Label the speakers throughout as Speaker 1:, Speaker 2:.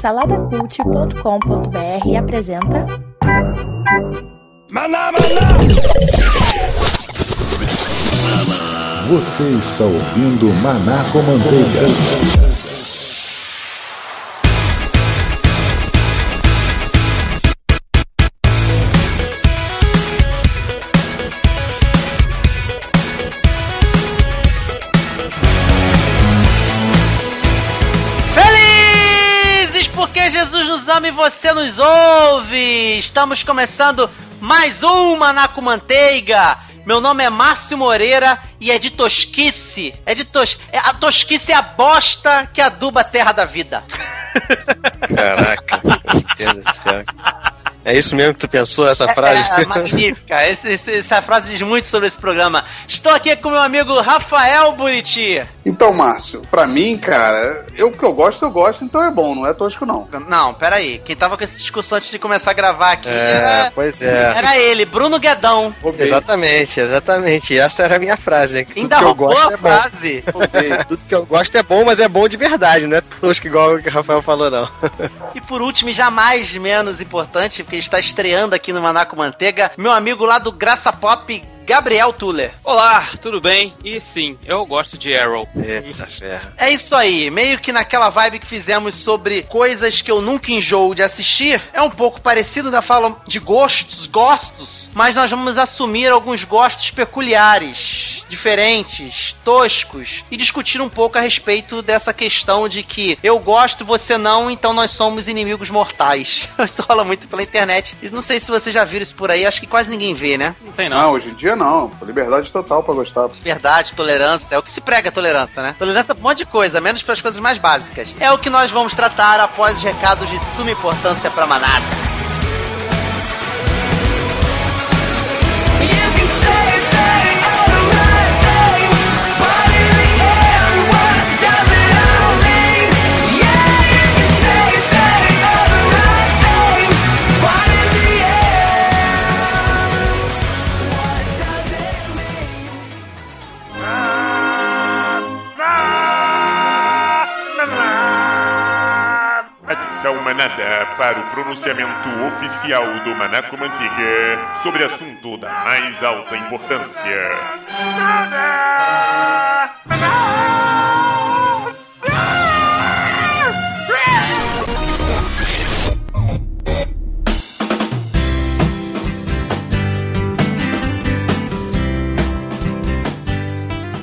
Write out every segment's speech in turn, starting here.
Speaker 1: Saladacult.com.br apresenta
Speaker 2: Maná, maná!
Speaker 3: Você está ouvindo Maná com Manteiga.
Speaker 4: Estamos começando mais um Maná com Manteiga. Meu nome é Márcio Moreira e é de tosquice. É de tos... é, a tosquice é a bosta que aduba a terra da vida.
Speaker 5: Caraca, meu Deus do céu. É isso mesmo que tu pensou, essa frase?
Speaker 4: É, é magnífica. Esse- esse- essa frase diz muito sobre esse programa. Estou aqui com meu amigo Rafael Buriti.
Speaker 6: Então, Márcio, pra mim, cara, eu que eu gosto, eu gosto, então é bom, não é tosco, não.
Speaker 4: Não, peraí. Quem tava com essa discussão antes de começar a gravar aqui
Speaker 5: É,
Speaker 4: era,
Speaker 5: pois é.
Speaker 4: era ele, Bruno Guedão.
Speaker 6: Roubei,
Speaker 5: Exatamente, exatamente. Essa era a minha frase. Que Tudo
Speaker 4: Ainda
Speaker 5: que eu
Speaker 4: roubou
Speaker 5: gosto
Speaker 4: a
Speaker 5: é bom.
Speaker 4: frase.
Speaker 6: roubei.
Speaker 5: Tudo que eu gosto é bom, mas é bom de verdade, não é tosco igual o que o Rafael falou, não.
Speaker 4: E por último, e jamais menos importante, ele está estreando aqui no Maná com Manteiga, meu amigo lá do Graça Pop, Gabriel Tuller.
Speaker 7: Olá, tudo bem? E sim, eu gosto de Arrow.
Speaker 5: Eita ferro.
Speaker 4: É isso aí, meio que naquela vibe que fizemos sobre coisas que eu nunca enjoo de assistir, é um pouco parecido da fala de gostos, gostos, mas nós vamos assumir alguns gostos peculiares, diferentes, toscos, e discutir um pouco a respeito dessa questão de que eu gosto, você não, então nós somos inimigos mortais. Isso rola muito pela internet. E não sei se vocês já viram isso por aí, acho que quase ninguém vê, né?
Speaker 7: Não tem não.
Speaker 6: Não, hoje em dia não. Liberdade total pra gostar.
Speaker 4: Verdade, tolerância. É o que se prega tolerância, né? Tolerância pra um monte de coisa, menos para as coisas mais básicas. É o que nós vamos tratar após os recados de suma importância pra manada.
Speaker 2: Para o pronunciamento oficial do Maná com Manteiga sobre assunto da mais alta importância.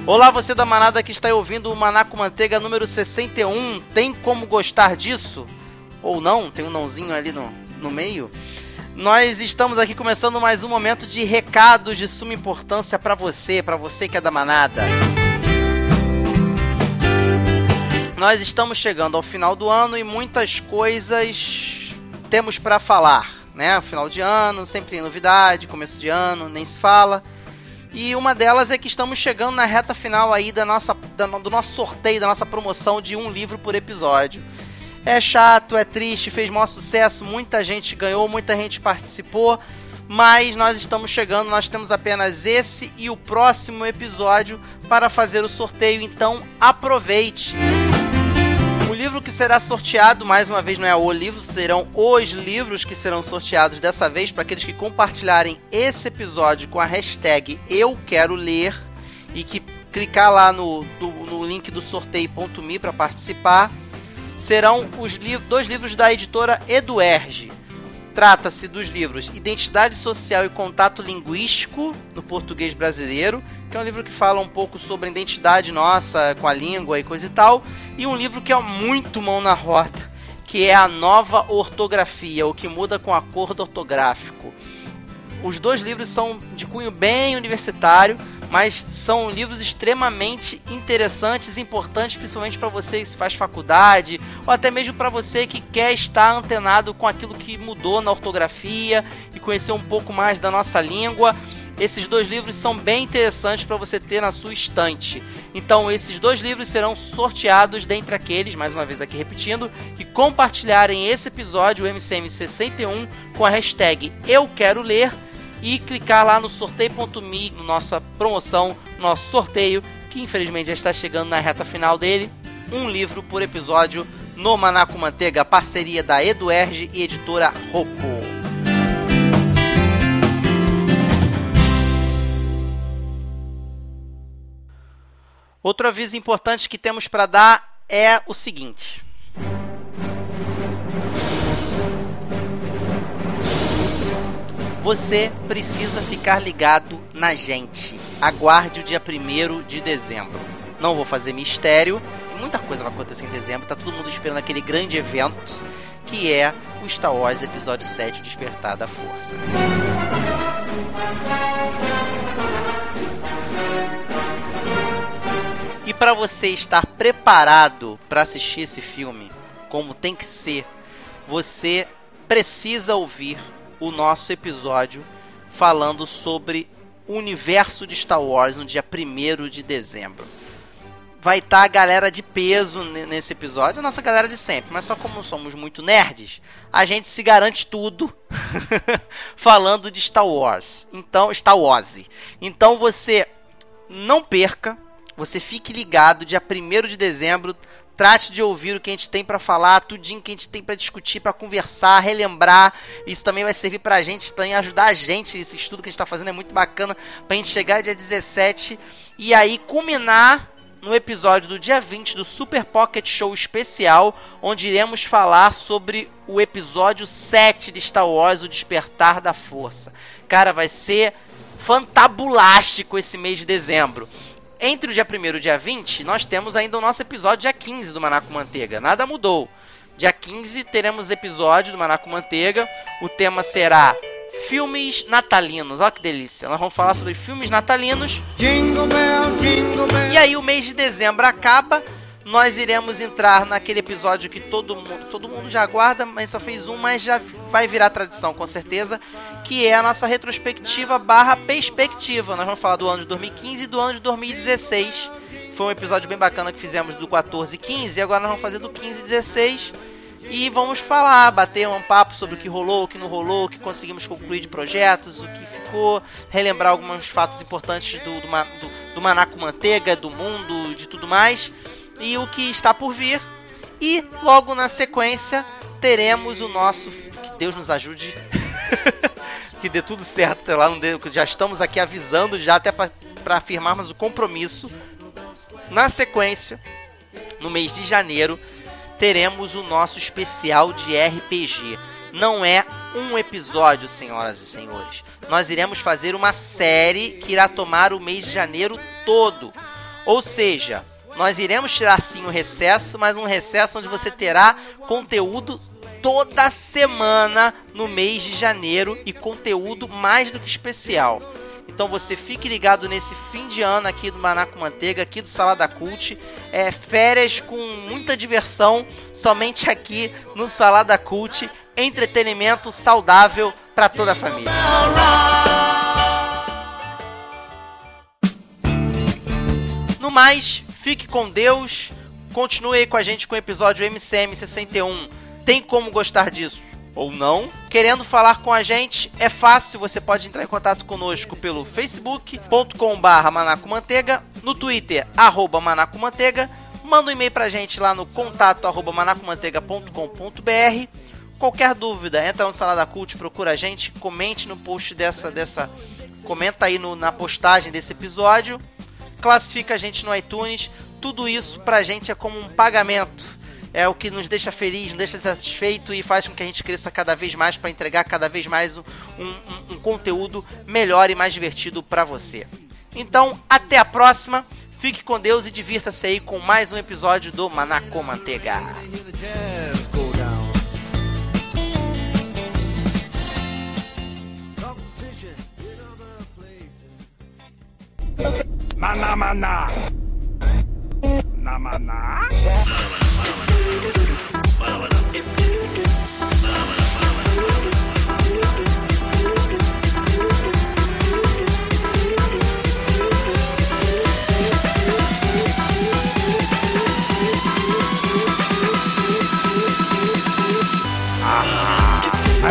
Speaker 4: Olá, você da manada que está ouvindo o Maná com Manteiga número 61. Tem como gostar disso? Ou não? Tem um nãozinho ali no, no meio. Nós estamos aqui começando mais um momento de recados de suma importância pra você, pra você que é da manada. Nós estamos chegando ao final do ano e muitas coisas temos pra falar, né? Final de ano, sempre tem novidade, começo de ano, nem se fala. E uma delas é que estamos chegando na reta final aí da nossa, da- do nosso sorteio, da nossa promoção de um livro por episódio. É chato, é triste, fez maior sucesso, muita gente ganhou, muita gente participou, mas nós estamos chegando, nós temos apenas esse e o próximo episódio para fazer o sorteio, então aproveite! O livro que será sorteado, mais uma vez, não é o livro, serão os livros que serão sorteados dessa vez para aqueles que compartilharem esse episódio com a hashtag Eu Quero Ler e que clicar lá no, do- no link do sorteio.me para participar. Serão os liv dois livros da editora Eduerge. Trata-se dos livros Identidade Social e Contato Linguístico no Português Brasileiro, que é um livro que fala um pouco sobre a identidade nossa com a língua e coisa e tal, e um livro que é muito mão na roda, que é a nova ortografia, o que muda com acordo ortográfico. Os dois livros são de cunho bem universitário, mas são livros extremamente interessantes importantes, principalmente para você que faz faculdade, ou até mesmo para você que quer estar antenado com aquilo que mudou na ortografia e conhecer um pouco mais da nossa língua. Esses dois livros são bem interessantes para você ter na sua estante. Então, esses dois livros serão sorteados dentre aqueles, mais uma vez aqui repetindo, que compartilharem esse episódio, o MCM61, com a hashtag Eu Quero Ler e clicar lá no sorteio.me, no nossa promoção, nosso sorteio, que infelizmente já está chegando na reta final dele. Um livro por episódio no Maná com Manteiga, parceria da Eduerge e editora Rocco. Outro aviso importante que temos para dar é o seguinte. Você precisa ficar ligado na gente. Aguarde o dia 1 de dezembro. Não vou fazer mistério, muita coisa vai acontecer em dezembro, tá todo mundo esperando aquele grande evento que é o Star Wars Episódio 7 Despertar da Força. E para você estar preparado para assistir esse filme, como tem que ser, você precisa ouvir o nosso episódio falando sobre o universo de Star Wars no dia 1 de dezembro. Vai estar tá a galera de peso nesse episódio, a nossa galera de sempre, mas só como somos muito nerds, a gente se garante tudo falando de Star Wars. Então, Star Wars. Então você não perca, você fique ligado, dia 1 de dezembro Trate de ouvir o que a gente tem para falar, tudinho que a gente tem para discutir, para conversar, relembrar. Isso também vai servir pra gente também ajudar a gente. Esse estudo que a gente tá fazendo é muito bacana pra gente chegar dia 17 e aí culminar no episódio do dia 20 do Super Pocket Show especial, onde iremos falar sobre o episódio 7 de Star Wars, O Despertar da Força. Cara, vai ser fantabulástico esse mês de dezembro. Entre o dia 1 e o dia 20, nós temos ainda o nosso episódio dia 15 do Manaco Manteiga. Nada mudou. Dia 15 teremos episódio do Manaco Manteiga. O tema será filmes natalinos. Olha que delícia. Nós vamos falar sobre filmes natalinos. Jingle bell, jingle bell. E aí o mês de dezembro acaba nós iremos entrar naquele episódio que todo mundo, todo mundo já aguarda, mas só fez um, mas já vai virar tradição com certeza, que é a nossa retrospectiva barra perspectiva. Nós vamos falar do ano de 2015 e do ano de 2016. Foi um episódio bem bacana que fizemos do 14 e 15, e agora nós vamos fazer do 15 e 16. E vamos falar, bater um papo sobre o que rolou, o que não rolou, o que conseguimos concluir de projetos, o que ficou, relembrar alguns fatos importantes do, do, do, do Manaco Manteiga, do mundo, de tudo mais e o que está por vir. E logo na sequência teremos o nosso. Que Deus nos ajude. que dê tudo certo até lá. Já estamos aqui avisando, já até para afirmarmos o compromisso. Na sequência, no mês de janeiro, teremos o nosso especial de RPG. Não é um episódio, senhoras e senhores. Nós iremos fazer uma série que irá tomar o mês de janeiro todo. Ou seja, nós iremos tirar sim um recesso, mas um recesso onde você terá conteúdo toda semana no mês de janeiro e conteúdo mais do que especial. Então você fique ligado nesse fim de ano aqui do Manaco Manteiga, aqui do Salada Cult. É férias com muita diversão, somente aqui no Salada Cult. Entretenimento saudável para toda a família. No mais, Fique com Deus. Continue aí com a gente com o episódio MCM 61. Tem como gostar disso? Ou não? Querendo falar com a gente, é fácil, você pode entrar em contato conosco pelo facebook.com.br manacomanteiga, no twitter, arroba manacomanteiga, manda um e-mail pra gente lá no contato arroba manacomanteiga.com.br Qualquer dúvida, entra no Salada Cult, procura a gente, comente no post dessa, dessa comenta aí no, na postagem desse episódio classifica a gente no iTunes. Tudo isso pra gente é como um pagamento. É o que nos deixa feliz, nos deixa satisfeito e faz com que a gente cresça cada vez mais para entregar cada vez mais um, um, um conteúdo melhor e mais divertido para você. Então, até a próxima. Fique com Deus e divirta-se aí com mais um episódio do Manacô Manteiga. Mana mana. Na mana.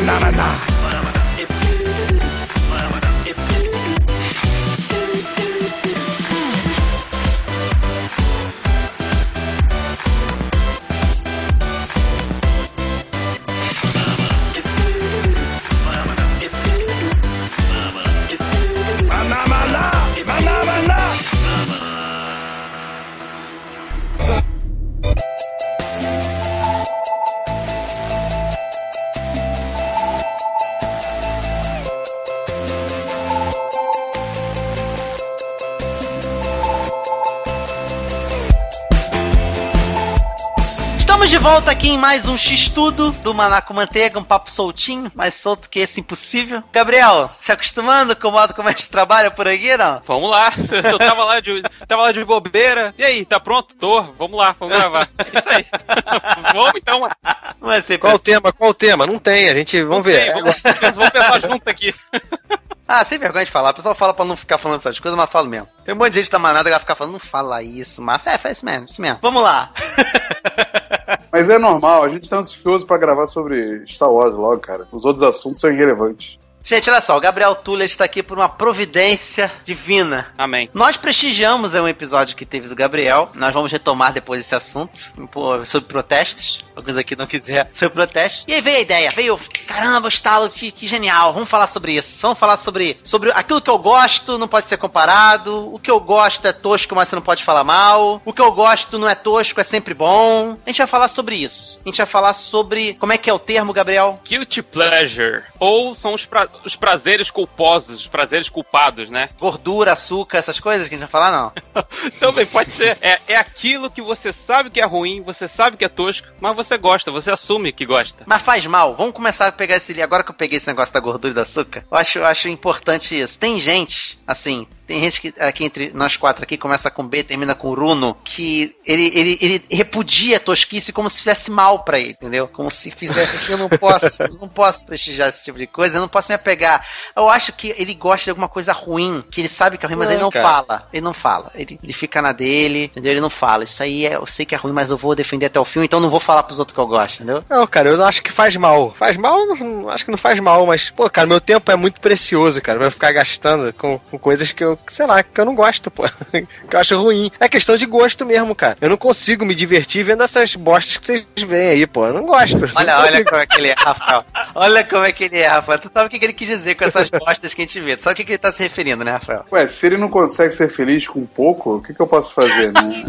Speaker 4: banana. Volta aqui em mais um X-Tudo do Maná com Manteiga, um papo soltinho, mais solto que esse impossível. Gabriel, se acostumando com o modo como a gente trabalha por aqui, não?
Speaker 7: Vamos lá. Eu tava lá de, tava lá de bobeira. E aí, tá pronto? Tô. Vamos lá, vamos gravar. É isso aí. vamos então.
Speaker 4: Não ser
Speaker 5: Qual o tema? Qual o tema? Não tem, a gente. Vamos ver.
Speaker 7: Ei, Vamos, vamos pensar junto aqui.
Speaker 4: Ah, sem vergonha de falar. O pessoal fala pra não ficar falando essas coisas, mas falo mesmo. Tem um monte de gente da manada que vai ficar falando, não fala isso, mas é, faz isso mesmo, isso mesmo. Vamos lá.
Speaker 6: Mas é normal, a gente tá ansioso pra gravar sobre Star Wars logo, cara. Os outros assuntos são irrelevantes.
Speaker 4: Gente, olha só, o Gabriel Tuller está aqui por uma providência divina.
Speaker 7: Amém.
Speaker 4: Nós prestigiamos é um episódio que teve do Gabriel. Nós vamos retomar depois esse assunto pô, sobre protestos. Alguns aqui não quiser sobre protestos. E aí veio a ideia, veio, caramba, o estalo, que, que genial. Vamos falar sobre isso. Vamos falar sobre, sobre aquilo que eu gosto, não pode ser comparado. O que eu gosto é tosco, mas você não pode falar mal. O que eu gosto não é tosco, é sempre bom. A gente vai falar sobre isso. A gente vai falar sobre. Como é que é o termo, Gabriel?
Speaker 7: Guilty pleasure. Ou são os, pra- os prazeres culposos, os prazeres culpados, né?
Speaker 4: Gordura, açúcar, essas coisas que a gente vai falar, não.
Speaker 7: Também pode ser. É, é aquilo que você sabe que é ruim, você sabe que é tosco, mas você gosta, você assume que gosta.
Speaker 4: Mas faz mal. Vamos começar a pegar esse. Agora que eu peguei esse negócio da gordura e do açúcar, eu acho, eu acho importante isso. Tem gente, assim, tem gente que aqui entre nós quatro aqui começa com B, termina com Runo, que ele, ele, ele repudia a tosquice como se fizesse mal pra ele, entendeu? Como se fizesse assim, eu não posso, eu não posso prestigiar esse tipo de coisa, eu não posso me apegar. Eu acho que ele gosta de alguma coisa ruim, que ele sabe que é ruim, mas
Speaker 5: Não,
Speaker 4: ele não
Speaker 5: cara.
Speaker 4: fala. Ele não fala. Ele, ele fica na dele, entendeu? Ele não fala. Isso aí é, eu sei que é ruim, mas eu vou defender até o fim, então não vou falar pros outros que eu gosto, entendeu?
Speaker 5: Não, cara, eu não acho que faz mal. Faz mal, não- acho que não faz mal, mas, pô, cara, meu tempo é muito precioso, cara. Vai ficar gastando com, com coisas que eu, sei lá, que eu não gosto, pô. que eu acho ruim. É questão de gosto mesmo, cara. Eu não consigo me divertir vendo essas bostas que vocês veem aí, pô. Eu não gosto.
Speaker 4: Olha,
Speaker 5: Não
Speaker 4: olha como é que ele é, Rafael. Olha como é que ele é, Rafael. Tu sabe o que ele quis dizer com essas bostas que a gente vê. Tu sabe o que ele tá se referindo, né, Rafael?
Speaker 6: Ué, se ele não consegue ser feliz com pouco, o que, que eu posso fazer, né?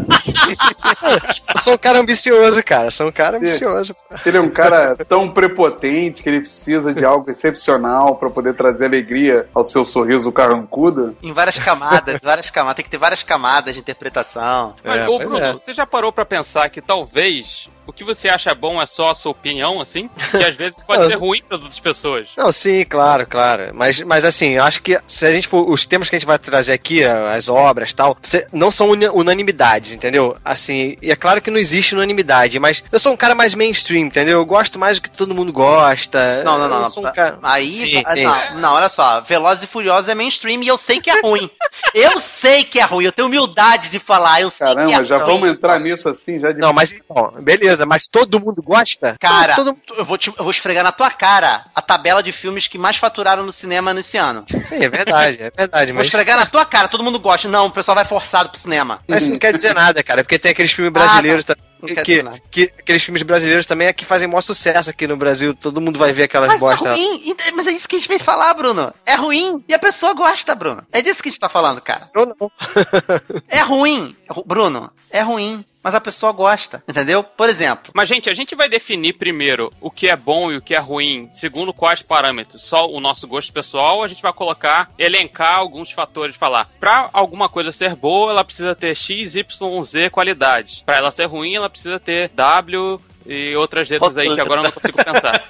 Speaker 5: Eu sou um cara ambicioso, cara. Eu sou um cara
Speaker 6: Sim.
Speaker 5: ambicioso.
Speaker 6: Se ele é um cara tão prepotente que ele precisa de algo excepcional pra poder trazer alegria ao seu sorriso carrancudo,
Speaker 4: Em várias camadas, várias camadas. Tem que ter várias camadas de interpretação.
Speaker 7: Mas,
Speaker 5: É,
Speaker 7: ô Bruno,
Speaker 5: é.
Speaker 7: você já parou pra pensar que talvez o que você acha bom é só a sua opinião, assim? Que às vezes pode ser ruim para outras pessoas.
Speaker 5: Não, sim, claro, claro. Mas, mas assim, eu acho que se a gente for, os temas que a gente vai trazer aqui, as obras tal, se- não são unanimidades, entendeu? Assim, e é claro que não existe unanimidade, mas eu sou um cara mais mainstream, entendeu? Eu gosto mais do que todo mundo gosta.
Speaker 4: Não, não, não.
Speaker 5: Eu
Speaker 4: não.
Speaker 5: sou um cara...
Speaker 4: Aí,
Speaker 5: Sim,
Speaker 4: ah,
Speaker 5: sim.
Speaker 4: Não, não, olha só. Velozes e Furiosos é mainstream e eu sei que é ruim. eu sei que é ruim. Eu tenho humildade de falar. Eu sei que é
Speaker 6: caramba, já
Speaker 4: ruim.
Speaker 6: vamos entrar nisso assim, já de
Speaker 5: Não, mas então, beleza, mas todo mundo gosta?
Speaker 4: Cara,
Speaker 5: Todo,
Speaker 4: eu, vou te- eu vou esfregar na tua cara a tabela de filmes que mais faturaram no cinema nesse ano.
Speaker 5: sim, é verdade, é verdade,
Speaker 4: Vou
Speaker 5: mas,
Speaker 4: esfregar na tua cara, todo mundo gosta. Não, o pessoal vai forçado pro cinema.
Speaker 5: mas isso não quer dizer nada, cara, porque tem aqueles filmes brasileiros
Speaker 4: Ah,
Speaker 5: também. Que, que- aqueles filmes brasileiros também é que fazem maior sucesso aqui no Brasil. Todo mundo vai ver aquelas
Speaker 4: Mas é
Speaker 5: bostas.
Speaker 4: ruim. Ent- Mas é isso que a gente veio falar, Bruno. É ruim. E a pessoa gosta, Bruno. É disso que a gente tá falando, cara.
Speaker 5: Eu não.
Speaker 4: É ruim. Ru- Bruno, é ruim. Mas a pessoa gosta. Entendeu? Por exemplo.
Speaker 7: Mas, gente, a gente vai definir primeiro o que é bom e o que é ruim, segundo quais parâmetros? Só o nosso gosto pessoal, ou a gente vai colocar, elencar alguns fatores, falar. Pra alguma coisa ser boa, ela precisa ter X, Y, Z qualidade. Pra ela ser ruim, ela precisa ter W e outras letras aí que agora eu não consigo pensar.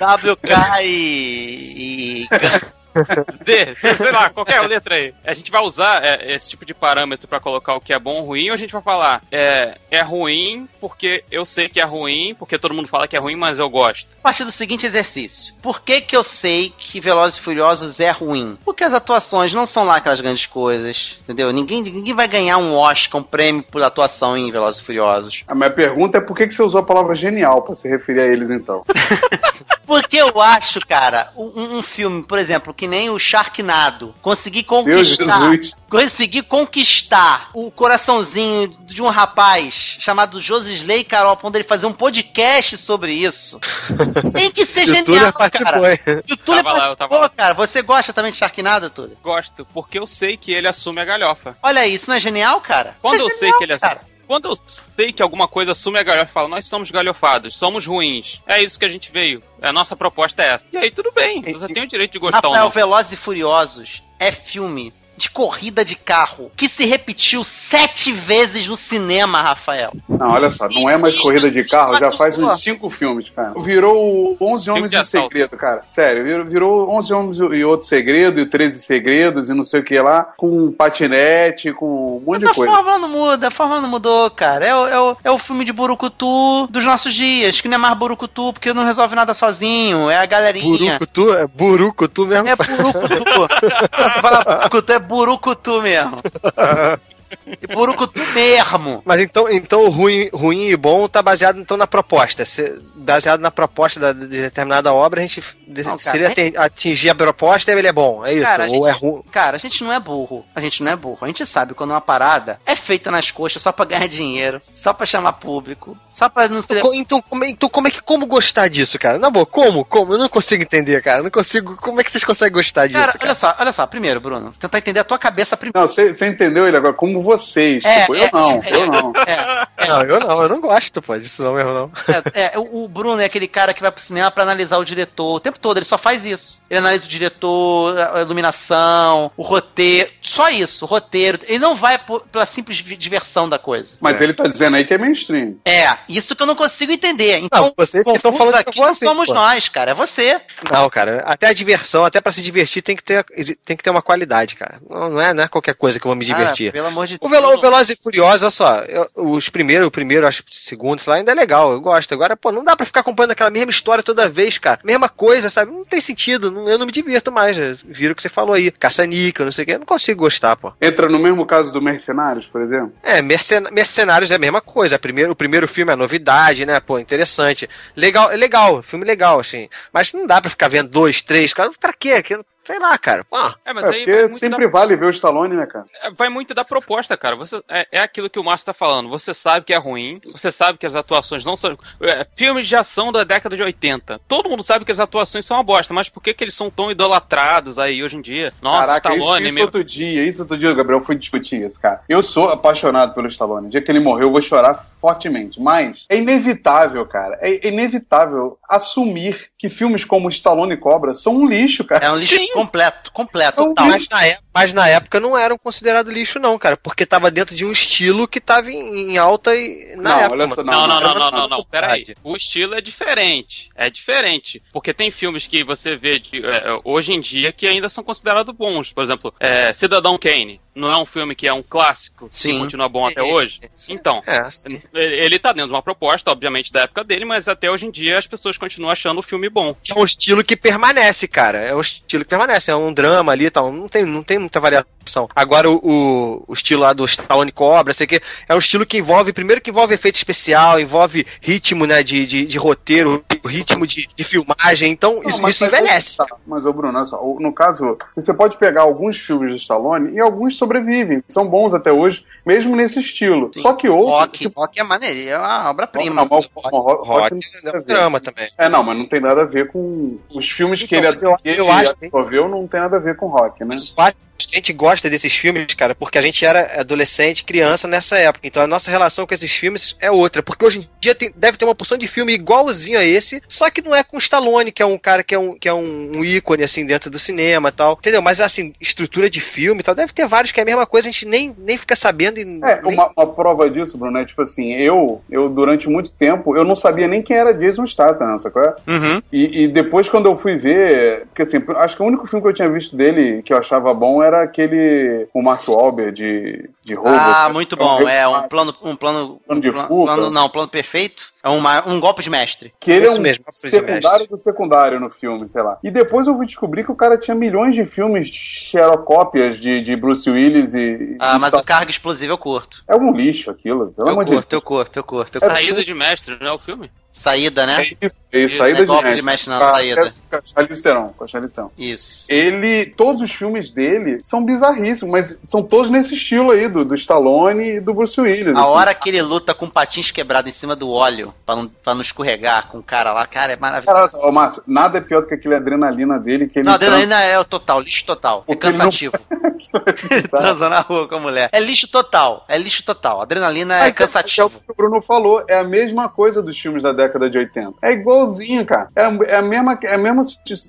Speaker 4: WK e. e-
Speaker 7: Z, sei lá, qualquer letra aí. A gente vai usar é, esse tipo de parâmetro pra colocar o que é bom ou ruim, ou a gente vai falar, é, é ruim porque eu sei que é ruim, porque todo mundo fala que é ruim, mas eu gosto.
Speaker 4: A partir do seguinte exercício. Por que que eu sei que Velozes e Furiosos é ruim? Porque as atuações não são lá aquelas grandes coisas, entendeu? Ninguém, ninguém vai ganhar um Oscar, um prêmio por atuação em Velozes e Furiosos.
Speaker 6: A minha pergunta é por que, que você usou a palavra genial pra se referir a eles então?
Speaker 4: Porque eu acho, cara, um, um filme, por exemplo, que nem o Sharknado, conseguir conquistar, conseguir conquistar o coraçãozinho de um rapaz chamado Josisley Carol, onde ele fazer um podcast sobre isso. Tem que ser genial, cara. E o Túlio
Speaker 7: Tava lá, eu tava
Speaker 4: participou,
Speaker 7: lá.
Speaker 4: cara. Você gosta também de Sharknado, Túlio?
Speaker 7: Gosto, porque eu sei que ele assume a galhofa.
Speaker 4: Olha isso, não é genial, cara?
Speaker 7: Quando
Speaker 4: Isso
Speaker 7: eu
Speaker 4: é
Speaker 7: sei
Speaker 4: genial,
Speaker 7: que ele
Speaker 4: cara.
Speaker 7: Quando eu sei que alguma coisa assume a galhofa e fala, nós somos galhofados, somos ruins. É isso que a gente veio. A nossa proposta é essa. E aí tudo bem, você tem o direito de gostar ou
Speaker 4: Rafael,
Speaker 7: não.
Speaker 4: Velozes e Furiosos é filme de corrida de carro que se repetiu sete vezes no cinema, Rafael.
Speaker 6: Não, olha só, não é mais corrida de carro, já faz uns cinco filmes, cara. Virou 11 Homens
Speaker 7: de
Speaker 6: e um. Segredo, cara. Sério, virou, virou 11 Homens e outro segredo, e 13 segredos, e não sei o que lá, com patinete, com um monte
Speaker 4: Mas
Speaker 6: de
Speaker 4: a
Speaker 6: coisa.
Speaker 4: fórmula não muda, a fórmula não mudou, cara. É o, é, o, é o filme de Burucutu dos nossos dias, que não é mais Burucutu, porque não resolve nada sozinho, é a galerinha.
Speaker 5: Burucutu, é burucutu mesmo.
Speaker 4: É Burucutu. Fala Burucutu, é Burucutu mesmo. E Burucutu mesmo.
Speaker 5: Mas então, então o ruim, ruim e bom tá baseado então na proposta. Se- baseado na proposta da, de determinada obra, a gente de-
Speaker 4: Não, cara,
Speaker 5: seria
Speaker 4: é-
Speaker 5: atingir a proposta ele é bom. É isso.
Speaker 4: Cara, a
Speaker 5: Ou
Speaker 4: gente-
Speaker 5: é ruim.
Speaker 4: Cara, a gente não é burro. A gente não é burro. A gente sabe quando uma parada é feita nas coxas só pra ganhar dinheiro, só pra chamar público, só pra não ser.
Speaker 5: Então como, é- então, como é que como gostar disso, cara? Na boa, como? Como? Eu não consigo entender, cara. Eu não consigo. Como é que vocês conseguem gostar disso,
Speaker 4: Cara,
Speaker 5: cara?
Speaker 4: olha só, olha só. Primeiro, Bruno, tentar entender a tua cabeça primeiro.
Speaker 6: Não, você você entendeu ele agora? Como vocês.
Speaker 4: É,
Speaker 6: tipo, eu
Speaker 4: é,
Speaker 6: não,
Speaker 4: é,
Speaker 6: eu não.
Speaker 4: É,
Speaker 5: Não, eu não, eu não gosto, pô, disso não mesmo, não.
Speaker 4: é, é, o o Bruno é aquele cara que vai pro cinema pra analisar o diretor o tempo todo, ele só faz isso. Ele analisa o diretor, a iluminação, o roteiro, só isso, o roteiro. Ele não vai por- pela simples diversão da coisa.
Speaker 6: Mas ele tá dizendo aí que é mainstream.
Speaker 4: É, isso que eu não consigo entender. Então,
Speaker 5: Não, vocês que estão falando
Speaker 4: aqui
Speaker 5: eu
Speaker 4: não
Speaker 5: assim,
Speaker 4: somos
Speaker 5: pô.
Speaker 4: nós, cara, é você.
Speaker 5: Não, cara, até a diversão, até pra se divertir, tem que ter, tem que ter uma qualidade, cara. Não, não é, não é qualquer coisa que eu vou me divertir.
Speaker 4: Cara, pelo amor de
Speaker 5: O,
Speaker 4: Deus.
Speaker 5: Velo, o Velozes e Furiosos, olha só, eu- os primeiros, o primeiro, acho que o segundo, sei lá, ainda é legal, eu gosto. Agora, pô, não dá pra ficar acompanhando aquela mesma história toda vez, cara. Mesma coisa, sabe? Não tem sentido, não- eu não me divirto mais. Vira o que você falou aí, caça-níquel, não sei o que, eu não consigo gostar, pô.
Speaker 6: Entra no mesmo caso do Mercenários, por exemplo?
Speaker 5: É, mercen Mercenários é a mesma coisa. Primeiro, o primeiro filme é novidade, né? Pô, interessante. Legal, é legal, filme legal, assim. Mas não dá pra ficar vendo dois, três, cara. Pra quê? Sei lá, cara. Pô,
Speaker 7: É, mas
Speaker 6: É,
Speaker 7: aí
Speaker 6: porque
Speaker 7: muito,
Speaker 6: sempre vale ver o Stallone, né, cara?
Speaker 7: da, é, vai muito da proposta, cara. Você, é, é aquilo que o Márcio tá falando. Você sabe que é ruim, você sabe que as atuações não são. É, filmes de ação da década de 80. Todo mundo sabe que as atuações são uma bosta, mas por que, que eles são tão idolatrados aí hoje em dia? Nossa,
Speaker 6: Caraca, isso,
Speaker 7: Stallone,
Speaker 6: isso
Speaker 7: meu.
Speaker 6: outro dia, isso outro dia, Gabriel, fui discutir isso, cara. Eu sou apaixonado pelo Stallone. O dia que ele morreu, eu vou chorar fortemente. Mas é inevitável, cara. É inevitável assumir que filmes como Stallone e Cobra são um lixo, cara.
Speaker 4: É um lixo completo, completo,
Speaker 6: É um
Speaker 5: mas, na época, mas na época não eram considerados lixo, não, cara. Porque tava dentro de um estilo que tava em, em alta e. Na
Speaker 6: Não,
Speaker 5: época.
Speaker 6: olha só.
Speaker 7: Não, não,
Speaker 6: não,
Speaker 7: não, não,
Speaker 6: não,
Speaker 7: não, não, peraí. O estilo é diferente. É diferente. Porque tem filmes que você vê de, é, hoje em dia que ainda são considerados bons. Por exemplo, é, Cidadão Kane. Não é um filme que é um clássico
Speaker 4: Sim.
Speaker 7: que continua bom até
Speaker 5: Sim,
Speaker 7: hoje?
Speaker 5: sim.
Speaker 7: Então,
Speaker 5: É, assim.
Speaker 7: ele tá dentro de uma proposta, obviamente, da época dele, mas até hoje em dia as pessoas continuam achando o filme bom.
Speaker 5: É um estilo que permanece, cara. É um estilo que permanece. É um drama ali e tal. Não tem, não tem muita variação. Agora, o, o, o estilo lá do Stallone Cobra, sei que é um estilo que envolve, primeiro que envolve efeito especial, envolve ritmo, né, de, de, de roteiro, ritmo de, de filmagem. Então,
Speaker 6: Não,
Speaker 5: isso,
Speaker 6: mas-
Speaker 5: isso
Speaker 6: mas-
Speaker 5: envelhece.
Speaker 6: Tá, Mas, ô Bruno, só, no caso, você pode pegar alguns filmes do Stallone e alguns sobrevivem. São bons até hoje, mesmo nesse estilo.
Speaker 4: Sim.
Speaker 6: Só que outros.
Speaker 4: Rock,
Speaker 6: tipo,
Speaker 4: rock é maneiro, é uma obra-prima.
Speaker 6: mas o- o rock,
Speaker 5: Rock é um drama também.
Speaker 6: É, não, mas não tem nada a ver com os filmes que
Speaker 5: Então,
Speaker 6: ele,
Speaker 5: eu-
Speaker 6: que ele
Speaker 5: eu acho-
Speaker 6: absorveu, não tem nada a ver com rock, né?
Speaker 5: Eu que a gente gosta desses filmes, cara, porque a gente era adolescente, criança nessa época. Então a nossa relação com esses filmes é outra. Porque hoje em dia tem- deve ter uma porção de filme igualzinho a esse, só que não é com o Stallone, que é um cara que é um, que é um, um ícone, assim, dentro do cinema e tal. Entendeu? Mas, assim, estrutura de filme e tal, deve ter vários que é a mesma coisa, a gente nem, nem fica sabendo e
Speaker 6: É,
Speaker 5: nem-
Speaker 6: uma, uma prova disso, Bruno, é tipo assim, eu, eu durante muito tempo, eu não sabia nem quem era Jason Statham, sacou?
Speaker 4: Uhum.
Speaker 6: E, e depois quando eu fui ver, porque assim, acho que o único filme que eu tinha visto dele que eu achava bom era aquele com o Mark Wahlberg de, de roubo.
Speaker 4: Ah, muito
Speaker 6: é um
Speaker 4: bom. É um plano, um plano,
Speaker 6: Plano de
Speaker 4: um
Speaker 6: fuga.
Speaker 4: plano- não, um plano perfeito. É uma- um golpe de mestre.
Speaker 6: Que ele é
Speaker 5: Isso
Speaker 6: um
Speaker 5: mesmo,
Speaker 6: secundário do secundário no filme, sei lá. E depois eu fui descobrir que o cara tinha milhões de filmes xerocópias de, de Bruce Willis e.
Speaker 4: Ah,
Speaker 6: e
Speaker 4: mas
Speaker 6: tal.
Speaker 4: o carga explosivo eu curto.
Speaker 6: É um lixo aquilo, pelo
Speaker 4: Eu
Speaker 6: amor de
Speaker 4: curto, eu curto, eu curto. Eu
Speaker 6: É
Speaker 4: curto.
Speaker 7: Saída de mestre, não é o filme?
Speaker 4: Saída, né?
Speaker 6: É isso, é isso, saída
Speaker 4: não é
Speaker 6: de mestre.
Speaker 4: de mestre, não,
Speaker 6: Com a-
Speaker 4: saída.
Speaker 6: Com a Charlize Theron, com a Charlize Theron.
Speaker 4: Isso.
Speaker 6: Ele, todos os filmes dele são bizarríssimos, mas são todos nesse estilo aí, do, do Stallone e do Bruce Willis.
Speaker 4: A
Speaker 6: assim.
Speaker 4: hora que ele luta com patins quebrados em cima do óleo, pra não, pra não escorregar com o cara lá, cara, é maravilhoso.
Speaker 6: Cara, ô, Márcio, nada é pior do que aquele adrenalina dele que ele
Speaker 4: Não, adrenalina é o total, lixo total. É
Speaker 6: Porque ele não-
Speaker 4: cansativo.
Speaker 6: Sabe?
Speaker 4: Transa na rua com a mulher. É lixo total, é lixo total. Adrenalina é
Speaker 6: Mas É o
Speaker 4: cansativo.
Speaker 6: que o Bruno falou, é a mesma coisa dos filmes da década de 80. É igualzinho, cara. É, é a mesma, é o mesmo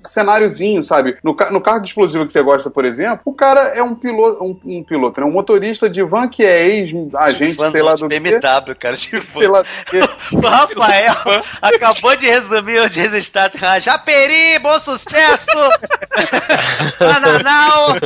Speaker 6: cenáriozinho, sabe? No, no carro de explosivo que você gosta, por exemplo, o cara é um piloto, um, um piloto, né? Um motorista de van que é ex-agente, sei lá do
Speaker 4: BMW, quê. cara. Tipo,
Speaker 6: sei lá do quê.
Speaker 4: o Rafael acabou de resumir o desestado. Japeri, bom sucesso! Bananal!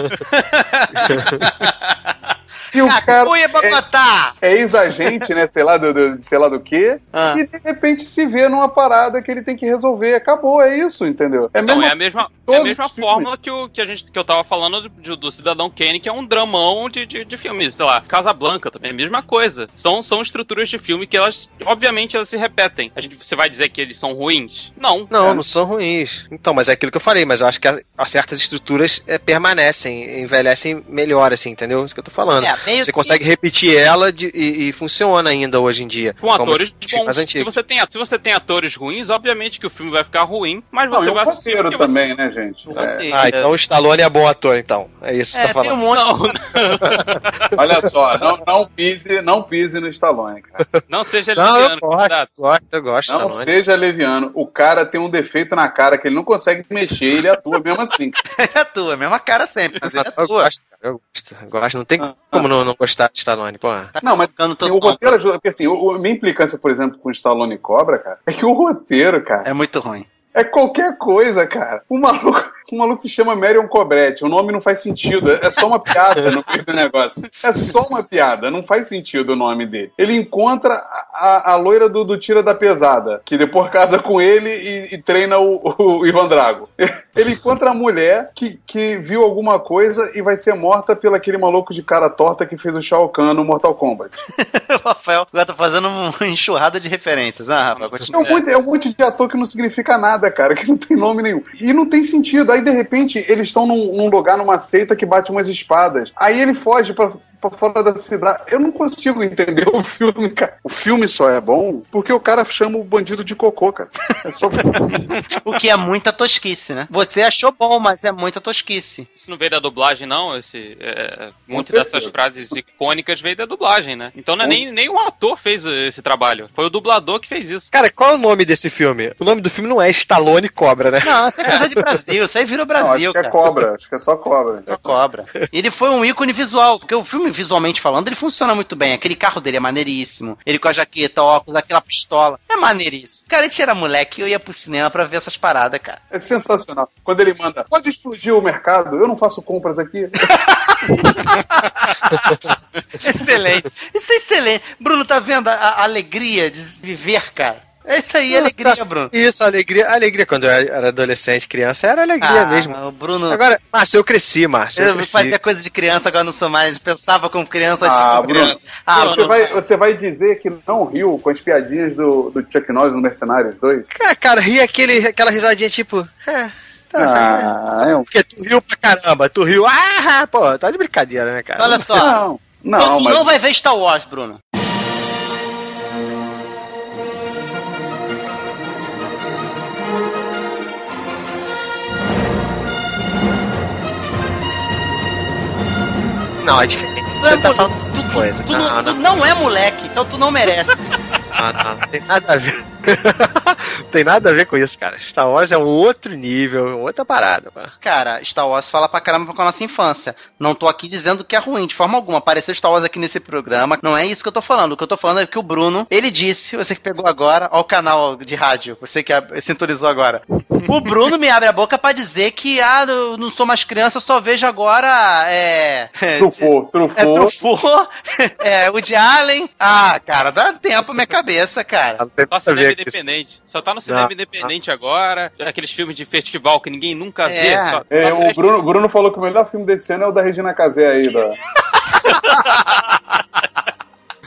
Speaker 6: E o cara
Speaker 4: Bogotá!
Speaker 6: é, é ex-agente, né? Sei lá do, do, sei lá do quê.
Speaker 4: Ah.
Speaker 6: E de repente se vê numa parada que ele tem que resolver. Acabou, é isso, entendeu? É
Speaker 7: Então,
Speaker 6: mesmo
Speaker 7: é a mesma, é a mesma fórmula que, o, que, a gente, que eu tava falando do, do Cidadão Kane, que é um dramão de, de, de filmes. Sei lá, Casablanca também, é a mesma coisa. São, são estruturas de filme que elas, obviamente, elas se repetem. A gente, você vai dizer que eles são ruins? Não.
Speaker 5: Não,
Speaker 6: É.
Speaker 5: não são ruins. Então, mas é aquilo que eu falei, mas eu acho que a- a certas estruturas é, permanecem, envelhecem melhor, assim, entendeu? Isso que eu tô falando.
Speaker 4: É, meio
Speaker 5: Você
Speaker 4: que-
Speaker 5: consegue repetir ela de- e, e funciona ainda hoje em dia.
Speaker 7: Com atores bons. Se você, tem, se você tem atores ruins, obviamente que o filme vai ficar ruim, mas
Speaker 6: Não,
Speaker 7: você
Speaker 6: e o
Speaker 7: vai assistir
Speaker 6: roteiro
Speaker 7: porque você-
Speaker 6: também, né, gente?
Speaker 4: O
Speaker 6: É.
Speaker 4: roteiro.
Speaker 5: Ah, então o Stallone é bom ator, então. É isso que
Speaker 4: É,
Speaker 5: você tá
Speaker 4: tem um
Speaker 5: falando.
Speaker 4: monte.
Speaker 7: Não,
Speaker 6: Olha só, não, não, pise, não pise no Stallone, cara.
Speaker 7: não seja
Speaker 5: Não, eu
Speaker 7: leviano,
Speaker 5: gosto, eu gosto.
Speaker 6: Não
Speaker 5: Stallone.
Speaker 6: seja leviano. O cara tem um defeito na cara que ele não consegue mexer e ele atua mesmo assim.
Speaker 4: Ele atua, mesma cara sempre, mas ele
Speaker 5: Eu
Speaker 4: atua.
Speaker 5: eu gosto, eu gosto. Não tem como não, não gostar de Stallone, porra.
Speaker 4: Tá
Speaker 6: Não, mas assim, o roteiro ajuda, porque assim, o, a minha implicância, por exemplo, com Stallone e Cobra, cara, é que o roteiro, cara,
Speaker 4: É muito ruim.
Speaker 6: é qualquer coisa, cara. O maluco, o maluco se chama Marion Cobretti, o nome não faz sentido, é é só uma piada no meio do negócio. É só uma piada, não faz sentido o nome dele. Ele encontra a, a- loira do, do Tira da Pesada, que depois casa com ele e, e treina o, o Ivan Drago. Ele encontra a mulher que, que viu alguma coisa e vai ser morta pelo aquele maluco de cara torta que fez o Shao Kahn no Mortal Kombat.
Speaker 4: o Rafael agora tá fazendo uma enxurrada de referências. Ah, Rafael,
Speaker 6: É
Speaker 4: continua.
Speaker 6: um, monte, é um monte de ator que não significa nada, cara, que não tem nome nenhum. E não tem sentido. Aí, de repente, eles estão num, num lugar, numa seita que bate umas espadas. Aí ele foge pra, pra fora da cidade. Eu não consigo entender o filme, cara. O filme só é bom porque o cara chama o bandido de cocô, cara. É só.
Speaker 4: O que é muita tosquice, né? Você achou bom, mas é muita tosquice.
Speaker 7: Isso não veio da dublagem, não. Esse, é, muitas
Speaker 6: certeza.
Speaker 7: dessas frases icônicas veio da dublagem, né? Então não é nem, nem o ator fez esse trabalho. Foi o dublador que fez isso.
Speaker 5: Cara, qual é o nome desse filme? O nome do filme não é Stallone Cobra, né?
Speaker 4: Não, isso é coisa de Brasil. Isso aí virou
Speaker 6: Não, acho
Speaker 4: Brasil,
Speaker 6: que é
Speaker 4: cara.
Speaker 6: cobra. Acho que é só cobra.
Speaker 4: Só cobra. Ele foi um ícone visual, porque o filme, visualmente falando, ele funciona muito bem. Aquele carro dele é maneiríssimo. Ele com a jaqueta, óculos, aquela pistola. É maneiríssimo. Cara, a gente era moleque e eu ia pro cinema pra ver essas paradas, cara.
Speaker 6: É sensacional. Quando ele manda, pode explodir o mercado, eu não faço compras aqui.
Speaker 4: Excelente. Isso é excelente. Bruno, tá vendo a, a alegria de viver, cara? É isso aí, alegria,
Speaker 5: tá.
Speaker 4: Bruno.
Speaker 5: Isso, alegria. Alegria quando eu era adolescente, criança, era alegria
Speaker 4: Ah,
Speaker 5: mesmo.
Speaker 4: O Bruno.
Speaker 5: Agora, Márcio, eu cresci, Márcio. Eu
Speaker 4: eu
Speaker 5: cresci.
Speaker 4: fazia coisa de criança, agora não sou mais. Pensava como criança,
Speaker 6: Ah,
Speaker 4: como
Speaker 6: Bruno.
Speaker 4: criança. Ah,
Speaker 6: você,
Speaker 4: Bruno.
Speaker 6: vai, você vai dizer que não riu com as piadinhas do, do Chuck Norris no Mercenários 2?
Speaker 5: Cara, cara, ri aquele, aquela risadinha tipo. É, tá,
Speaker 6: Ah, é um...
Speaker 5: Porque tu riu pra caramba, tu riu. Ah, pô, tá de brincadeira, né, cara?
Speaker 4: Olha só.
Speaker 6: Não, não,
Speaker 4: tu
Speaker 6: mas...
Speaker 4: não vai ver Star Wars, Bruno.
Speaker 5: Não, é diferente.
Speaker 4: Tu, é
Speaker 5: Você tá
Speaker 4: mo-
Speaker 5: falando
Speaker 4: tu, tu-
Speaker 5: coisa.
Speaker 4: tu
Speaker 5: Não,
Speaker 4: não,
Speaker 5: não.
Speaker 4: tu não é moleque, então tu não merece.
Speaker 5: Ah, não, não tem nada a ver. Não tem nada a ver com isso, cara. Star Wars é um outro nível, uma outra parada, pô.
Speaker 4: Cara, Star Wars fala pra caramba com a nossa infância. Não tô aqui dizendo que é ruim, de forma alguma. Apareceu Star Wars aqui nesse programa. Não é isso que eu tô falando. O que eu tô falando é que o Bruno, ele disse, você que pegou agora, ó o canal de rádio, você que sintonizou agora. O Bruno me abre a boca pra dizer que, ah, eu não sou mais criança, só vejo agora, é...
Speaker 6: Trufou,
Speaker 4: É
Speaker 6: trufou.
Speaker 4: Truffaut, é Woody Allen. Ah, cara, dá tempo minha cabeça, cara.
Speaker 5: Não tem
Speaker 7: Independente. Só tá no cinema
Speaker 5: Não,
Speaker 7: independente agora. Aqueles filmes de festival que ninguém nunca
Speaker 4: É.
Speaker 7: vê. Só,
Speaker 6: É,
Speaker 7: só
Speaker 6: o
Speaker 7: presta-
Speaker 6: Bruno, Bruno falou que o melhor filme desse ano é o da Regina Casé aí. Da...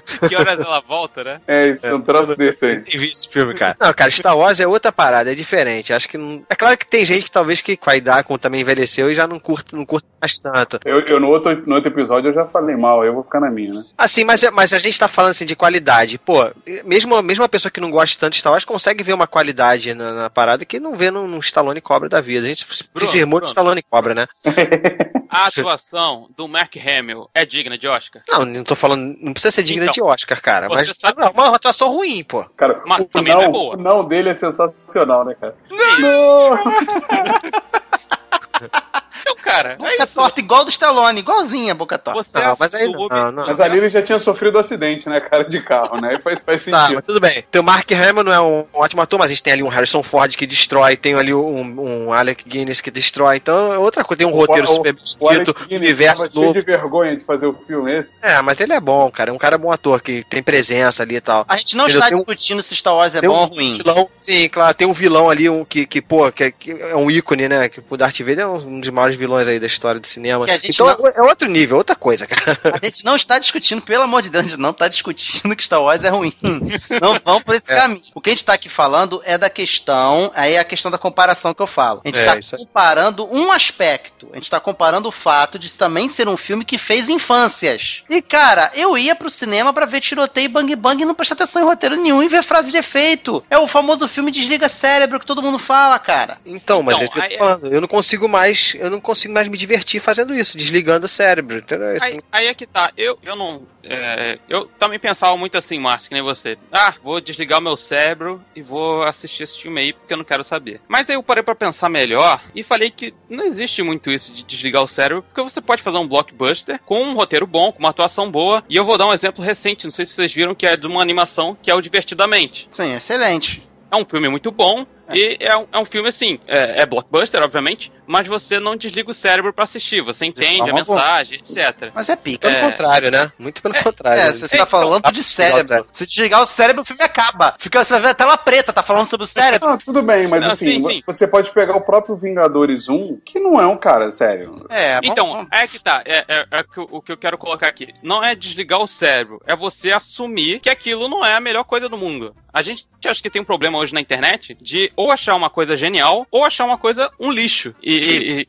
Speaker 7: Que horas ela volta, né?
Speaker 6: É isso, um troço desse aí.
Speaker 5: Vi esse filme, cara. Não, cara, Star Wars é outra parada, é diferente. Acho que não... É claro que tem gente que talvez que com a idade, como também envelheceu, e já não curta, não curta mais tanto.
Speaker 6: Eu, eu no, outro, no outro episódio eu já falei mal, eu vou ficar na minha, né?
Speaker 5: Assim, mas, é- mas a gente tá falando assim de qualidade. Pô, mesmo, mesmo uma pessoa que não gosta tanto de Star Wars consegue ver uma qualidade na, na parada que não vê num, num Stallone Cobra da vida. A gente se
Speaker 7: Bruno,
Speaker 5: firmou de
Speaker 7: Bruno.
Speaker 5: Stallone Cobra, né?
Speaker 7: A atuação do Mark Hamill é digna de Oscar?
Speaker 5: Não, não tô falando. Não precisa ser digna
Speaker 7: Então,
Speaker 5: de Oscar, cara.
Speaker 7: você
Speaker 5: Mas
Speaker 7: sabe-
Speaker 5: é uma atuação ruim, pô.
Speaker 6: Cara,
Speaker 7: Mas
Speaker 6: o
Speaker 7: também
Speaker 6: não,
Speaker 7: não é boa.
Speaker 6: o não dele é sensacional, né, cara? Não!
Speaker 7: Então, cara, é
Speaker 4: Boca
Speaker 7: isso.
Speaker 4: torta igual do Stallone, igualzinha a boca torta.
Speaker 7: Você
Speaker 5: Não, mas aí não, não.
Speaker 6: Mas ali ele já tinha sofrido um acidente, né, cara, de carro, né? E faz, faz
Speaker 5: Tá,
Speaker 6: sentido.
Speaker 5: mas tudo bem. Tem o Mark Hamill não é um ótimo ator, mas a gente tem ali um Harrison Ford que destrói, tem ali um, um Alec Guinness que destrói. Então é outra coisa. Tem um roteiro
Speaker 6: O-
Speaker 5: super bem
Speaker 6: O Alec
Speaker 5: escrito,
Speaker 6: Guinness
Speaker 5: universo
Speaker 6: tava cheio
Speaker 5: novo.
Speaker 6: de vergonha de fazer o filme esse.
Speaker 5: É, mas ele é bom, cara. É um cara bom ator que tem presença ali e tal.
Speaker 4: A gente não
Speaker 5: Entendeu?
Speaker 4: está
Speaker 5: Tem um-
Speaker 4: discutindo se Star Wars é bom
Speaker 5: um
Speaker 4: ou ruim.
Speaker 5: vilão, sim, claro, tem um vilão ali um, que, que, pô, que, é- que é um ícone, né? Que o Darth Vader é um dos maiores vilões aí da história do cinema.
Speaker 4: Que a gente
Speaker 5: Então
Speaker 4: não-
Speaker 5: é outro nível, outra coisa, cara.
Speaker 4: A gente não está discutindo, pelo amor de Deus, a gente não está discutindo que Star Wars é ruim. Não vamos por esse
Speaker 5: É.
Speaker 4: caminho. O que a gente está aqui falando é da questão, aí é a questão da comparação que eu falo. A gente
Speaker 5: É,
Speaker 4: está
Speaker 5: isso aí.
Speaker 4: comparando um aspecto. A gente está comparando o fato de também ser um filme que fez infâncias. E, cara, eu ia pro cinema pra ver tiroteio e bang bang e não prestar atenção em roteiro nenhum e ver frase de efeito. É o famoso filme Desliga Cérebro que todo mundo fala, cara.
Speaker 5: Então, mas
Speaker 7: Então,
Speaker 5: é isso que eu tô falando. Eu não consigo mais, eu não consigo mais me divertir fazendo isso, desligando o cérebro.
Speaker 7: Aí, aí é que tá, eu, eu não. é, eu também pensava muito assim, Márcio, que nem você. Ah, vou desligar o meu cérebro e vou assistir esse filme aí porque eu não quero saber. Mas aí eu parei pra pensar melhor e falei que não existe muito isso de desligar o cérebro, porque você pode fazer um blockbuster com um roteiro bom, com uma atuação boa. E eu vou dar um exemplo recente, não sei se vocês viram, que é de uma animação que é o Divertidamente.
Speaker 4: Sim, excelente.
Speaker 7: É um filme muito bom. E é um, é um filme assim, é, é blockbuster, obviamente, mas você não desliga o cérebro pra assistir, você entende a
Speaker 4: forma boa.
Speaker 7: mensagem, etc.
Speaker 4: Mas é pica.
Speaker 5: Pelo
Speaker 7: É.
Speaker 5: contrário, né? Muito pelo contrário.
Speaker 4: É, você está
Speaker 7: Então,
Speaker 4: falando
Speaker 5: dá
Speaker 4: de cérebro.
Speaker 5: cérebro.
Speaker 4: Se desligar o cérebro, o filme acaba. Fica, você vai ver a tela preta, tá falando sobre o cérebro.
Speaker 6: Ah, tudo bem, mas
Speaker 7: Não,
Speaker 6: assim,
Speaker 7: sim, sim.
Speaker 6: você pode pegar o próprio Vingadores 1, que não é um cara, sério.
Speaker 4: É,
Speaker 7: Então,
Speaker 4: vamos-
Speaker 7: é que tá. É, é- é o que eu quero colocar aqui. Não é desligar o cérebro, é você assumir que aquilo não é a melhor coisa do mundo. A gente acha que tem um problema hoje na internet de ou achar uma coisa genial ou achar uma coisa um lixo. E,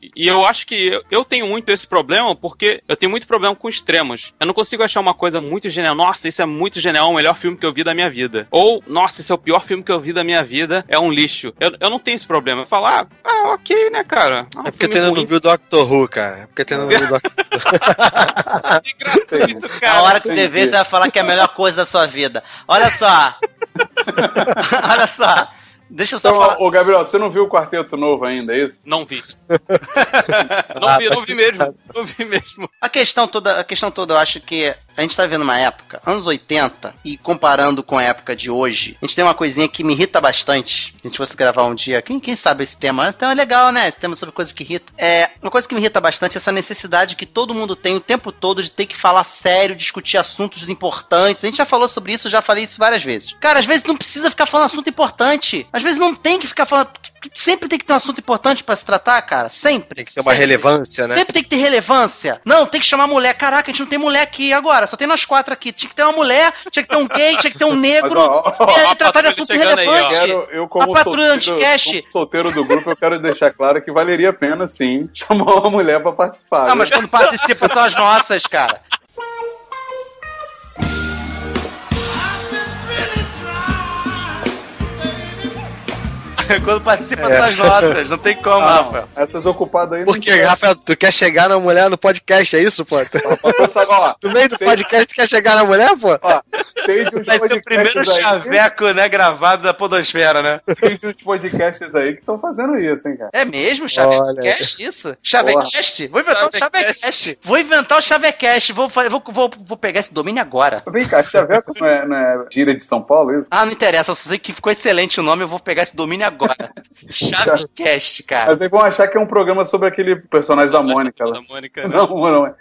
Speaker 7: e- e eu acho que eu, eu tenho muito esse problema porque eu tenho muito problema com extremos. Eu não consigo achar uma coisa muito genial. Nossa, isso é muito genial, é o melhor filme que eu vi da minha vida. Ou, nossa, esse é o pior filme que eu vi da minha vida, é um lixo. Eu, eu não tenho esse problema. Eu falo, ah, ah, ok, né, cara? É um
Speaker 5: É porque tu ainda não viu Doctor Who, cara. É porque tu ainda não viu Doctor
Speaker 7: Que gratuito, cara.
Speaker 4: Na hora que você vê, você vai falar que é a melhor coisa da sua vida. Olha só. Olha só. Deixa eu só
Speaker 6: Então,
Speaker 4: falar.
Speaker 6: ô Gabriel, você não viu o quarteto novo ainda, é isso?
Speaker 7: Não vi. não
Speaker 5: Ah,
Speaker 7: vi, não vi mesmo. Não vi mesmo.
Speaker 4: A questão toda, a questão toda, eu acho que a gente tá vendo uma época, anos 80, e comparando com a época de hoje, a gente tem uma coisinha que me irrita bastante. Se a gente fosse gravar um dia, quem, quem sabe esse tema? Esse tema é legal, né? Esse tema sobre coisa que irrita. É, uma coisa que me irrita bastante é essa necessidade que todo mundo tem o tempo todo de ter que falar sério, discutir assuntos importantes. A gente já falou sobre isso, já falei isso várias vezes. Cara, às vezes não precisa ficar falando assunto importante. Às vezes não tem que ficar falando. Sempre tem que ter um assunto importante pra se tratar, cara. Sempre.
Speaker 5: Tem que ter uma
Speaker 4: Sempre.
Speaker 5: relevância, né?
Speaker 4: Sempre tem que ter relevância. Não, tem que chamar mulher. Caraca, a gente não tem mulher aqui agora. Só tem nós quatro aqui. Tinha que ter uma mulher, tinha que ter um gay, tinha que ter um negro.
Speaker 6: Mas, ó, ó,
Speaker 4: e aí tratar de assunto
Speaker 7: chegando aí,
Speaker 4: relevante.
Speaker 6: Quero, eu, como
Speaker 4: A patrulha
Speaker 6: solteiro,
Speaker 4: anticast.
Speaker 6: como solteiro do grupo, eu quero deixar claro que valeria a pena, sim, chamar uma mulher pra participar.
Speaker 4: Ah,
Speaker 6: né?
Speaker 4: mas quando participa são as nossas, cara. Quando participa
Speaker 5: É.
Speaker 4: são as nossas, não tem como,
Speaker 6: Ah, não.
Speaker 4: Rafael.
Speaker 6: Essas ocupadas aí não
Speaker 5: Porque, Rafael, tu quer chegar na mulher no podcast, é isso, pô?
Speaker 6: Ó,
Speaker 5: No meio do
Speaker 6: Sei.
Speaker 5: podcast, tu quer chegar na mulher, pô?
Speaker 6: sei de uns
Speaker 4: Vai ser o primeiro
Speaker 6: aí-
Speaker 4: chaveco, né, gravado da podosfera, né?
Speaker 6: Sei de uns podcasts aí que estão fazendo isso, hein, cara.
Speaker 4: É mesmo? Chavecast isso? Chavecast? Vou inventar o
Speaker 7: Chavecast.
Speaker 4: Vou inventar o Chavecast. Vou, vou, vou, vou pegar esse domínio agora.
Speaker 6: Vem cá, Chaveco não é, não é gíria de São Paulo, isso?
Speaker 4: Ah, não interessa. Eu só sei que ficou excelente o nome. Eu vou pegar esse domínio agora. Chavecast, cara.
Speaker 6: Mas aí vão achar que é um programa sobre aquele personagem da Mônica.
Speaker 7: Da
Speaker 6: Lá.
Speaker 7: Mônica, né?
Speaker 6: Não, não é.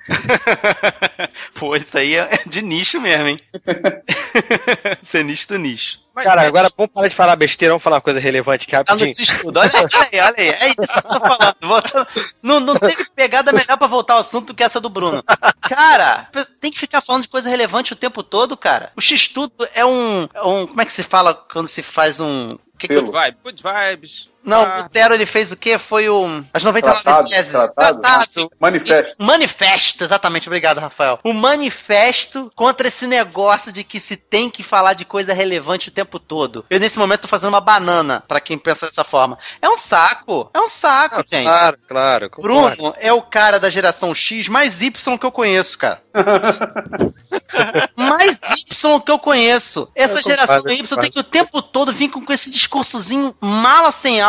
Speaker 4: Pô, isso aí é de nicho mesmo, hein? Isso é nicho do nicho.
Speaker 7: Mas-
Speaker 5: Cara,
Speaker 7: mas-
Speaker 5: agora vamos parar de falar besteira, vamos falar uma coisa relevante aqui
Speaker 4: Tá no
Speaker 5: rapidinho.
Speaker 4: seu estudo. Olha aí, olha aí, olha aí. É isso que eu tô falando. Voltando- Não, não teve pegada melhor pra voltar ao assunto que essa do Bruno. Cara, tem que ficar falando de coisa relevante o tempo todo, cara. O X-Tudo é um, é um. Como é que se fala quando se faz um. que que
Speaker 6: Selo.
Speaker 7: Good vibe, good vibes.
Speaker 4: Não,
Speaker 7: Ah.
Speaker 4: Lutero ele fez o quê? Foi o. As 99
Speaker 6: Tratado,
Speaker 4: teses.
Speaker 6: tratado. Manifesto.
Speaker 4: Manifesto, exatamente, obrigado, Rafael. O manifesto contra esse negócio de que se tem que falar de coisa relevante o tempo todo. Eu, nesse momento, tô fazendo uma banana, pra quem pensa dessa forma. É um saco. É um saco, gente.
Speaker 5: Claro, claro. concordo.
Speaker 4: Bruno é o cara da geração X mais Y que eu conheço, cara. mais Y que eu conheço. Essa
Speaker 5: Eu
Speaker 4: geração
Speaker 5: concordo,
Speaker 4: Y tem que o tempo todo vir com, com esse discursozinho mala sem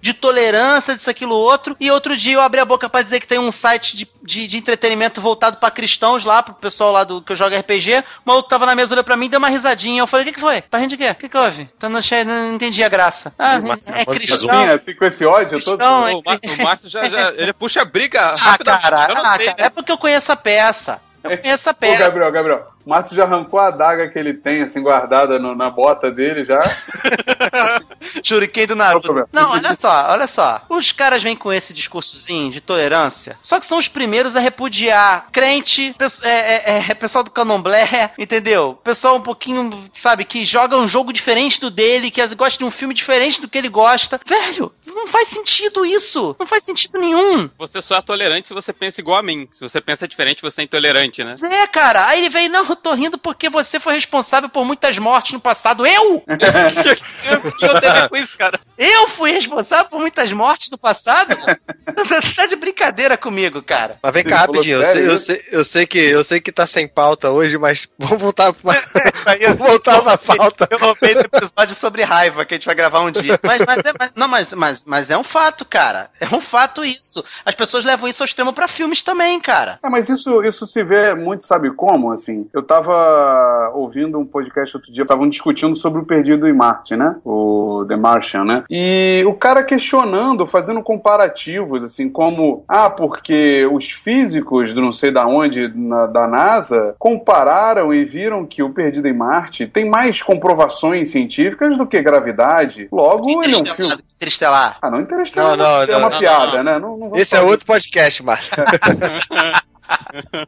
Speaker 4: de tolerância, disso, aquilo, outro. E outro dia eu abri a boca pra dizer que tem um site de, de, de entretenimento voltado pra cristãos lá, pro pessoal lá do que eu jogo RPG. O maluco tava na mesa, olhou pra mim, deu uma risadinha. Eu falei, o que, que foi? Tá rindo de quê? O que, que houve? Tá no cheio, não entendi a graça. Ah, é
Speaker 5: mas-
Speaker 4: cristão.
Speaker 6: Assim, assim, com esse ódio todo.
Speaker 4: Cristão, é
Speaker 7: O, Márcio já, já- ele puxa a briga.
Speaker 4: Ah, cara,
Speaker 7: não
Speaker 4: ah,
Speaker 7: sei,
Speaker 4: cara,
Speaker 7: né?
Speaker 4: é porque eu conheço a peça. Eu conheço a
Speaker 6: Ô,
Speaker 4: peça.
Speaker 6: Gabriel, Gabriel, o Márcio já arrancou a adaga que ele tem, assim, guardada no- na bota dele já.
Speaker 4: Shuriken do Naruto. Não, olha só, olha só. Os caras vêm com esse discursozinho de tolerância, só que são os primeiros a repudiar crente, pesso- é, é, é, pessoal do candomblé, entendeu? Pessoal um pouquinho, sabe, que joga um jogo diferente do dele, que gosta de um filme diferente do que ele gosta. Velho, não faz sentido isso. Não faz sentido nenhum.
Speaker 7: Você só é tolerante se você pensa igual a mim. Se você pensa diferente, você é intolerante, né?
Speaker 4: Mas é, cara. Aí ele veio, não, tô rindo porque você foi responsável por muitas mortes no passado. Eu?
Speaker 7: O que eu tenho a ver com isso, cara?
Speaker 4: Eu fui responsável por muitas mortes no passado? Você tá de brincadeira comigo, cara.
Speaker 5: Mas vem cá rapidinho, eu sei, eu, sei, eu, sei que, eu sei que tá sem pauta hoje, mas vamos voltar pra, vamos voltar pra pauta.
Speaker 4: Eu roubei do episódio sobre raiva que a gente vai gravar um dia. Mas, mas, é, mas- não, mas, mas, mas é um fato, cara. É um fato isso. As pessoas levam isso ao extremo pra filmes também, cara.
Speaker 6: É, mas isso, isso se vê muito, sabe como? Assim, eu tava ouvindo um podcast outro dia, estavam discutindo sobre o Perdido em Marte, né? O The Martian, né? E o cara questionando, fazendo comparativos, assim, como, ah, porque os físicos do não sei da onde, na- da NASA, compararam e viram que o Perdido em Marte tem mais comprovações científicas do que gravidade. Logo, ele é um filme.
Speaker 4: Interestelar.
Speaker 6: Ah, não Interestelar
Speaker 5: Não, não,
Speaker 6: é uma
Speaker 5: não,
Speaker 6: piada,
Speaker 7: não,
Speaker 6: né? Não,
Speaker 5: Esse é outro podcast, Márcio.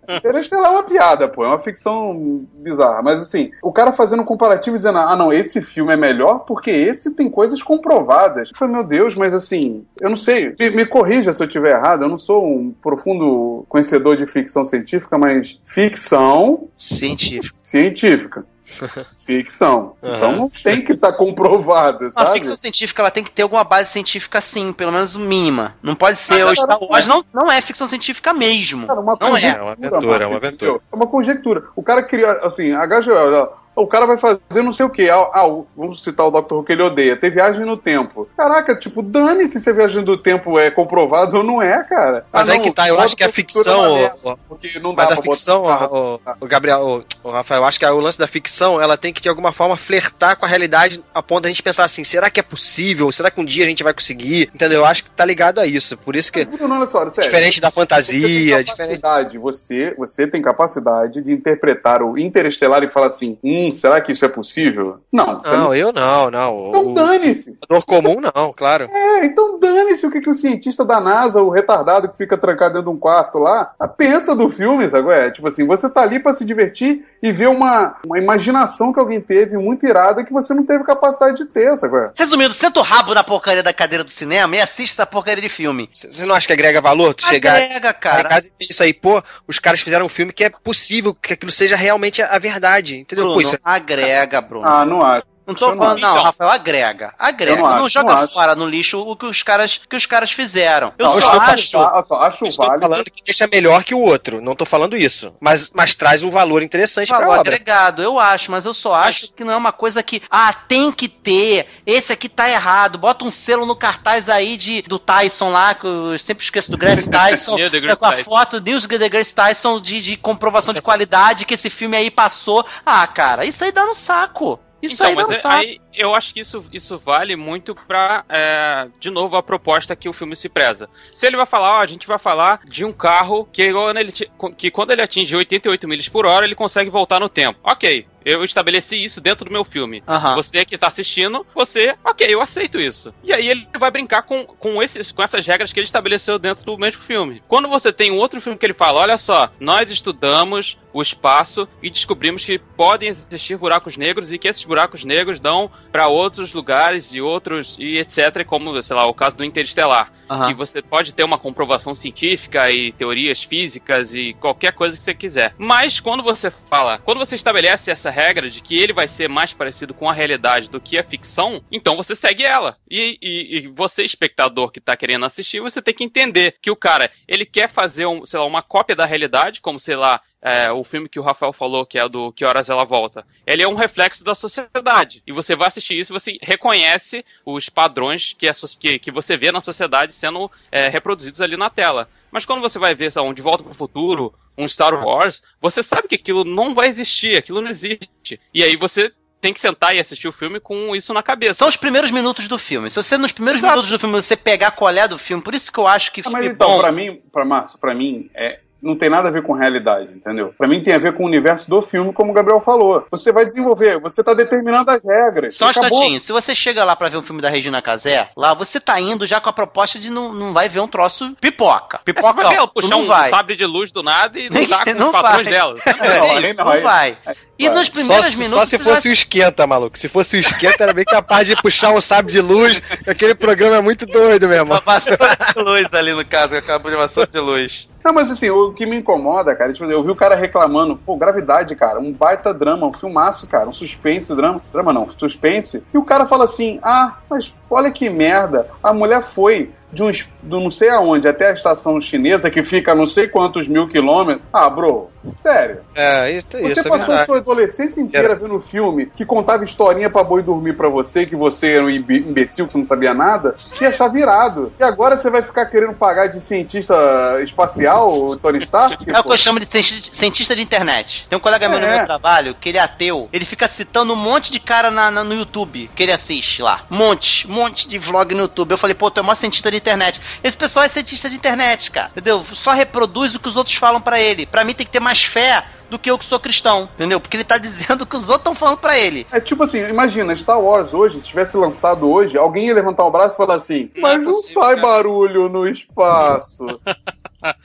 Speaker 6: Interestelar é uma piada, pô, é uma ficção bizarra. Mas assim, o cara fazendo um comparativo dizendo, ah, não, esse filme é melhor porque esse tem coisas comprovadas. Eu falei, meu Deus, mas assim, eu não sei, me, me corrija se eu estiver errado, eu não sou um profundo conhecedor de ficção científica, mas ficção
Speaker 4: Científico.
Speaker 6: científica. Ficção.
Speaker 5: Aham.
Speaker 6: Então não tem que estar comprovado,
Speaker 4: A
Speaker 6: sabe?
Speaker 4: ficção científica ela tem que ter alguma base científica sim, pelo menos mínima. Não pode ser.
Speaker 6: Mas,
Speaker 4: o Star Wars não, não é ficção científica mesmo.
Speaker 6: Cara, uma
Speaker 4: Não é.
Speaker 5: É uma aventura, é uma aventura.
Speaker 6: É uma conjectura. O cara queria, assim, HGL, o cara vai fazer não sei o quê. Ah, ah, vamos citar o Dr. Who que ele odeia. Ter viagem no tempo. Caraca, tipo, dane-se se a viagem do tempo é comprovado ou não é, cara.
Speaker 5: Mas
Speaker 6: Ah,
Speaker 5: aí
Speaker 6: não,
Speaker 5: que tá, eu acho que a ficção,
Speaker 6: porque não dá
Speaker 5: mas a
Speaker 6: pra botar-
Speaker 5: ficção, o, o Gabriel, o, o Rafael, eu acho que o lance da ficção, ela tem que de alguma forma flertar com a realidade a ponto da gente pensar assim, será que é possível? Será que um dia a gente vai conseguir? Entendeu? Eu acho que tá ligado a isso. Por isso que
Speaker 6: Mas, só, sério.
Speaker 5: diferente da
Speaker 6: Você tem
Speaker 5: fantasia, diferente
Speaker 6: capacidade, você, você tem capacidade de interpretar o Interestelar e falar assim, hum, será que isso é possível? Não. você
Speaker 5: Não, eu não, não.
Speaker 6: Então
Speaker 5: O
Speaker 6: dane-se.
Speaker 5: jogador comum não, claro.
Speaker 6: É, então dane-se o que, que o cientista da NASA, o retardado que fica trancado dentro de um quarto lá, pensa do filme, sabe? É, tipo assim, você tá ali pra se divertir e ver uma, uma imaginação que alguém teve muito irada que você não teve capacidade de ter, sabe?
Speaker 4: Resumindo, senta o rabo na porcaria da cadeira do cinema e assiste essa porcaria de filme.
Speaker 5: Você não acha que agrega valor tu chegar
Speaker 4: Agrega, cara.
Speaker 5: casa e isso aí, pô, os caras fizeram um filme que é possível que aquilo seja realmente a verdade, entendeu?
Speaker 4: Bruno, agrega, Bruno.
Speaker 6: Ah, não acho.
Speaker 4: Não tô
Speaker 6: eu
Speaker 4: falando,
Speaker 6: não
Speaker 7: acho.
Speaker 4: Rafael, agrega. Agrega.
Speaker 6: Eu não
Speaker 4: Não,
Speaker 6: acho,
Speaker 4: joga
Speaker 6: não acho.
Speaker 4: fora no lixo o que os caras, que os caras fizeram. Eu
Speaker 6: não,
Speaker 4: só
Speaker 6: eu
Speaker 4: acho.
Speaker 6: Olha só, acho
Speaker 5: estou
Speaker 6: válido.
Speaker 5: falando que deixa melhor que o outro, não tô falando isso. Mas, mas traz um valor interessante pra
Speaker 4: Valor
Speaker 5: obra.
Speaker 4: agregado, eu acho, mas eu só acho que não é uma coisa que, ah, tem que ter, esse aqui tá errado, bota um selo no cartaz aí de, do Tyson lá, que eu sempre esqueço do Grace Tyson, com a foto Neil deGrasse Tyson de, de comprovação de qualidade que esse filme aí passou. Ah, cara, isso aí dá no saco. Isso
Speaker 7: então,
Speaker 4: aí
Speaker 7: mas é- aí eu acho que isso, isso vale muito pra, é, de novo, a proposta que o filme se preza. Se ele vai falar, ó, a gente vai falar de um carro que quando ele, ti- que quando ele atinge 88 milhas por hora, ele consegue voltar no tempo. Ok, Eu estabeleci isso dentro do meu filme.
Speaker 4: Aham.
Speaker 7: Você que tá assistindo, você, ok, eu aceito isso. E aí ele vai brincar com, com, esses, com essas regras que ele estabeleceu dentro do mesmo filme. Quando você tem um outro filme que ele fala, olha só, nós estudamos o espaço e descobrimos que podem existir buracos negros e que esses buracos negros dão para outros lugares e outros e etc, como, sei lá, o caso do Interestelar.
Speaker 4: Aham.
Speaker 7: Que você pode ter uma comprovação científica e teorias físicas e qualquer coisa que você quiser. Mas quando você fala, quando você estabelece essa regra de que ele vai ser mais parecido com a realidade do que a ficção, então você segue ela. E, e- e você, espectador que tá querendo assistir, você tem que entender que o cara, ele quer fazer, um, sei lá, uma cópia da realidade, como, sei lá, é, o filme que o Rafael falou, que é do Que Horas Ela Volta, ele é um reflexo da sociedade. E você vai assistir isso e você reconhece os padrões que, a so- que, que você vê na sociedade sendo é, reproduzidos ali na tela. Mas quando você vai ver, sei lá, um De Volta para o Futuro, um Star Wars, você sabe que aquilo não vai existir, aquilo não existe. E aí você tem que sentar e assistir o filme com isso na cabeça.
Speaker 4: São os primeiros minutos do filme. Se você, nos primeiros
Speaker 7: Exato.
Speaker 4: minutos do filme, você pegar a colher do filme, por isso que eu acho que
Speaker 6: Ah, mas
Speaker 4: filme
Speaker 6: então,
Speaker 4: bom.
Speaker 6: pra mim, pra Márcio, pra mim, é, não tem nada a ver com realidade, entendeu? Pra mim tem a ver com o universo do filme, como o Gabriel falou. Você vai desenvolver, você tá determinando as regras.
Speaker 4: Só um instantinho, se você chega lá pra ver um filme da Regina Casé, lá você tá indo já com a proposta de não, não vai ver um troço pipoca.
Speaker 7: É, você
Speaker 4: Pipoca
Speaker 7: vai ver puxar
Speaker 4: não
Speaker 7: um
Speaker 4: vai.
Speaker 7: sabre de luz do nada e não dá com
Speaker 4: Não
Speaker 7: os padrões
Speaker 4: vai.
Speaker 7: dela.
Speaker 4: É
Speaker 6: Não,
Speaker 4: isso,
Speaker 6: não,
Speaker 4: vai. E
Speaker 6: vai.
Speaker 4: nos
Speaker 5: Só,
Speaker 4: primeiros minutos.
Speaker 5: só se fosse
Speaker 4: já-
Speaker 5: o esquenta, maluco. Se fosse o esquenta, era bem capaz de puxar um sábio de luz. Aquele programa é muito doido, meu irmão.
Speaker 4: Uma vassoura de luz ali no caso, acabou de vassoura de luz.
Speaker 6: Não, mas assim, o que me incomoda, cara, tipo, eu vi o cara reclamando, pô, gravidade, cara, um baita drama, um filmaço, cara, um suspense, drama, drama não, suspense, e o cara fala assim, ah, mas olha que merda, a mulher foi de uns, do não sei aonde até a estação chinesa, que fica a não sei quantos mil quilômetros, ah, bro, sério,
Speaker 5: É, isso,
Speaker 6: você
Speaker 5: isso é
Speaker 6: passou
Speaker 5: verdade.
Speaker 6: sua adolescência inteira vendo um filme que contava historinha pra boi dormir pra você, que você era um imbe- imbecil, que você não sabia nada, e achar virado. E agora você vai ficar querendo pagar de cientista espacial, Tony Stark?
Speaker 4: É o que eu chamo de cienti- cientista de internet. Tem um colega meu no
Speaker 6: É.
Speaker 4: meu trabalho que ele é ateu. Ele fica citando um monte de cara na, na- no YouTube que ele assiste lá. Monte, monte de vlog no YouTube. Eu falei, pô, tu é mó cientista de internet. Esse pessoal é cientista de internet, cara. Entendeu? Só reproduz o que os outros falam pra ele. Pra mim tem que ter mais fé do que eu que sou cristão. Entendeu? Porque ele tá dizendo o que os outros estão falando pra ele.
Speaker 6: É tipo assim, imagina, Star Wars hoje, se tivesse lançado hoje, alguém ia levantar o braço e falar assim,
Speaker 7: Não é
Speaker 6: mas não
Speaker 7: possível,
Speaker 6: sai
Speaker 7: cara."
Speaker 6: barulho no espaço.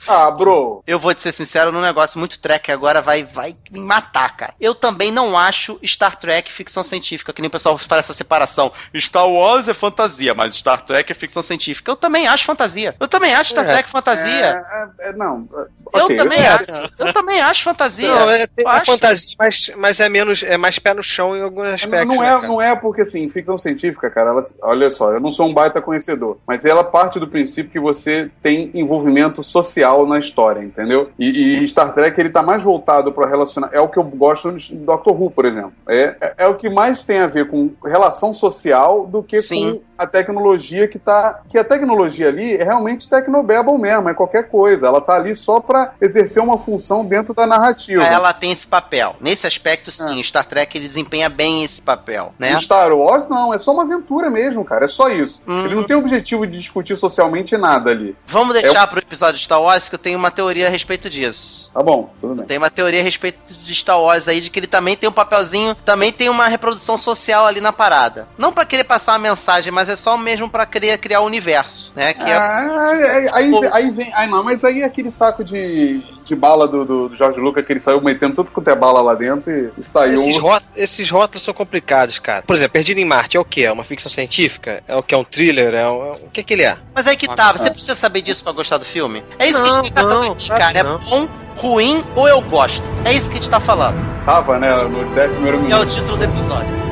Speaker 6: ah, bro.
Speaker 4: Eu vou te ser sincero num negócio muito track agora vai, vai me matar, cara. Eu também não acho Star Trek ficção científica, que nem o pessoal faz essa separação. Star Wars é fantasia, mas Star Trek é ficção científica. Eu também acho fantasia. Eu também acho Star
Speaker 5: É.
Speaker 4: Trek fantasia.
Speaker 6: É, é, é, não. é,
Speaker 4: eu
Speaker 6: ok,
Speaker 4: também
Speaker 6: é,
Speaker 4: acho. Eu também acho fantasia.
Speaker 5: Não, é,
Speaker 4: Eu acho.
Speaker 5: fantasia, mas, mas é menos, é mais pé no chão em alguns aspectos.
Speaker 6: Não
Speaker 5: né,
Speaker 6: é,
Speaker 5: cara?
Speaker 6: não é porque, assim, ficção científica, cara, ela, olha só, eu não sou um baita conhecedor, mas ela parte do princípio que você tem envolvimento social na história, entendeu? E, e Star Trek, ele tá mais voltado para relacionar. É o que eu gosto do Doctor Who, por exemplo. É, é, é o que mais tem a ver com relação social do que
Speaker 4: Sim.
Speaker 6: com a tecnologia que tá. Que a tecnologia ali é realmente tecnobabble mesmo, é qualquer coisa. Ela tá ali só para exercer uma função dentro da narrativa.
Speaker 4: Ela tem esse papel. Nesse aspecto, sim, Star Trek ele desempenha bem esse papel, né?
Speaker 6: Star Wars, não, é só uma aventura mesmo, cara. É só isso.
Speaker 4: Hum.
Speaker 6: Ele não tem o objetivo de discutir socialmente nada ali.
Speaker 4: Vamos deixar pro episódio de Star Wars que eu tenho uma teoria a respeito disso.
Speaker 6: Tá bom, tudo bem.
Speaker 4: Tem uma teoria a respeito de Star Wars aí, de que ele também tem um papelzinho, também tem uma reprodução social ali na parada. Não pra querer passar uma mensagem, mas é só mesmo pra querer criar o universo, né? Que é...
Speaker 6: Ah, aí, aí,
Speaker 4: Pô.
Speaker 6: aí vem. Aí não, mas aí é aquele saco de, de bala do, do, do Jorge Lucas que ele saiu metendo tudo quanto é bala lá dentro e, e saiu.
Speaker 5: Esses, rótulos, esses rótulos são complicados, cara. Por exemplo, Perdido em Marte é o quê? É uma ficção científica? É o que? É um thriller? É um- o que que ele é?
Speaker 4: Mas aí que tá, você precisa saber disso pra gostar do filme. É isso que a gente tá
Speaker 5: Não,
Speaker 4: tratando
Speaker 5: não,
Speaker 4: aqui, cara.
Speaker 5: que
Speaker 4: É
Speaker 5: não.
Speaker 4: bom, ruim ou eu gosto. É isso que a gente tá falando.
Speaker 6: Tava, né? Nos 10 primeiros
Speaker 4: Que é o
Speaker 6: minutos.
Speaker 4: título do episódio.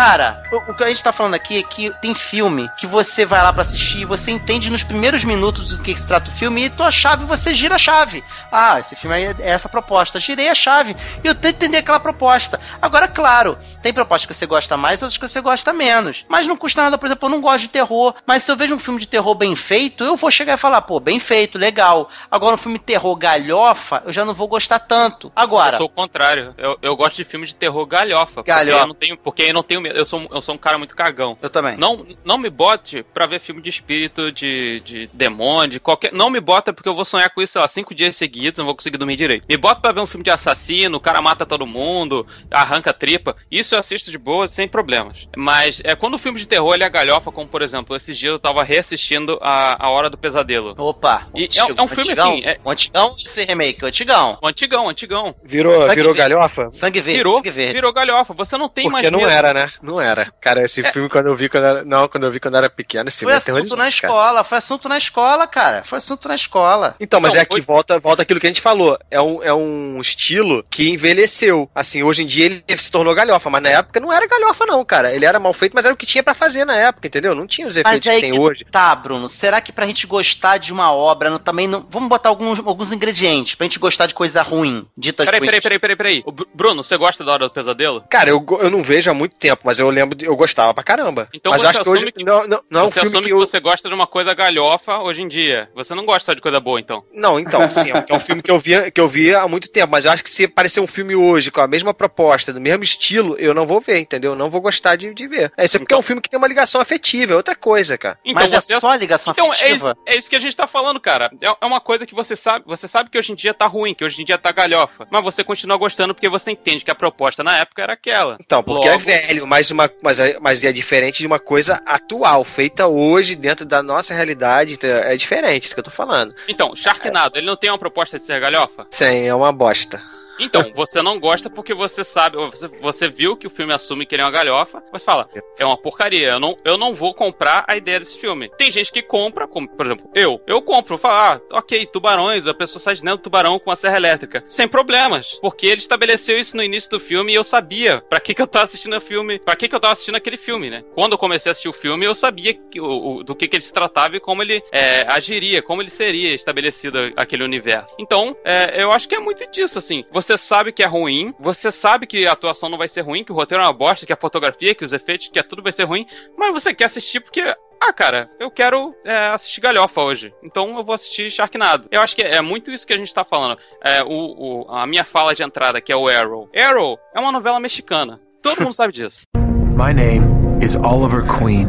Speaker 4: Cara, o, o que a gente tá falando aqui é que tem filme que você vai lá pra assistir, você entende nos primeiros minutos do que se trata o filme e tua chave você gira a chave. Ah, esse filme aí é essa proposta. Girei a chave e eu tento entender aquela proposta. Agora, claro, tem propostas que você gosta mais, outras que você gosta menos. Mas não custa nada, por exemplo, eu não gosto de terror, mas se eu vejo um filme de terror bem feito, eu vou chegar e falar, pô, bem feito, legal. Agora, um filme terror galhofa, eu já não vou gostar tanto. Agora.
Speaker 7: Eu sou o contrário. Eu, eu gosto de filme de terror galhofa.
Speaker 4: Galhofa.
Speaker 7: Porque eu não tenho, porque eu não tenho medo. Eu sou, eu sou um cara muito cagão.
Speaker 4: Eu também.
Speaker 7: Não, não me bote pra ver filme de espírito, de, de demônio, de qualquer. Não me bota porque eu vou sonhar com isso, sei lá, cinco dias seguidos, não vou conseguir dormir direito. Me bota pra ver um filme de assassino, o cara mata todo mundo, arranca tripa. Isso eu assisto de boa, sem problemas. Mas é quando o filme de terror ele é galhofa, como por exemplo, esses dias eu tava reassistindo a, a Hora do Pesadelo.
Speaker 4: Opa.
Speaker 7: E é, é um filme
Speaker 4: antigão,
Speaker 7: assim. É,
Speaker 4: O antigão esse remake, o antigão.
Speaker 7: o antigão, o antigão.
Speaker 5: Virou,
Speaker 4: Sangue
Speaker 5: virou
Speaker 4: verde.
Speaker 5: galhofa?
Speaker 4: Sangue verde.
Speaker 7: Virou,
Speaker 4: sangue verde.
Speaker 7: virou galhofa. Você não tem mais
Speaker 5: Porque não
Speaker 7: medo.
Speaker 5: era, né? Não era. Cara, esse filme quando eu vi quando era... Não, quando eu vi quando eu era pequeno, esse filme
Speaker 4: Foi
Speaker 5: é
Speaker 4: assunto
Speaker 5: aterrorizante,
Speaker 4: na
Speaker 5: cara.
Speaker 4: escola, foi assunto na escola, cara. Foi assunto na escola.
Speaker 5: Então, mas
Speaker 7: Então,
Speaker 5: é que
Speaker 7: hoje-
Speaker 5: volta, volta aquilo que a gente falou. É um, é um estilo que envelheceu. Assim, hoje em dia ele se tornou galhofa, mas na época não era galhofa, não, cara. Ele era mal feito, mas era o que tinha pra fazer na época, entendeu? Não tinha os efeitos
Speaker 4: Mas aí
Speaker 5: que tem
Speaker 4: que
Speaker 5: hoje.
Speaker 4: tá, Bruno. Será que pra gente gostar de uma obra, não- também não. Vamos botar alguns, alguns ingredientes pra gente gostar de coisa ruim, ditas
Speaker 7: Peraí,
Speaker 4: ruins.
Speaker 7: peraí, peraí, peraí, peraí. Bruno, você gosta da Hora do Pesadelo?
Speaker 5: Cara, eu, eu não vejo há muito tempo, mas eu lembro, eu gostava pra caramba.
Speaker 7: Então
Speaker 5: mas
Speaker 7: você
Speaker 5: eu acho que hoje
Speaker 7: assume que-
Speaker 5: não, não, não é um
Speaker 7: você
Speaker 5: filme
Speaker 7: assume
Speaker 5: que
Speaker 7: que,
Speaker 5: eu...
Speaker 7: você gosta de uma coisa galhofa hoje em dia. Você não gosta só de coisa boa, então.
Speaker 5: Não, então, sim, é um filme que eu via, que eu via há muito tempo, mas eu acho que se aparecer um filme hoje com a mesma proposta, do mesmo estilo, eu não vou ver, entendeu? Eu não vou gostar de, de ver. É, isso é porque é um filme que tem uma ligação afetiva, é outra coisa, cara.
Speaker 7: Então
Speaker 4: Mas
Speaker 7: você
Speaker 4: é só ligação
Speaker 7: Então, é isso,
Speaker 4: afetiva.
Speaker 7: é isso que a gente tá falando, cara. É, é uma coisa que você sabe, você sabe que hoje em dia tá ruim, que hoje em dia tá galhofa. Mas você continua gostando porque você entende que a proposta na época era aquela.
Speaker 5: Então, porque
Speaker 7: Logo-
Speaker 5: é velho, mas, uma, mas, é, mas é diferente de uma coisa atual, feita hoje dentro da nossa realidade. então É diferente, isso que eu tô falando.
Speaker 7: Então, Sharknado, ele não tem uma proposta de ser galhofa?
Speaker 5: Sim, é uma bosta.
Speaker 7: Então, você não gosta porque você sabe, você, você viu que o filme assume que ele é uma galhofa, mas fala, é uma porcaria, eu não, eu não vou comprar a ideia desse filme. Tem gente que compra, como, por exemplo, eu. Eu compro, falo, ah, ok, tubarões, a pessoa sai de dentro do tubarão com a serra elétrica. Sem problemas, porque ele estabeleceu isso no início do filme e eu sabia pra que, que eu tava assistindo o filme, pra que, que eu tava assistindo aquele filme, né? Quando eu comecei a assistir o filme, eu sabia que, o, o- do que, que ele se tratava e como ele é, agiria, como ele seria estabelecido aquele universo. Então, é, eu acho que é muito disso, assim. Você sabe que é ruim, você sabe que a atuação não vai ser ruim, que o roteiro é uma bosta, que a fotografia, que os efeitos, que tudo vai ser ruim, mas você quer assistir porque ah, cara, eu quero é, assistir galhofa hoje. Então eu vou assistir Sharknado. Eu acho que é, é muito isso que a gente tá falando. É, o, o- a minha fala de entrada, que é o Arrow. Arrow é uma novela mexicana. Todo mundo sabe disso.
Speaker 8: My name is Oliver Queen.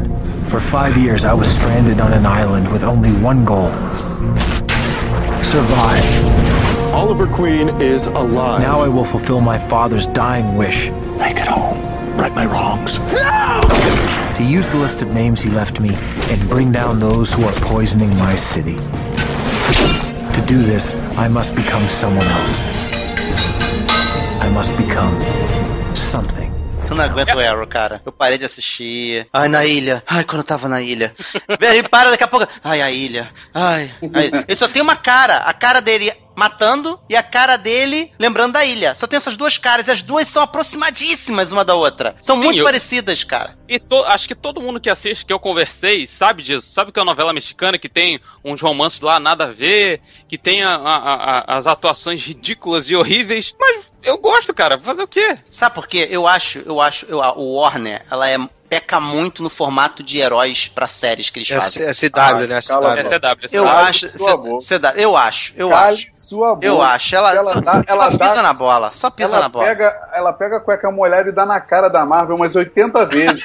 Speaker 8: For five years, I was stranded on an island with only one goal survive.
Speaker 3: Oliver Queen is alive.
Speaker 8: Now I will fulfill my father's dying wish
Speaker 3: make it home. Right my wrongs. No!
Speaker 8: to use the list of names he left me and bring down those who are poisoning my city. To do this, I must become someone else. I must become something.
Speaker 4: Eu não aguento o Arrow, cara. Eu parei de assistir. Ai, na ilha. Ai, quando eu tava na ilha. Ele para daqui a pouco. Ai, a ilha. Ai. a ilha. Ele só tem uma cara. A cara dele matando e a cara dele lembrando da ilha. Só tem essas duas caras e as duas são aproximadíssimas uma da outra. São
Speaker 7: Sim,
Speaker 4: muito
Speaker 7: eu-
Speaker 4: parecidas, cara.
Speaker 7: E to- acho que todo mundo que assiste, que eu conversei, sabe disso. Sabe que é uma novela mexicana que tem uns romances lá nada a ver, que tem a- a- a- as atuações ridículas e horríveis. Mas eu gosto, cara. Fazer o quê?
Speaker 4: Sabe por quê? Eu acho, eu acho, eu, o Warner, ela é peca muito no formato de heróis pra séries que eles
Speaker 5: É,
Speaker 4: fazem.
Speaker 5: é CW, né?
Speaker 6: cala
Speaker 5: CW.
Speaker 6: a
Speaker 7: É CW.
Speaker 4: Eu acho, eu acho, eu
Speaker 6: Cale
Speaker 4: acho.
Speaker 6: sua boca.
Speaker 4: Eu acho. Ela,
Speaker 6: Ela
Speaker 4: só,
Speaker 6: dá- ela
Speaker 4: só
Speaker 6: dá-
Speaker 4: pisa na bola. Só pisa
Speaker 6: Ela
Speaker 4: na bola.
Speaker 6: pega, ela pega a cueca molhada e dá na cara da Marvel umas 80 vezes.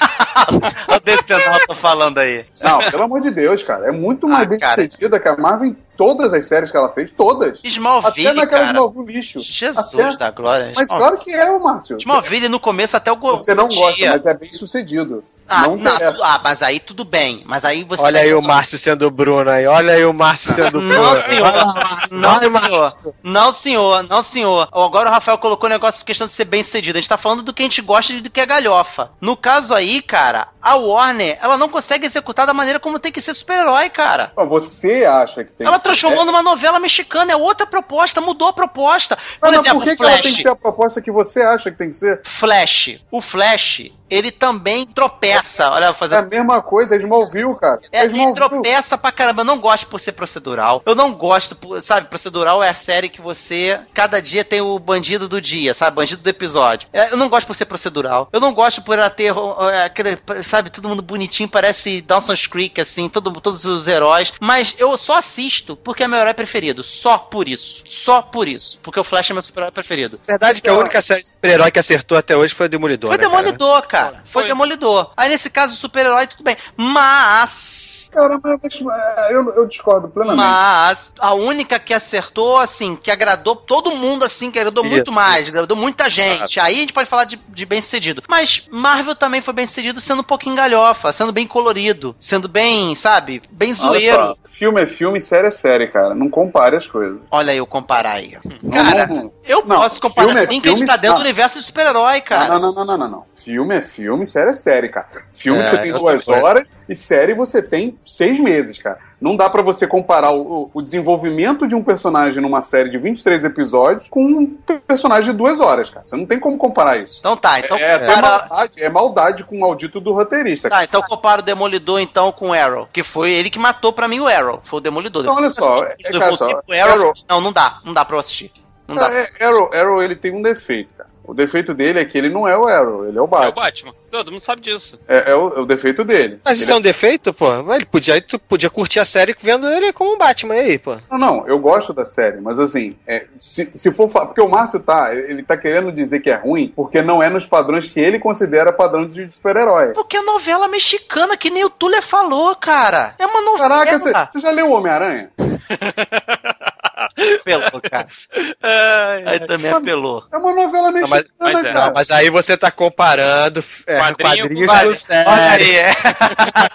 Speaker 4: Olha o Decenal tô falando aí.
Speaker 6: Não, pelo amor de Deus, cara. É muito mais
Speaker 4: Ah,
Speaker 6: bem
Speaker 4: cara.
Speaker 6: sucedida que a Marvel em todas as séries que ela fez. Todas.
Speaker 4: Smallville,
Speaker 6: Até naquela de
Speaker 4: cara.
Speaker 6: novo lixo.
Speaker 4: Jesus
Speaker 6: Até-
Speaker 4: da glória.
Speaker 6: Mas
Speaker 4: Small-
Speaker 6: claro que é, Márcio.
Speaker 4: Smallville no começo até o
Speaker 6: Você não gosta, mas é bem sucedido.
Speaker 4: Ah,
Speaker 6: não
Speaker 4: não, ah, mas aí tudo bem. Mas aí você.
Speaker 5: Olha aí o Márcio sendo o Bruno aí. Olha aí o Márcio sendo o Bruno.
Speaker 4: Não, senhor. Não, senhor. Não, senhor. Não, senhor. Agora o Rafael colocou o negócio de questão de ser bem sucedido. A gente tá falando do que a gente gosta e do que é galhofa. No caso aí, cara, a Warner, ela não consegue executar da maneira como tem que ser super-herói, cara.
Speaker 6: Você acha que tem
Speaker 4: Ela
Speaker 6: que ser-
Speaker 4: transformou numa novela mexicana, é outra proposta, mudou a proposta. Por
Speaker 6: Mas, mas
Speaker 4: exemplo,
Speaker 6: por que, que
Speaker 4: Flash.
Speaker 6: ela tem que ser a proposta que você acha que tem que ser?
Speaker 4: Flash. O Flash, ele também tropeça. Olha, vou
Speaker 6: É a mesma coisa, é Smallville, cara.
Speaker 4: É, ele
Speaker 6: Smallville.
Speaker 4: tropeça pra caramba. Eu não gosto por ser procedural. Eu não gosto, por, sabe? Procedural é a série que você. Cada dia tem o bandido do dia, sabe? Bandido do episódio. É, eu não gosto por ser procedural. Eu não gosto por ela ter. é, aquele, sabe? Todo mundo bonitinho, parece Dawson's Creek, assim, todo, todos os heróis. Mas eu só assisto porque é meu herói preferido. Só por isso. Só por isso. Porque o Flash é meu super-herói preferido.
Speaker 5: Verdade que a única série de super-herói que acertou até hoje foi o Demolidor.
Speaker 4: Foi
Speaker 5: né, cara?
Speaker 4: Demolidor, cara. Foi,
Speaker 7: Foi.
Speaker 4: Demolidor. Aí nesse caso, o super-herói, tudo bem. Mas.
Speaker 6: Cara, mas é, eu, eu discordo plenamente.
Speaker 4: Mas a única que acertou, assim, que agradou todo mundo, assim, que agradou muito
Speaker 5: Isso,
Speaker 4: mais, agradou muita gente. Aí a gente pode falar de, de bem sucedido. Mas Marvel também foi bem sucedido sendo um pouquinho galhofa, sendo bem colorido, sendo bem, sabe, bem
Speaker 6: Olha
Speaker 4: zoeiro.
Speaker 6: só, filme é filme, série é série, cara. Não compare as coisas.
Speaker 4: Olha aí eu comparar aí.
Speaker 6: Não,
Speaker 4: Cara,
Speaker 6: não, não.
Speaker 4: eu
Speaker 6: Não,
Speaker 4: posso comparar
Speaker 6: filme é
Speaker 4: assim que a gente
Speaker 6: filme,
Speaker 4: tá dentro do universo de super-herói, cara.
Speaker 6: Não, não, não, não, não, não. Filme é filme, série é série, cara. Filme
Speaker 5: É,
Speaker 6: você tem
Speaker 5: é
Speaker 6: duas
Speaker 5: coisa.
Speaker 6: horas e série você tem seis meses, cara. Não dá pra você comparar o, o- desenvolvimento de um personagem numa série de 23 episódios com um personagem de duas horas, cara. Você não tem como comparar isso.
Speaker 4: Então tá, então
Speaker 6: é, até
Speaker 4: compara-
Speaker 6: maldade, é maldade com o maldito do roteirista.
Speaker 4: Tá, então compara o Demolidor então com o Arrow, que foi ele que matou pra mim o Arrow, foi o Demolidor.
Speaker 6: Então, olha só, é- cara, só,
Speaker 4: Arrow,
Speaker 6: Arrow-
Speaker 4: não, não dá, não dá pra eu assistir. Não dá.
Speaker 6: É, Arrow, Arrow, ele tem um defeito. O defeito dele é que ele não é o Arrow, ele é o
Speaker 7: É o
Speaker 6: Batman.
Speaker 7: Batman. Todo mundo sabe disso.
Speaker 6: É, é o, é o defeito dele.
Speaker 5: Mas isso é
Speaker 6: Ele
Speaker 5: um defeito, pô? Ele podia, aí tu podia curtir a série vendo ele como um Batman aí, pô.
Speaker 6: Não, não, eu gosto da série, mas assim, é, se, se for. fa- Porque o Márcio tá, ele tá querendo dizer que é ruim, porque não é nos padrões que ele considera padrão de super-herói.
Speaker 4: Porque é novela mexicana, que nem o Tuller falou, cara. É uma novela.
Speaker 6: Caraca, você você já leu o Homem-Aranha?
Speaker 4: Apelou, cara. Aí também apelou.
Speaker 6: É uma novela
Speaker 5: mas-
Speaker 6: mexicana,
Speaker 7: mas é.
Speaker 6: cara.
Speaker 5: Não, mas aí você tá comparando é,
Speaker 7: Quadrinho
Speaker 5: quadrinhos
Speaker 7: com
Speaker 5: com
Speaker 7: quadrinho.
Speaker 5: série.
Speaker 4: Olha aí, é.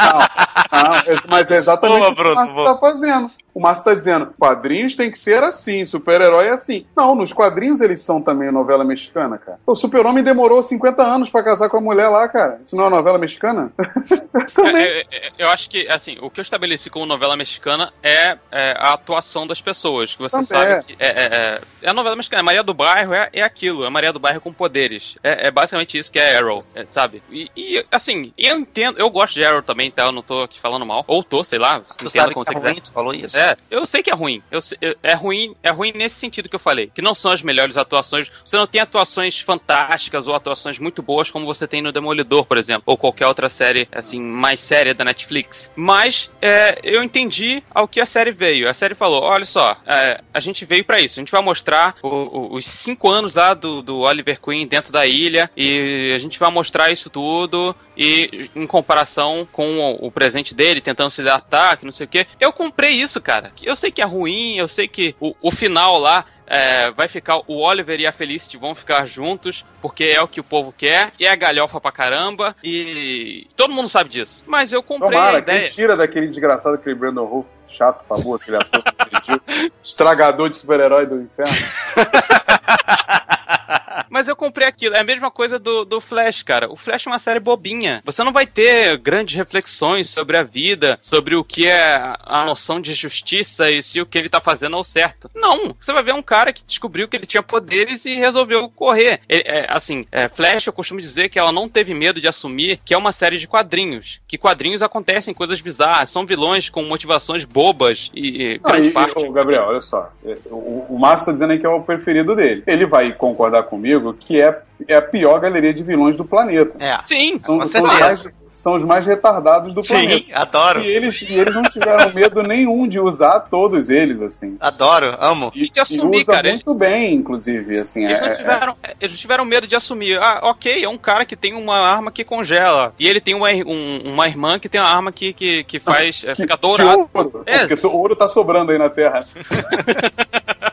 Speaker 6: Não, esse- mas é exatamente
Speaker 4: Boa,
Speaker 6: o que
Speaker 4: Bruno,
Speaker 6: o Márcio
Speaker 4: boa.
Speaker 6: tá fazendo. O Márcio tá dizendo, quadrinhos tem que ser assim, super-herói é assim. Não, nos quadrinhos eles são também novela mexicana, cara. O super-homem demorou 50 anos pra casar com a mulher lá, cara. Isso não é novela mexicana? também.
Speaker 7: É, é, é, eu acho que, assim, o que eu estabeleci como novela mexicana é, é, a atuação das pessoas. Que você
Speaker 6: Também
Speaker 7: sabe
Speaker 6: é.
Speaker 7: que é, é, é, é a novela mexicana. A Maria do Bairro é, é aquilo. É a Maria do Bairro com poderes. É, é basicamente isso que é Arrow, é, sabe? E, e, assim, eu entendo. Eu gosto de Arrow também, tá? Eu não tô aqui falando mal. Ou tô, sei lá.
Speaker 4: Tu
Speaker 7: entenda
Speaker 4: sabe
Speaker 7: como
Speaker 4: que
Speaker 7: você
Speaker 4: é
Speaker 7: quiser.
Speaker 4: ruim, tu falou isso.
Speaker 7: É, eu sei que é ruim. Eu é ruim. É ruim nesse sentido que eu falei. Que não são as melhores atuações. Você não tem atuações fantásticas ou atuações muito boas como você tem no Demolidor, por exemplo. Ou qualquer outra série, assim, mais séria da Netflix. Mas é, eu entendi ao que a série veio. A série falou: olha só, é, a gente veio pra isso. A gente vai mostrar o- o- os cinco anos lá do, do Oliver Queen dentro da ilha. E a gente vai mostrar isso tudo. E em comparação com o, presente dele, tentando se adaptar, que não sei o quê. Eu comprei isso, cara. Eu sei que é ruim, eu sei que o, o final lá. é, vai ficar o Oliver e a Felicity vão ficar juntos porque é o que o povo quer e é galhofa pra caramba e todo mundo sabe disso. Mas eu comprei a
Speaker 6: Tomara,
Speaker 7: ideia.
Speaker 6: quem tira daquele desgraçado, aquele Brandon Rolf chato, pra boa, aquele ator estragador de super-herói do inferno.
Speaker 7: Mas eu comprei aquilo. É a mesma coisa do, do Flash, cara. O Flash é uma série bobinha. Você não vai ter grandes reflexões sobre a vida, sobre o que é a noção de justiça e se o que ele tá fazendo é o certo. Não. Você vai ver um cara que descobriu que ele tinha poderes e resolveu correr. Ele- é, assim, é, Flash, eu costumo dizer que ela não teve medo de assumir que é uma série de quadrinhos. Que quadrinhos acontecem coisas bizarras. São vilões com motivações bobas e, e grande
Speaker 6: e-
Speaker 7: parte.
Speaker 6: ô, Gabriel, olha só. é, O, o Márcio tá dizendo aí que é o preferido dele. Ele vai concordar comigo que é, é a pior galeria de vilões do planeta.
Speaker 4: É.
Speaker 7: Sim,
Speaker 6: São,
Speaker 4: com
Speaker 6: são os
Speaker 4: certeza.
Speaker 6: mais, são os mais retardados do planeta.
Speaker 4: Sim, adoro.
Speaker 6: E eles, e eles não tiveram medo nenhum de usar todos eles, assim.
Speaker 4: Adoro, amo.
Speaker 6: E,
Speaker 7: de assumir,
Speaker 6: e usa
Speaker 7: cara.
Speaker 6: muito bem, inclusive, assim.
Speaker 7: Eles
Speaker 6: é-
Speaker 7: não,
Speaker 6: é-
Speaker 7: tiveram, eles não tiveram medo de assumir. Ah, ok, é um cara que tem uma arma que congela. E ele tem uma, um- uma irmã que tem uma arma que, que, que faz. é,
Speaker 6: que-
Speaker 7: fica
Speaker 6: que
Speaker 7: dourado.
Speaker 6: ouro,
Speaker 7: É.
Speaker 6: Porque o ouro tá sobrando aí na Terra.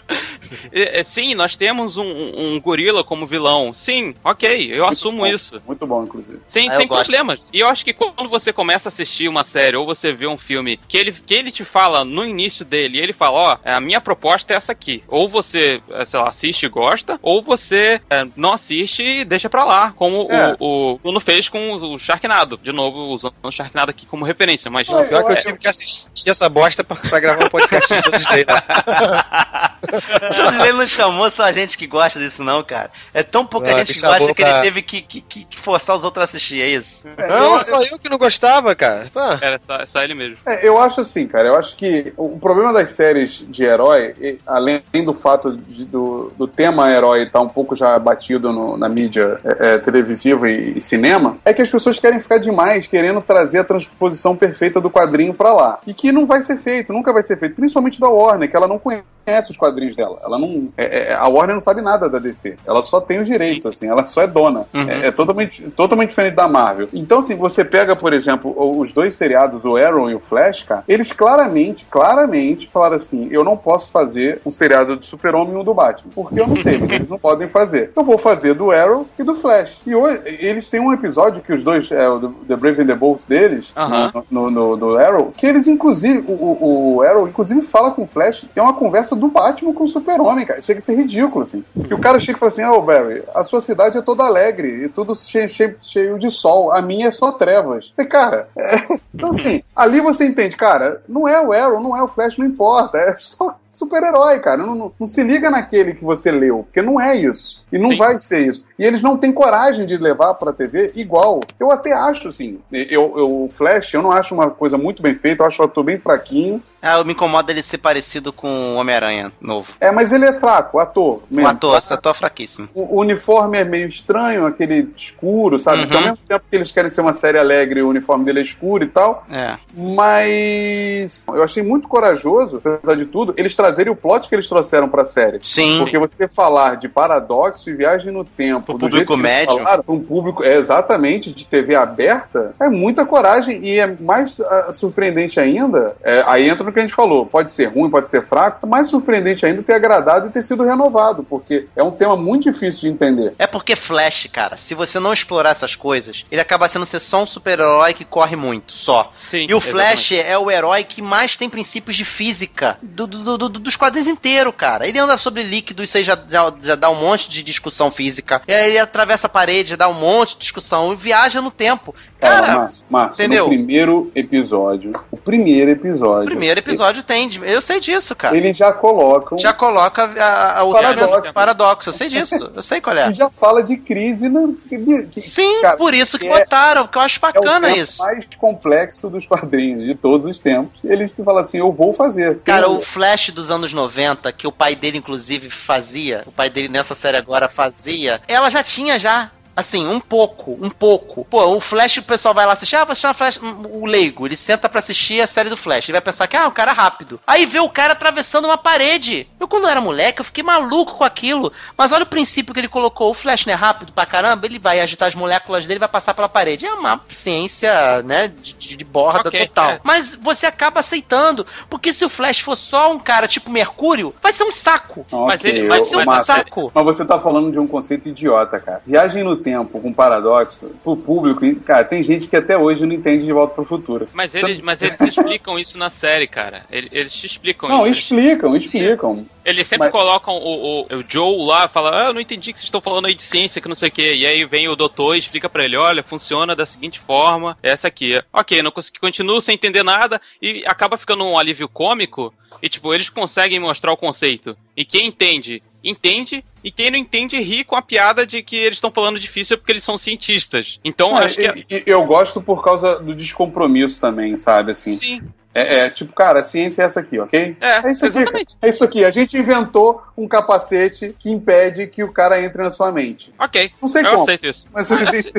Speaker 7: É, é, sim, nós temos um, um gorila como vilão. Sim, ok, eu assumo
Speaker 6: bom.
Speaker 7: isso.
Speaker 6: Muito bom, inclusive.
Speaker 7: Sem,
Speaker 4: Ah,
Speaker 7: sem
Speaker 4: gosto.
Speaker 7: problemas. E eu acho que quando você começa a assistir uma série ou você vê um filme que ele, que ele te fala no início dele, ele fala, ó, a minha proposta é essa aqui. Ou você, eh, sei lá, assiste e gosta, ou você eh, não assiste e deixa pra lá, como
Speaker 6: É.
Speaker 7: o, o Bruno fez com o o Sharknado. De novo, usando o Sharknado aqui como referência, mas...
Speaker 6: Não,
Speaker 5: Pior que eu
Speaker 6: É.
Speaker 5: tive que assistir essa bosta pra, pra gravar um podcast de todos
Speaker 4: Josilei não chamou só a gente que gosta disso, não, cara. É tão pouca
Speaker 5: Não,
Speaker 4: gente que gosta que ele
Speaker 5: pra-
Speaker 4: teve que, que, que- que forçar os outros a assistir, é isso?
Speaker 5: Não, só eu que não gostava, cara. Pô,
Speaker 7: Era só, só ele mesmo.
Speaker 6: É, eu acho assim, cara. Eu acho que o problema das séries de herói, além do fato de- do, do tema herói estar um pouco já batido no- na mídia é, é, televisiva e, e cinema, é que as pessoas querem ficar demais querendo trazer a transposição perfeita do quadrinho pra lá. E que não vai ser feito, nunca vai ser feito. Principalmente da Warner, que ela não conhece os quadrinhos dela. Ela não. É- é- a Warner não sabe nada da DC. Ela só tem os direitos, assim. Ela só é dona.
Speaker 4: Uhum.
Speaker 6: É, é totalmente, totalmente diferente da Marvel. Então, assim, você pega, por exemplo, os dois seriados, o Arrow e o Flash, cara, eles claramente, claramente falaram assim: eu não posso fazer um seriado do Super-Homem e um do Batman. Porque eu não sei, porque eles não podem fazer. Eu vou fazer do Arrow e do Flash. E hoje, eles têm um episódio que os dois, é, o The Brave and the Bold deles,
Speaker 7: Aham.
Speaker 6: no, no- do Arrow, que eles, inclusive, o, o- o Arrow, inclusive, fala com o Flash, tem uma conversa do Batman com o Super-Homem, cara. Chega a ser ridículo, assim. E o cara chega e fala assim: Ô, Barry, a sua cidade é toda alegre e tudo cheio, cheio, cheio de sol. A minha é só trevas. E, cara, é- então assim, ali você entende, cara, não é o Arrow, não é o Flash, não importa. É só super-herói, cara. Não, não- não se liga naquele que você leu, porque não é isso. E não
Speaker 7: Sim.
Speaker 6: vai ser isso. E eles não têm coragem de levar pra TV igual. Eu até acho, assim. Eu, eu- o Flash, eu não acho uma coisa muito bem feita, eu acho o ator bem fraquinho.
Speaker 4: Ah, me incomoda ele ser parecido com o Homem-Aranha novo.
Speaker 6: É, mas ele é fraco, o ator.
Speaker 4: O
Speaker 6: mesmo.
Speaker 4: ator, esse ator é fraquíssimo.
Speaker 6: O o uniforme é meio estranho, aquele escuro, sabe?
Speaker 4: Uhum.
Speaker 6: Então, ao mesmo tempo que eles querem ser uma série alegre, o uniforme dele é escuro e tal.
Speaker 4: É.
Speaker 6: Mas eu achei muito corajoso, apesar de tudo, eles trazerem o plot que eles trouxeram pra série.
Speaker 4: Sim.
Speaker 6: Porque você falar de paradoxo e viagem no tempo,
Speaker 4: Pro
Speaker 6: do
Speaker 4: público médio.
Speaker 6: falaram, um público é exatamente de TV aberta, é muita coragem e é mais ah, surpreendente ainda. é, aí entra no que a gente falou: pode ser ruim, pode ser fraco, é mais surpreendente ainda ter agradado e ter sido renovado, porque é um tema muito difícil de entender.
Speaker 4: É porque Flash, cara, se você não explorar essas coisas, ele acaba sendo ser só um super-herói que corre muito, só.
Speaker 7: Sim,
Speaker 4: E o Flash é o herói que mais tem princípios de física do- do- do- do- dos quadrinhos inteiro, cara. Ele anda sobre líquido, isso aí já, já, já dá um monte de discussão física. E aí ele atravessa a parede, já dá um monte de discussão e viaja no tempo.
Speaker 6: Cara,
Speaker 4: Cara,
Speaker 6: Márcio, Márcio,
Speaker 4: entendeu?
Speaker 6: no primeiro episódio, o primeiro
Speaker 4: o
Speaker 6: episódio,
Speaker 4: primeiro episódio tem. de- Eu sei disso, cara.
Speaker 6: eles já colocam
Speaker 4: Já coloca a, a,
Speaker 6: Paradoxo.
Speaker 4: paradoxo. Eu sei disso. Eu sei qual é.
Speaker 6: e já fala de crise que- que-
Speaker 4: Sim,
Speaker 6: cara,
Speaker 4: por isso que
Speaker 6: é-
Speaker 4: botaram, porque eu acho
Speaker 6: é o
Speaker 4: bacana isso.
Speaker 6: mais complexo dos quadrinhos de todos os tempos. Eles falam assim, eu vou fazer.
Speaker 4: Cara,
Speaker 6: Tem-
Speaker 4: o Flash dos anos 90, que o pai dele, inclusive, fazia, o pai dele nessa série agora fazia, ela já tinha já. Assim, um pouco, um pouco. Pô, o Flash, o pessoal vai lá assistir, ah, vou assistir uma Flash. O leigo, ele senta pra assistir a série do Flash. Ele vai pensar que, ah, o cara é rápido. Aí vê o cara atravessando uma parede. Eu, quando era moleque, eu fiquei maluco com aquilo. Mas olha o princípio que ele colocou. O Flash não é rápido pra caramba, ele vai agitar as moléculas dele e vai passar pela parede. É uma ciência, né, de, de- de borda
Speaker 7: Ok,
Speaker 4: total.
Speaker 7: é.
Speaker 4: Mas você acaba aceitando. Porque se o Flash for só um cara tipo Mercúrio, vai ser um saco.
Speaker 7: Mas
Speaker 6: Ok,
Speaker 7: ele-
Speaker 6: eu-
Speaker 4: Vai ser um
Speaker 6: Márcio,
Speaker 4: saco.
Speaker 6: Mas você tá falando de um conceito idiota, cara. Viagem no tempo com paradoxo, pro público, cara, tem gente que até hoje não entende de volta pro futuro.
Speaker 7: Mas eles, mas eles explicam isso na série, cara. Eles, eles te explicam
Speaker 6: Não,
Speaker 7: isso.
Speaker 6: explicam, explicam.
Speaker 7: Eles sempre
Speaker 6: Mas-
Speaker 7: colocam o, o, o Joe lá, fala, ah, eu não entendi que vocês estão falando aí de ciência, que não sei o quê. E aí vem o doutor e explica pra ele, olha, funciona da seguinte forma, essa aqui. Ok, não consegui, continuo sem entender nada e acaba ficando um alívio cômico e, tipo, eles conseguem mostrar o conceito. E quem entende, entende, e quem não entende ri com a piada de que eles estão falando difícil porque eles são cientistas. Então, acho que...
Speaker 6: e- e- eu gosto por causa do descompromisso também, sabe, assim.
Speaker 7: Sim,
Speaker 6: É, é, tipo, cara, a ciência é essa aqui, ok?
Speaker 7: É,
Speaker 6: isso aqui.
Speaker 7: exatamente.
Speaker 6: É isso aqui. A gente inventou um capacete que impede que o cara entre na sua mente.
Speaker 7: ok.
Speaker 6: Não sei
Speaker 7: eu
Speaker 6: como.
Speaker 7: aceito isso.
Speaker 6: Mas eu
Speaker 7: Ah,
Speaker 6: entendi.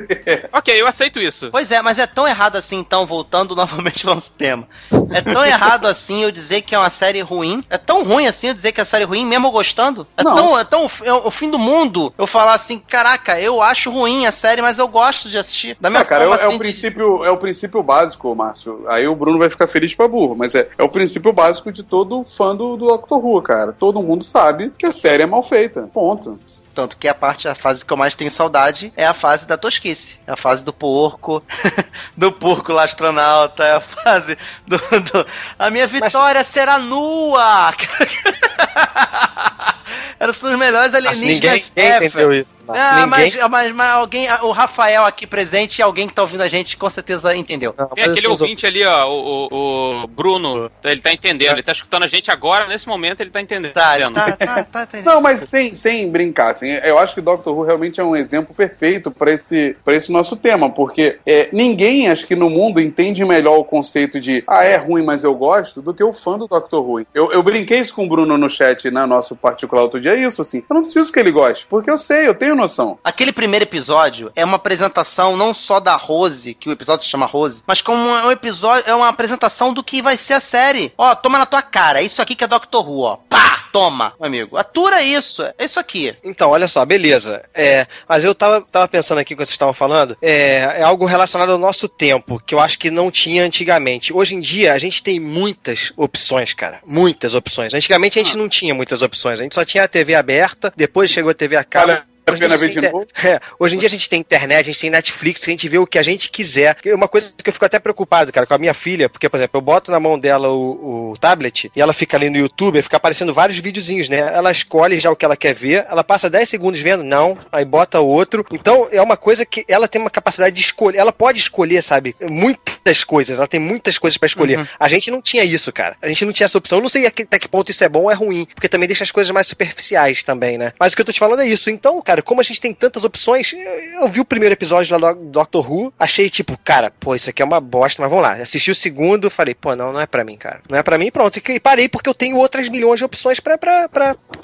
Speaker 7: Ok, eu aceito isso.
Speaker 4: Pois é, mas é tão errado assim, então, voltando novamente ao nosso tema. É tão errado assim eu dizer que é uma série ruim. É tão ruim assim eu dizer que a série é ruim, mesmo eu gostando. É
Speaker 6: Não.
Speaker 4: tão, é tão é o fim do mundo eu falar assim, caraca, eu acho ruim a série, mas eu gosto de assistir. Da minha
Speaker 6: É, cara, é,
Speaker 4: forma,
Speaker 6: é
Speaker 4: assim,
Speaker 6: o
Speaker 4: de-
Speaker 6: princípio, é o princípio básico, Márcio. Aí o Bruno vai ficar feliz pra burro, mas é, é o princípio básico de todo fã do, do Doctor Who, cara. Todo mundo sabe que a série é mal feita. Ponto.
Speaker 4: Tanto que a parte, a fase que eu mais tenho saudade é a fase da tosquice. É a fase do porco, do porco lá astronauta, é a fase do. do- a minha vitória será nua! Eram os melhores
Speaker 5: Acho que ninguém,
Speaker 4: alienígenas
Speaker 5: ninguém
Speaker 4: ever.
Speaker 5: entendeu isso.
Speaker 4: Ah,
Speaker 5: ninguém...
Speaker 4: mas, mas, mas alguém, o Rafael aqui presente e alguém que tá ouvindo a gente com certeza entendeu.
Speaker 5: Não,
Speaker 7: Tem aquele ouvinte ali, ó, o, o, o Bruno, ele tá entendendo, ele tá escutando a gente agora, nesse momento ele tá entendendo.
Speaker 4: Tá, tá, tá, tá, entendendo.
Speaker 6: Não, mas sem, sem brincar, assim, eu acho que Doctor Who realmente é um exemplo perfeito para esse, pra esse nosso tema, porque é, ninguém, acho que no mundo, entende melhor o conceito de ah, é ruim, mas eu gosto, do que o fã do Doctor Who. Eu, eu brinquei isso com o Bruno no chat, na nosso particular outro dia, é isso, assim, eu não preciso que ele goste, porque eu sei, eu tenho noção.
Speaker 4: Aquele primeiro episódio é uma apresentação não só da Rose, que o episódio se chama Rose, mas como um episódio, é uma apresentação do que vai ser a série. Ó, toma na tua cara, é isso aqui que é Doctor Who, ó. Pá! Toma, meu amigo. Atura isso, é isso aqui.
Speaker 5: Então, olha só, beleza. É, mas eu tava, tava pensando aqui, quando vocês estavam falando, é, é algo relacionado ao nosso tempo, que eu acho que não tinha antigamente. Hoje em dia, a gente tem muitas opções, cara. Muitas opções. Antigamente a gente não tinha muitas opções. A gente só tinha a TV aberta, depois chegou a TV a cabo. Hoje em,
Speaker 6: pena
Speaker 5: dia
Speaker 6: ver
Speaker 5: a gente
Speaker 6: de
Speaker 5: tem-
Speaker 6: novo?
Speaker 5: é, hoje em dia a gente tem internet, a gente tem Netflix, a gente vê o que a gente quiser. E Uma coisa que eu fico até preocupado, cara, com a minha filha, porque, por exemplo, eu boto na mão dela o, o tablet e ela fica ali no YouTube, fica aparecendo vários videozinhos, né? Ela escolhe já o que ela quer ver, ela passa 10 segundos vendo, não, aí bota outro. Então é uma coisa que ela tem uma capacidade de escolher, ela pode escolher, sabe? Muitas coisas, ela tem muitas coisas pra escolher. A gente não tinha isso, cara. A gente não tinha essa opção. Eu não sei até que ponto isso é bom ou é ruim, porque também deixa as coisas mais superficiais também, né? Mas o que eu tô te falando é isso. Então, cara, como a gente tem tantas opções, eu vi o primeiro episódio lá do Doctor Who, achei tipo, cara, pô, isso aqui é uma bosta, mas vamos lá. Assisti o segundo, falei, pô, não, não é pra mim, cara. Não é pra mim, pronto. E parei porque eu tenho outras milhões de opções pra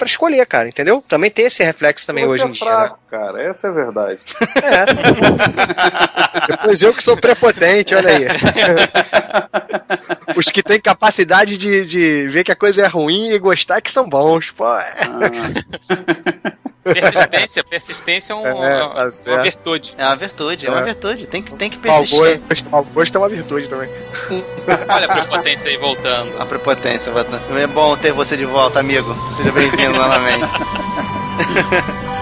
Speaker 5: escolher, cara, entendeu? Também tem esse reflexo também
Speaker 6: Você
Speaker 5: hoje
Speaker 6: é
Speaker 5: em dia, né?
Speaker 6: fraco, cara, essa é a verdade.
Speaker 5: É. Depois eu que sou prepotente, olha aí. Os que têm capacidade de, de ver que a coisa é ruim e gostar que são bons, pô. é.
Speaker 7: Persistência, persistência é, um-
Speaker 5: É,
Speaker 7: é uma virtude.
Speaker 4: É uma virtude, é uma
Speaker 5: É.
Speaker 4: virtude. Tem que, tem que persistir.
Speaker 5: gosto, mau gosto é uma virtude também.
Speaker 7: Olha a prepotência aí voltando.
Speaker 4: A prepotência, Vatan. É bom ter você de volta, amigo. Seja bem-vindo novamente.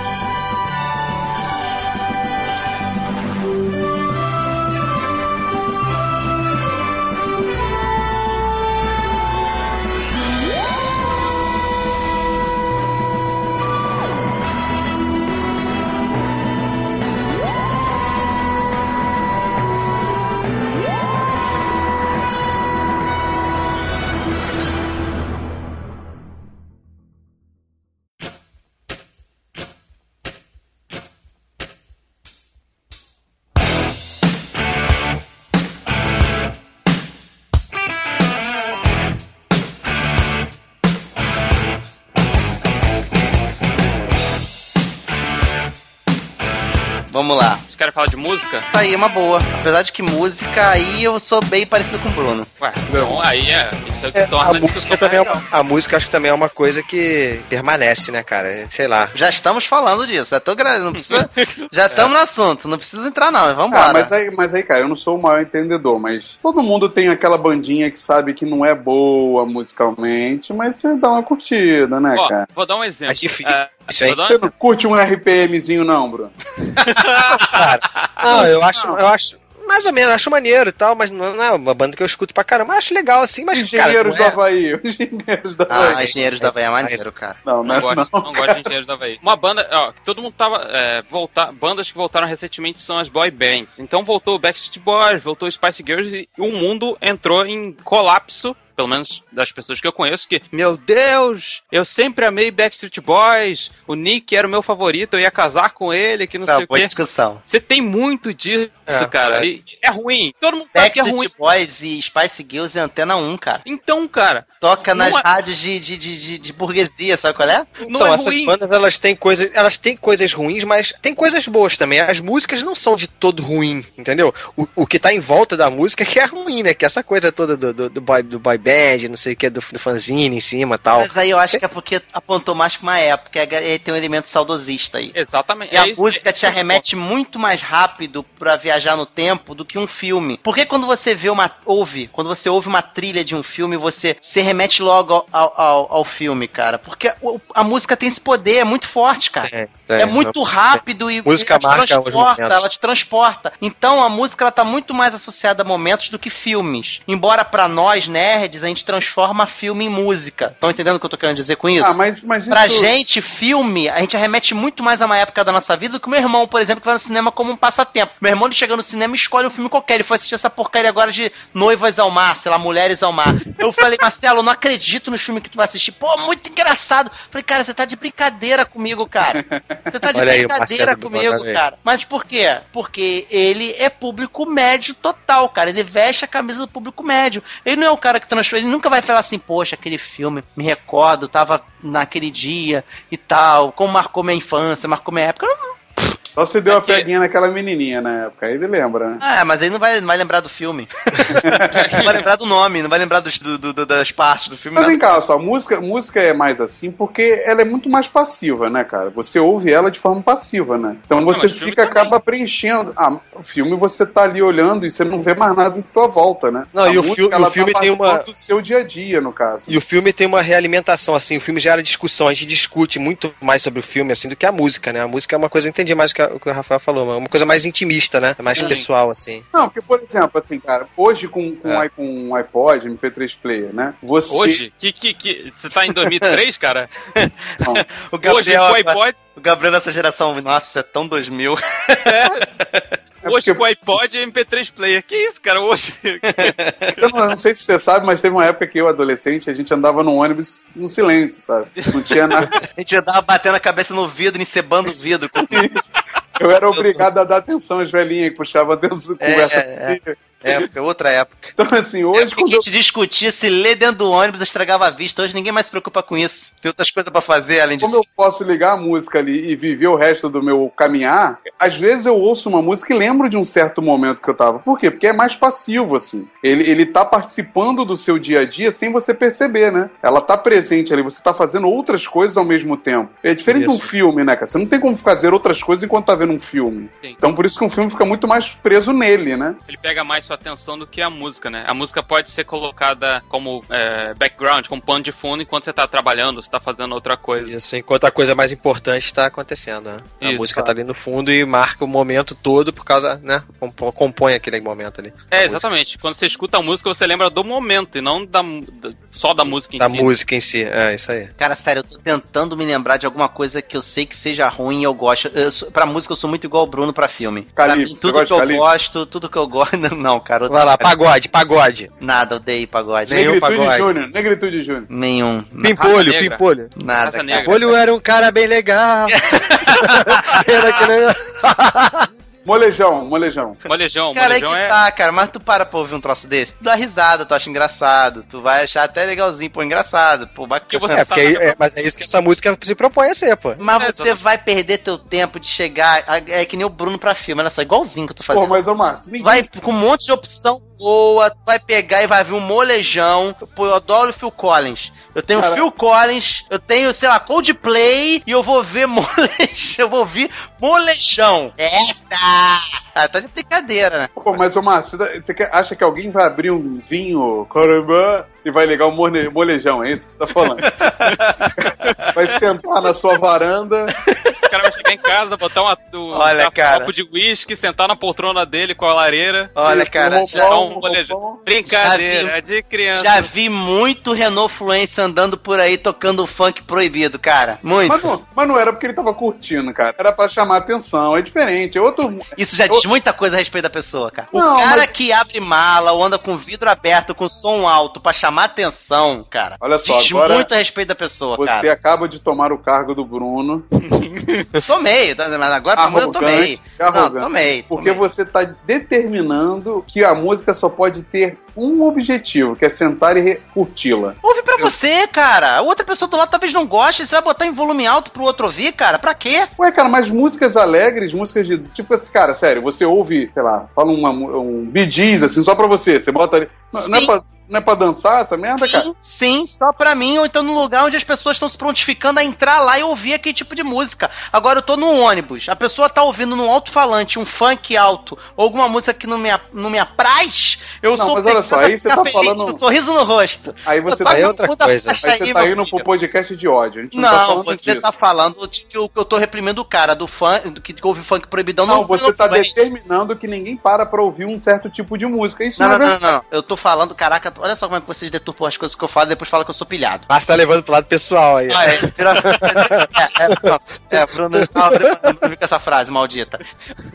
Speaker 4: Vamos lá.
Speaker 7: Vocês querem falar de música?
Speaker 4: Tá aí, uma boa. Apesar de que música, aí eu sou bem parecido com o Bruno.
Speaker 7: Ué, então aí é. Isso é o que
Speaker 5: É,
Speaker 7: torna
Speaker 5: a música também é uma, a música acho que também é uma coisa que permanece, né, cara? Sei lá.
Speaker 4: Já estamos falando disso. Já tô gra... não precisa. Já estamos no assunto. Não precisa entrar, não. Vamos
Speaker 6: Ah,
Speaker 4: embora.
Speaker 6: mas aí, mas aí, cara, eu não sou o maior entendedor, mas todo mundo tem aquela bandinha que sabe que não é boa musicalmente, mas você dá uma curtida, né,
Speaker 7: Ó,
Speaker 6: cara?
Speaker 7: vou dar um exemplo.
Speaker 5: Mas difícil.
Speaker 7: É,
Speaker 5: Isso aí.
Speaker 6: Você não curte um RPMzinho, não, Bruno?
Speaker 5: Não, eu acho, eu acho mais ou menos, acho maneiro e tal, mas não não é uma banda que eu escuto pra caramba. Acho legal assim, mas cara,
Speaker 6: Engenheiros do
Speaker 5: é-
Speaker 6: Havaí. Os Engenheiros do
Speaker 4: Ah,
Speaker 6: Havaí.
Speaker 4: Engenheiros da Havaí é maneiro, cara.
Speaker 6: Não, não,
Speaker 7: Não
Speaker 6: é
Speaker 7: gosto,
Speaker 6: não.
Speaker 7: não gosto de Engenheiros da Havaí. Uma banda, ó, que todo mundo tava. É, voltar, bandas que voltaram recentemente são as boy bands. Então voltou o Backstreet Boys, voltou o Spice Girls e o mundo entrou em colapso. Pelo menos das pessoas que eu conheço, que, meu Deus, eu sempre amei Backstreet Boys, o Nick era o meu favorito, eu ia casar com ele, que não
Speaker 4: Essa é
Speaker 7: sei o quê.
Speaker 4: discussão.
Speaker 7: Você tem muito disso,
Speaker 5: É,
Speaker 7: cara.
Speaker 5: é.
Speaker 7: E é ruim. Todo mundo sabe que é ruim.
Speaker 4: Backstreet Boys e Spice Girls é Antena 1, cara.
Speaker 7: Então, cara,
Speaker 4: Toca nas
Speaker 7: é-
Speaker 4: rádios de, de, de, de, de burguesia, sabe qual é?
Speaker 7: não
Speaker 5: então,
Speaker 7: é
Speaker 5: essas
Speaker 7: ruim.
Speaker 5: bandas elas têm coisas, elas têm coisas ruins, mas tem coisas boas também. As músicas não são de todo ruim, entendeu? O, o que tá em volta da música que é ruim, né? Que é essa coisa toda do, do, do boy, do boy band, não sei o que, do, do fanzine em cima e tal.
Speaker 4: Mas aí eu acho que é porque apontou mais pra uma época, aí tem um elemento saudosista aí.
Speaker 7: Exatamente.
Speaker 4: E
Speaker 7: é
Speaker 4: a
Speaker 7: isso-
Speaker 4: música te
Speaker 7: é-
Speaker 4: arremete muito mais rápido pra viajar no tempo do que um filme. Porque quando você vê uma. ouve, quando você ouve uma trilha de um filme, você se remete logo ao, ao, ao- filme, cara. Porque o- a música tem esse poder, é muito forte, cara. É, muito rápido e
Speaker 5: Música
Speaker 4: ela te
Speaker 5: marca
Speaker 4: transporta, ela te transporta. Então a música ela tá muito mais associada a momentos do que filmes. Embora pra nós nerds nerds, a gente transforma filme em música. Estão entendendo o que eu tô querendo dizer com isso?
Speaker 6: Ah, mas, mas
Speaker 4: Pra
Speaker 6: isso-
Speaker 4: gente, filme, a gente remete muito mais a uma época da nossa vida do que o meu irmão, por exemplo, que vai no cinema como um passatempo. Meu irmão, ele chega no cinema e escolhe um filme qualquer. Ele foi assistir essa porcaria agora de Noivas ao Mar, sei lá, Mulheres ao Mar. Eu falei, Marcelo, eu não acredito no filme que tu vai assistir. Pô, muito engraçado. Falei, cara, você tá de brincadeira comigo, cara. Você tá de
Speaker 5: Olha aí
Speaker 4: brincadeira
Speaker 5: do
Speaker 4: comigo,
Speaker 5: aí.
Speaker 4: cara. Mas por quê? Porque ele é público médio total, cara. Ele veste a camisa do público médio. Ele não é o cara que transforma. Ele nunca vai falar assim, poxa, aquele filme, me recordo, tava naquele dia e tal. Como marcou minha infância, marcou minha época. Não-
Speaker 6: Só você deu uma
Speaker 7: É que-
Speaker 6: peguinha naquela menininha na época, aí ele lembra, né?
Speaker 4: Ah, mas aí não vai, não vai lembrar do filme. não vai lembrar do nome, não vai lembrar dos- do- do- das partes do filme.
Speaker 6: Mas vem cá, só, a música, música é mais assim porque ela é muito mais passiva, né, cara? Você ouve ela de forma passiva, né? Então você
Speaker 7: mas filme
Speaker 6: fica,
Speaker 7: também.
Speaker 6: acaba preenchendo. Ah, o filme você tá ali olhando e você não vê mais nada em tua volta, né?
Speaker 5: Não,
Speaker 6: A
Speaker 5: e o
Speaker 6: música,
Speaker 5: fi- o filme
Speaker 6: tá
Speaker 5: tem uma-
Speaker 6: do seu dia a dia, no caso.
Speaker 5: E o filme tem uma realimentação, assim, o filme gera discussão, a gente discute muito mais sobre o filme, assim, do que a música, né? A música é uma coisa, eu entendi mais o que, a- o que o Rafael falou, mas uma coisa mais intimista, né? Mais
Speaker 6: Sim.
Speaker 5: pessoal, assim.
Speaker 6: Não, porque, por exemplo, assim, cara, hoje com, com,
Speaker 5: É.
Speaker 6: um iPod, MP3 Player, né? Você.
Speaker 7: Hoje? Que, que, que, você tá em 2003, cara?
Speaker 6: Não,
Speaker 4: O
Speaker 7: Hoje,
Speaker 4: Gabriel,
Speaker 7: com o iPod,
Speaker 4: o Gabriel nessa geração, nossa, é tão 2000.
Speaker 6: é
Speaker 7: hoje
Speaker 6: porque-
Speaker 7: com o iPod e MP3 Player. Que isso, cara, hoje?
Speaker 6: Eu não, eu não sei se você sabe, mas teve uma época que eu, adolescente, a gente andava no ônibus no silêncio, sabe? Não tinha nada.
Speaker 4: A gente andava batendo a cabeça no vidro, encebando o vidro.
Speaker 6: Eu era obrigado a dar atenção às velhinhas que puxavam atenção
Speaker 4: É,
Speaker 6: conversa
Speaker 4: é,
Speaker 6: comigo.
Speaker 4: É, outra época.
Speaker 6: Então, assim,
Speaker 4: É
Speaker 6: hoje, quando
Speaker 4: a gente discutia se ler dentro do ônibus estragava a vista. Hoje ninguém mais se preocupa com isso. Tem outras coisas pra fazer além de.
Speaker 6: como eu posso ligar a música ali e viver o resto do meu caminhar, às vezes eu ouço uma música e lembro de um certo momento que eu tava. Por quê? Porque é mais passivo, assim. Ele, ele tá participando do seu dia a dia sem você perceber, né? Ela tá presente ali, você tá fazendo outras coisas ao mesmo tempo. É diferente de um
Speaker 5: Isso.
Speaker 6: filme, né, cara? Você não tem como fazer outras coisas enquanto tá vendo um filme.
Speaker 7: Sim.
Speaker 6: Então por isso que um filme fica muito mais preso nele, né?
Speaker 7: Ele pega mais sua atenção do que a música, né? A música pode ser colocada como é, background, como pano de fundo, enquanto você tá trabalhando, você tá fazendo outra coisa.
Speaker 5: Isso, enquanto a coisa mais importante está acontecendo, né? A
Speaker 7: Isso,
Speaker 5: música tá ali no fundo e marca o momento todo por causa, né? compo- Compõe aquele momento ali.
Speaker 7: É,
Speaker 5: A música.
Speaker 7: exatamente. Quando você escuta a música, você lembra do momento e não da, da- só da música em
Speaker 5: Da
Speaker 7: si.
Speaker 5: música em si, é isso aí.
Speaker 4: Cara, sério, eu tô tentando me lembrar de alguma coisa que eu sei que seja ruim e eu gosto. Eu pra música, eu sou muito igual o Bruno pra filme. pra
Speaker 6: Calypso,
Speaker 4: mim, tudo que eu gosto, tudo que eu gosto. Não, cara.
Speaker 5: Vai lá,
Speaker 4: odeio
Speaker 5: pagode, pagode.
Speaker 4: Nada, odeio pagode.
Speaker 5: Nem- Nenhum
Speaker 6: Negritude
Speaker 5: pagode.
Speaker 6: Júnior, Negritude Júnior.
Speaker 4: Nenhum.
Speaker 5: Pimpolho, pimpolho.
Speaker 4: Nada,
Speaker 7: Raça
Speaker 4: cara.
Speaker 7: negra.
Speaker 5: Pimpolho era um cara bem legal. Era aquele-
Speaker 6: Molejão, molejão.
Speaker 7: Molejão,
Speaker 4: Cara, aí
Speaker 7: molejão
Speaker 4: que
Speaker 7: é...
Speaker 4: tá, cara, mas tu para pra ouvir um troço desse, tu dá risada, tu acha engraçado, tu vai achar até legalzinho, pô, engraçado, pô, bacana.
Speaker 7: você
Speaker 5: É, porque é, mas é isso que essa música se propõe a ser, pô.
Speaker 4: Mas
Speaker 7: É,
Speaker 4: você vai perder teu tempo de chegar, é que nem o Bruno pra filme, olha só, igualzinho que eu tô
Speaker 6: Pô,
Speaker 4: fazendo.
Speaker 6: mas, ô Márcio,
Speaker 4: Tu
Speaker 6: ninguém
Speaker 4: vai com um monte de opção boa, tu vai pegar e vai vir um molejão. Pô, eu adoro o Phil Collins. Eu tenho
Speaker 6: Cara-
Speaker 4: Phil Collins, eu tenho, sei lá, Coldplay e eu vou ver molejão. Eu vou ouvir molejão. Essa! Ah, tá de brincadeira, né?
Speaker 6: Pô, mas, ô Márcio, você, quer- acha que alguém vai abrir um vinho caramba e vai ligar um mole- molejão? É isso que você tá falando? vai sentar na sua varanda.
Speaker 7: O cara vai chegar em casa, botar uma, do,
Speaker 4: Olha,
Speaker 7: um
Speaker 4: cara.
Speaker 7: copo de uísque, sentar na poltrona dele com a lareira.
Speaker 4: Olha,
Speaker 6: Isso,
Speaker 4: cara,
Speaker 6: um
Speaker 4: já,
Speaker 6: um roupão.
Speaker 7: Brincadeira,
Speaker 4: Já
Speaker 7: é de criança.
Speaker 4: já vi muito Renault Fluence andando por aí tocando funk proibido, cara. Muito.
Speaker 6: Mas não, mas não era porque ele tava curtindo, cara. Era pra chamar atenção. É diferente. É outro.
Speaker 4: Isso já diz muita coisa a respeito da pessoa, cara. O
Speaker 6: Não,
Speaker 4: cara
Speaker 6: mas-
Speaker 4: que abre mala ou anda com vidro aberto, com som alto pra chamar atenção, cara.
Speaker 6: Olha só,
Speaker 4: diz
Speaker 6: agora
Speaker 4: muito a respeito da pessoa,
Speaker 6: Você
Speaker 4: cara.
Speaker 6: acaba de tomar o cargo do Bruno.
Speaker 4: Tomei, mas agora pelo amor eu tomei. Não, tomei.
Speaker 6: Porque
Speaker 4: tomei.
Speaker 6: você tá determinando que a música só pode ter um objetivo, que é sentar e curti-la.
Speaker 4: Ouve pra você, cara. Outra pessoa do lado talvez não goste. Você vai botar em volume alto pro outro ouvir, cara? Pra quê?
Speaker 6: Ué, cara, mas músicas alegres, músicas de. Tipo assim, cara, sério, você ouve, sei lá, fala uma, um Bee Gees, assim, só pra você. Você bota ali. Não, não é pra, não é pra dançar essa merda, cara?
Speaker 4: Sim, sim, só pra mim, ou então no lugar onde as pessoas estão se prontificando a entrar lá e ouvir aquele tipo de música. Agora eu tô no ônibus, a pessoa tá ouvindo num alto-falante um funk alto, ou alguma música que não me, não me apraz, eu
Speaker 6: Não,
Speaker 4: sou
Speaker 6: mas olha só, aí você tá
Speaker 4: feliz
Speaker 6: falando-
Speaker 4: com um sorriso no rosto.
Speaker 6: Aí você
Speaker 4: Eu
Speaker 6: tá,
Speaker 5: aí outra coisa.
Speaker 6: aí você tá indo pro podcast de ódio. A gente não, tá
Speaker 4: Não,
Speaker 6: falando
Speaker 4: você
Speaker 6: disso.
Speaker 4: tá falando de que eu, que eu tô reprimindo o cara do do que ouve funk proibidão.
Speaker 6: Não, você tá determinando que ninguém para pra ouvir um certo tipo de música. Isso
Speaker 4: Não,
Speaker 6: não,
Speaker 4: não,
Speaker 6: é
Speaker 4: não, não, não. Eu tô falando, caraca, olha só como é que vocês deturpam as coisas que eu falo e depois falam que eu sou pilhado.
Speaker 5: Mas tá levando pro lado pessoal aí.
Speaker 4: Ah, é. É, é, pronto. é, Bruno, não, Bruno, não fica essa frase maldita.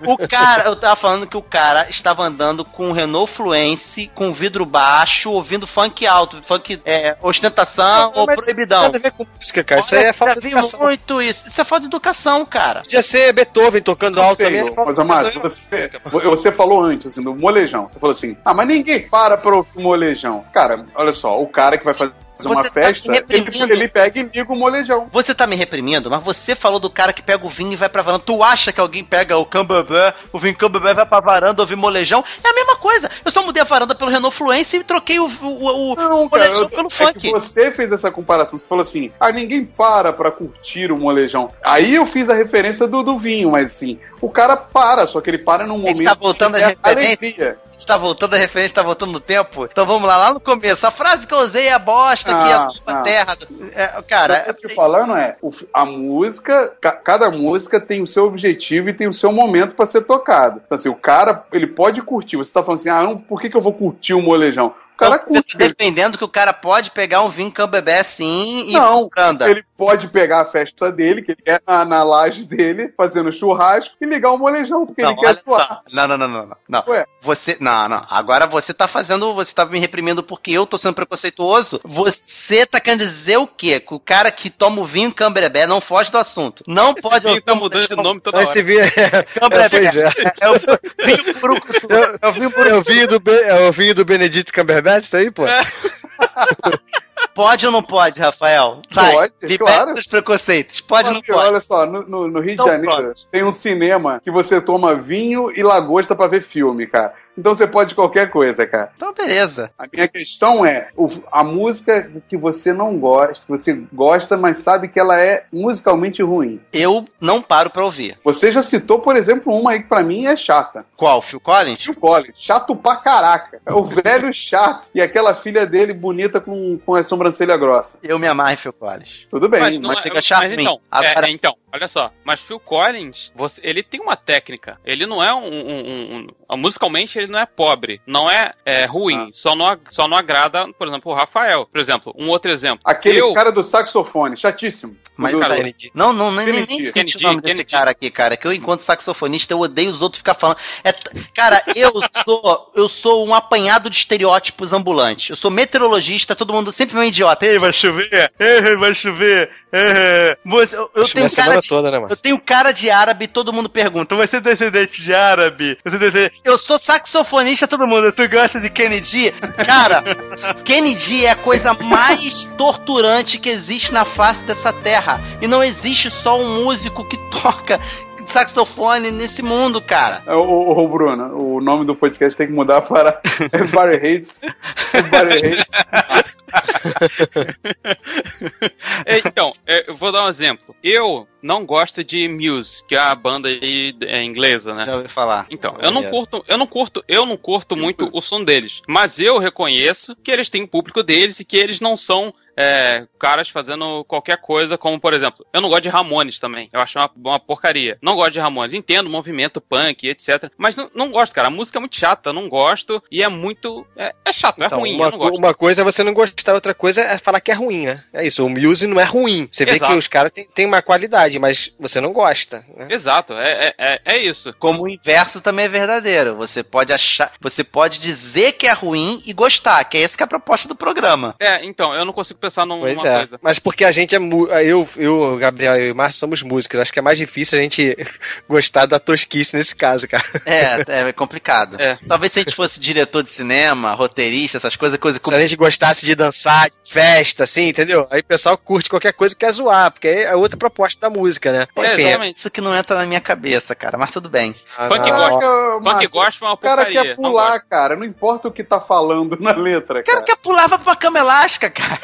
Speaker 4: O cara, eu tava falando que o cara estava andando com um Renault Fluence, com vidro baixo, ouvindo funk alto, funk é, ostentação ou
Speaker 5: Mas
Speaker 4: proibidão.
Speaker 5: Nada a ver com música, cara. Isso aí é falta
Speaker 4: já
Speaker 5: de
Speaker 4: vi
Speaker 5: educação.
Speaker 4: muito isso. Isso é falta de educação, cara.
Speaker 5: Podia ser Beethoven tocando alto
Speaker 6: Sei,
Speaker 5: também. é falta
Speaker 6: mas, Amado, você, você falou antes, assim, do molejão. Você falou assim, ah, mas ninguém para pra ouvir molejão. Cara, olha só, o cara que vai fazer uma
Speaker 4: Você tá
Speaker 6: festa, ele, ele pega e liga o molejão.
Speaker 4: Você tá me reprimindo, mas você falou do cara que pega o vinho e vai pra varanda. Tu acha que alguém pega o cambabé, o vinho cambabé vai pra varanda ouvir molejão? É a mesma coisa. Eu só mudei a varanda pelo Renault Fluence e troquei o, o, o,
Speaker 6: Não, cara,
Speaker 4: molejão
Speaker 6: eu-
Speaker 4: pelo
Speaker 6: é
Speaker 4: funk.
Speaker 6: que você fez essa comparação. Você falou assim, ah, ninguém para pra curtir o molejão. Aí eu fiz a referência do, do vinho, mas assim, o cara para, só que ele para num momento
Speaker 4: Ele está voltando às
Speaker 6: é
Speaker 4: referências?
Speaker 6: alegria.
Speaker 4: A gente tá voltando a referência, tá voltando no tempo. Então vamos lá, lá no começo. A frase que eu usei é a bosta, que é a
Speaker 6: Ah,
Speaker 4: tua
Speaker 6: ah.
Speaker 4: terra. É,
Speaker 6: O
Speaker 4: cara,
Speaker 6: que eu tô te falando é, o- a música, ca- cada música tem o seu objetivo e tem o seu momento pra ser tocado. Então assim, o cara, ele pode curtir. Você tá falando assim, ah, não, por que, que eu vou curtir o molejão? O cara
Speaker 4: então, você
Speaker 6: curte.
Speaker 4: tá defendendo que o cara pode pegar um vinho cambebé sim e
Speaker 6: Não,
Speaker 4: varanda.
Speaker 6: Ele pode pegar a festa dele, que ele quer na, na laje dele, fazendo churrasco, e ligar o molejão, porque
Speaker 4: Não,
Speaker 6: ele quer
Speaker 4: só. Não, não, não, não, não. não.
Speaker 6: Ué?
Speaker 4: Você. Não, não. Agora você tá fazendo. Você tá me reprimindo porque eu tô sendo preconceituoso. Você tá querendo dizer o quê? Que o cara que toma o vinho cambrebé não foge do assunto. Não pode
Speaker 7: Ele
Speaker 4: ouvir
Speaker 7: tá mudando de nome toda
Speaker 5: Mas
Speaker 7: hora.
Speaker 5: se vir.
Speaker 4: Cambrebé.
Speaker 5: pois é.
Speaker 4: É o vinho brucutu. É o vinho
Speaker 5: É o vinho do, Be- é o vinho do Benedito Cumberbatch, isso aí, pô?
Speaker 4: Pode ou não pode, Rafael? Vai,
Speaker 6: Pode,
Speaker 4: liberte
Speaker 6: claro.
Speaker 4: dos preconceitos. Pode ou não pode?
Speaker 6: Olha só, no, no- no Rio
Speaker 4: Então
Speaker 6: de Janeiro
Speaker 4: pronto.
Speaker 6: tem um cinema que você toma vinho e lagosta pra ver filme, cara. Então você pode qualquer coisa, cara.
Speaker 4: Então, beleza.
Speaker 6: A minha questão é o- a música que você não gosta, que você gosta, mas sabe que ela é musicalmente ruim.
Speaker 4: Eu não paro pra ouvir.
Speaker 6: Você já citou, por exemplo, uma aí que pra mim é chata.
Speaker 4: Qual? Phil Collins?
Speaker 6: Phil Collins, chato pra caraca. É o velho chato. E aquela filha dele bonita com, com a sobrancelha grossa.
Speaker 4: Eu me amarro em Phil Collins.
Speaker 6: Tudo bem,
Speaker 7: Mas,
Speaker 6: mas,
Speaker 7: não é-
Speaker 4: fica chato
Speaker 7: mas então,
Speaker 4: Agora-
Speaker 7: é, então, olha só. Mas Phil Collins, você- ele tem uma técnica. Ele não é um, um- um- um- Musicalmente, ele não é pobre. Não é, é, ruim.
Speaker 6: Ah.
Speaker 7: Só, não, só não agrada, por exemplo, o Rafael. Por exemplo, um outro exemplo.
Speaker 6: aquele
Speaker 7: eu,
Speaker 6: cara do saxofone, chatíssimo.
Speaker 4: Mas
Speaker 6: Do-
Speaker 5: Kennedy.
Speaker 4: Não, não, nem, nem, nem
Speaker 6: Kennedy,
Speaker 4: o nome desse cara aqui, cara. Que eu, enquanto saxofonista, eu odeio os outros ficar falando. É cara, eu sou eu sou um apanhado de estereótipos ambulantes. Eu sou meteorologista, todo mundo sempre é um idiota. Ei, vai chover! Ei, vai chover! Ei. Você- eu, eu tenho cara de,
Speaker 5: toda, né,
Speaker 4: eu tenho cara de árabe, todo mundo pergunta: você é descendente de árabe? Você é descendente... Eu sou saxofonista, todo mundo. Tu gosta de Kennedy? Cara, Kennedy é a coisa mais torturante que existe na face dessa terra. E não existe só um músico que toca saxofone nesse mundo, cara.
Speaker 6: Ô, ô, ô, Bruno, o nome do podcast tem que mudar para Everybody Hates. Everybody Hates.
Speaker 7: É, Então, é, eu vou dar um exemplo. Eu não gosto de Muse, que é a banda aí é, inglesa, né?
Speaker 4: Já ouvi falar.
Speaker 7: Então, eu não curto, eu não curto, eu não curto muito o som deles, mas eu reconheço que eles têm o público deles e que eles não são é, caras fazendo qualquer coisa, como por exemplo, eu não gosto de Ramones também. Eu acho uma, uma porcaria. Não gosto de Ramones. Entendo o movimento punk, etc. Mas não, não gosto, cara. A música é muito chata, não gosto. E é muito. É, é chato, é
Speaker 5: Então,
Speaker 7: ruim,
Speaker 5: uma,
Speaker 7: eu não gosto.
Speaker 5: uma coisa é você não gostar, outra coisa é falar que é ruim, né? É isso, o Muse não é ruim. Você vê
Speaker 7: Exato.
Speaker 5: que os caras têm têm uma qualidade, mas você não gosta. Né?
Speaker 7: Exato, é, é, é, é isso.
Speaker 4: Como o inverso também é verdadeiro. Você pode achar, você pode dizer que é ruim e gostar, que é essa que é a proposta do programa.
Speaker 7: É, então, eu não consigo pensar numa
Speaker 5: Pois
Speaker 7: coisa.
Speaker 5: é. Mas porque a gente é. Eu, eu, Gabriel e o Márcio somos músicos. Acho que é mais difícil a gente gostar da tosquice nesse caso, cara.
Speaker 4: É, é complicado.
Speaker 7: É.
Speaker 4: Talvez se a gente fosse diretor de cinema, roteirista, essas coisas, coisa
Speaker 5: Se a gente gostasse de dançar, de festa, assim, entendeu? Aí o pessoal curte qualquer coisa que quer zoar, porque é outra proposta da música, né?
Speaker 7: É,
Speaker 5: Enfim,
Speaker 7: exatamente.
Speaker 4: Isso que não entra na minha cabeça, cara, mas tudo bem.
Speaker 5: ah,
Speaker 7: Funk.
Speaker 6: Caraca,
Speaker 7: Funk gospel é uma
Speaker 6: O cara quer pular, cara. Não importa o que tá falando na letra,
Speaker 4: O cara
Speaker 6: cara.
Speaker 4: quer pular vai pra cama elástica, cara.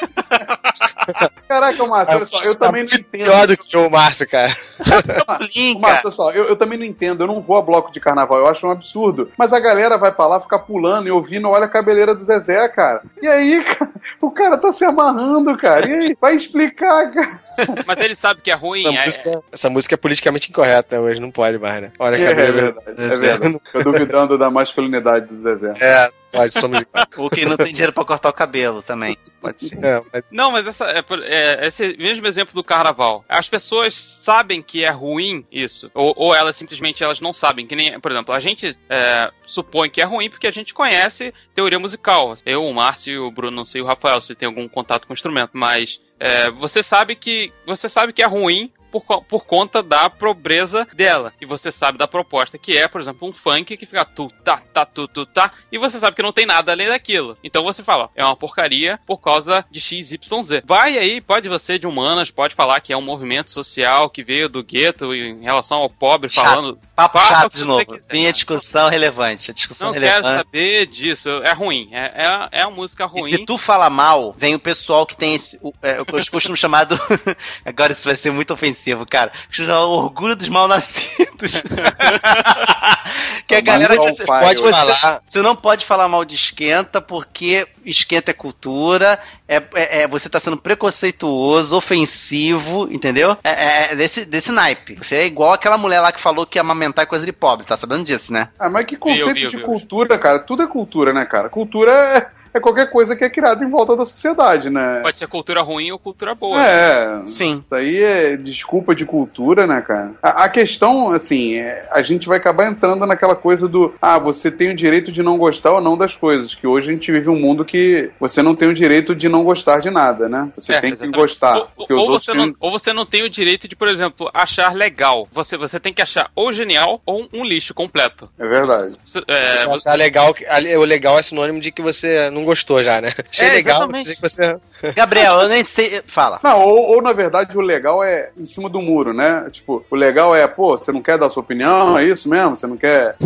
Speaker 6: Caraca, Márcio, olha só, eu
Speaker 5: Tá
Speaker 6: também não entendo.
Speaker 5: Pior do que o Márcio, cara.
Speaker 6: Márcio, olha só, eu, eu também não entendo, eu não vou a bloco de carnaval, eu acho um absurdo. Mas a galera vai pra lá ficar pulando e ouvindo, olha a cabeleira do Zezé, cara. E aí, cara, o cara tá se amarrando, cara. E aí, vai explicar, cara.
Speaker 7: Mas ele sabe que é ruim.
Speaker 5: Essa,
Speaker 7: é-
Speaker 5: música, essa música é politicamente incorreta hoje, não pode mais, né? Olha,
Speaker 6: É,
Speaker 5: cabelo.
Speaker 6: é verdade, é verdade. Fica duvidando da masculinidade do Zezé.
Speaker 5: É, pode, somos iguais.
Speaker 4: Ou quem não tem dinheiro pra cortar o cabelo também. Pode ser.
Speaker 5: É, mas
Speaker 7: Não, mas essa, é, é, esse mesmo exemplo do carnaval. As pessoas sabem que é ruim isso. Ou, ou elas simplesmente elas não sabem. Que nem, por exemplo, a gente é, supõe que é ruim porque a gente conhece teoria musical. Eu, o Márcio, o Bruno, não sei o Rafael, se tem algum contato com o instrumento. Mas é, você sabe que. Você sabe que é ruim. Por, por conta da pobreza dela. E você sabe da proposta, que é, por exemplo, um funk que fica tu, tá, tá, tu, tu, tá. E você sabe que não tem nada além daquilo. Então você fala, ó, é uma porcaria por causa de XYZ. Vai aí, pode você de humanas, pode falar que é um movimento social que veio do gueto em relação ao pobre,
Speaker 4: Chato.
Speaker 7: falando.
Speaker 4: Papo chato de novo.
Speaker 7: quiser.
Speaker 4: Minha discussão relevante. A discussão
Speaker 7: Não quero
Speaker 4: relevante.
Speaker 7: saber disso. É ruim. É, é, é uma música
Speaker 4: E
Speaker 7: ruim.
Speaker 4: se tu fala mal, vem o pessoal que tem esse. O, é, eu costumo chamar do. Agora isso vai ser muito ofensivo, cara. Costumo chamar o orgulho dos mal nascidos. que a galera que você pode
Speaker 5: Você-
Speaker 4: falar. Você não pode falar mal de esquenta, porque esquenta é cultura, é, é- é- você tá sendo preconceituoso, ofensivo, entendeu? É, é desse, desse naipe. Você é igual aquela mulher lá que falou que amamentar é coisa de pobre, tá sabendo disso, né?
Speaker 6: Ah, mas que conceito
Speaker 7: Vi, eu vi,
Speaker 6: de cultura, cara? Tudo é cultura, né, cara? Cultura é, é qualquer coisa que é criada em volta da sociedade, né?
Speaker 7: Pode ser cultura ruim ou cultura boa.
Speaker 6: É,
Speaker 4: Sim.
Speaker 6: Isso aí é desculpa de cultura, né, cara? A, a questão, assim, é, a gente vai acabar entrando naquela coisa do ah, você tem o direito de não gostar ou não das coisas. Que hoje a gente vive um mundo que você não tem o direito de não gostar de nada, né? Você
Speaker 7: Certo,
Speaker 6: tem que
Speaker 7: exatamente.
Speaker 6: gostar.
Speaker 7: Ou, ou você
Speaker 6: têm-
Speaker 7: não, ou você não tem o direito de, por exemplo, achar legal. Você, você tem que achar ou genial ou um lixo completo.
Speaker 6: É verdade.
Speaker 7: Você- é, você-
Speaker 5: achar legal, o legal é sinônimo de que você não gostou já, né? Achei
Speaker 7: É,
Speaker 5: legal, que você.
Speaker 4: Gabriel, eu nem sei. Fala.
Speaker 6: Não, ou, ou, na verdade o legal é em cima do muro, né? Tipo, o legal é, pô, você não quer dar sua opinião, é isso mesmo? Você não quer.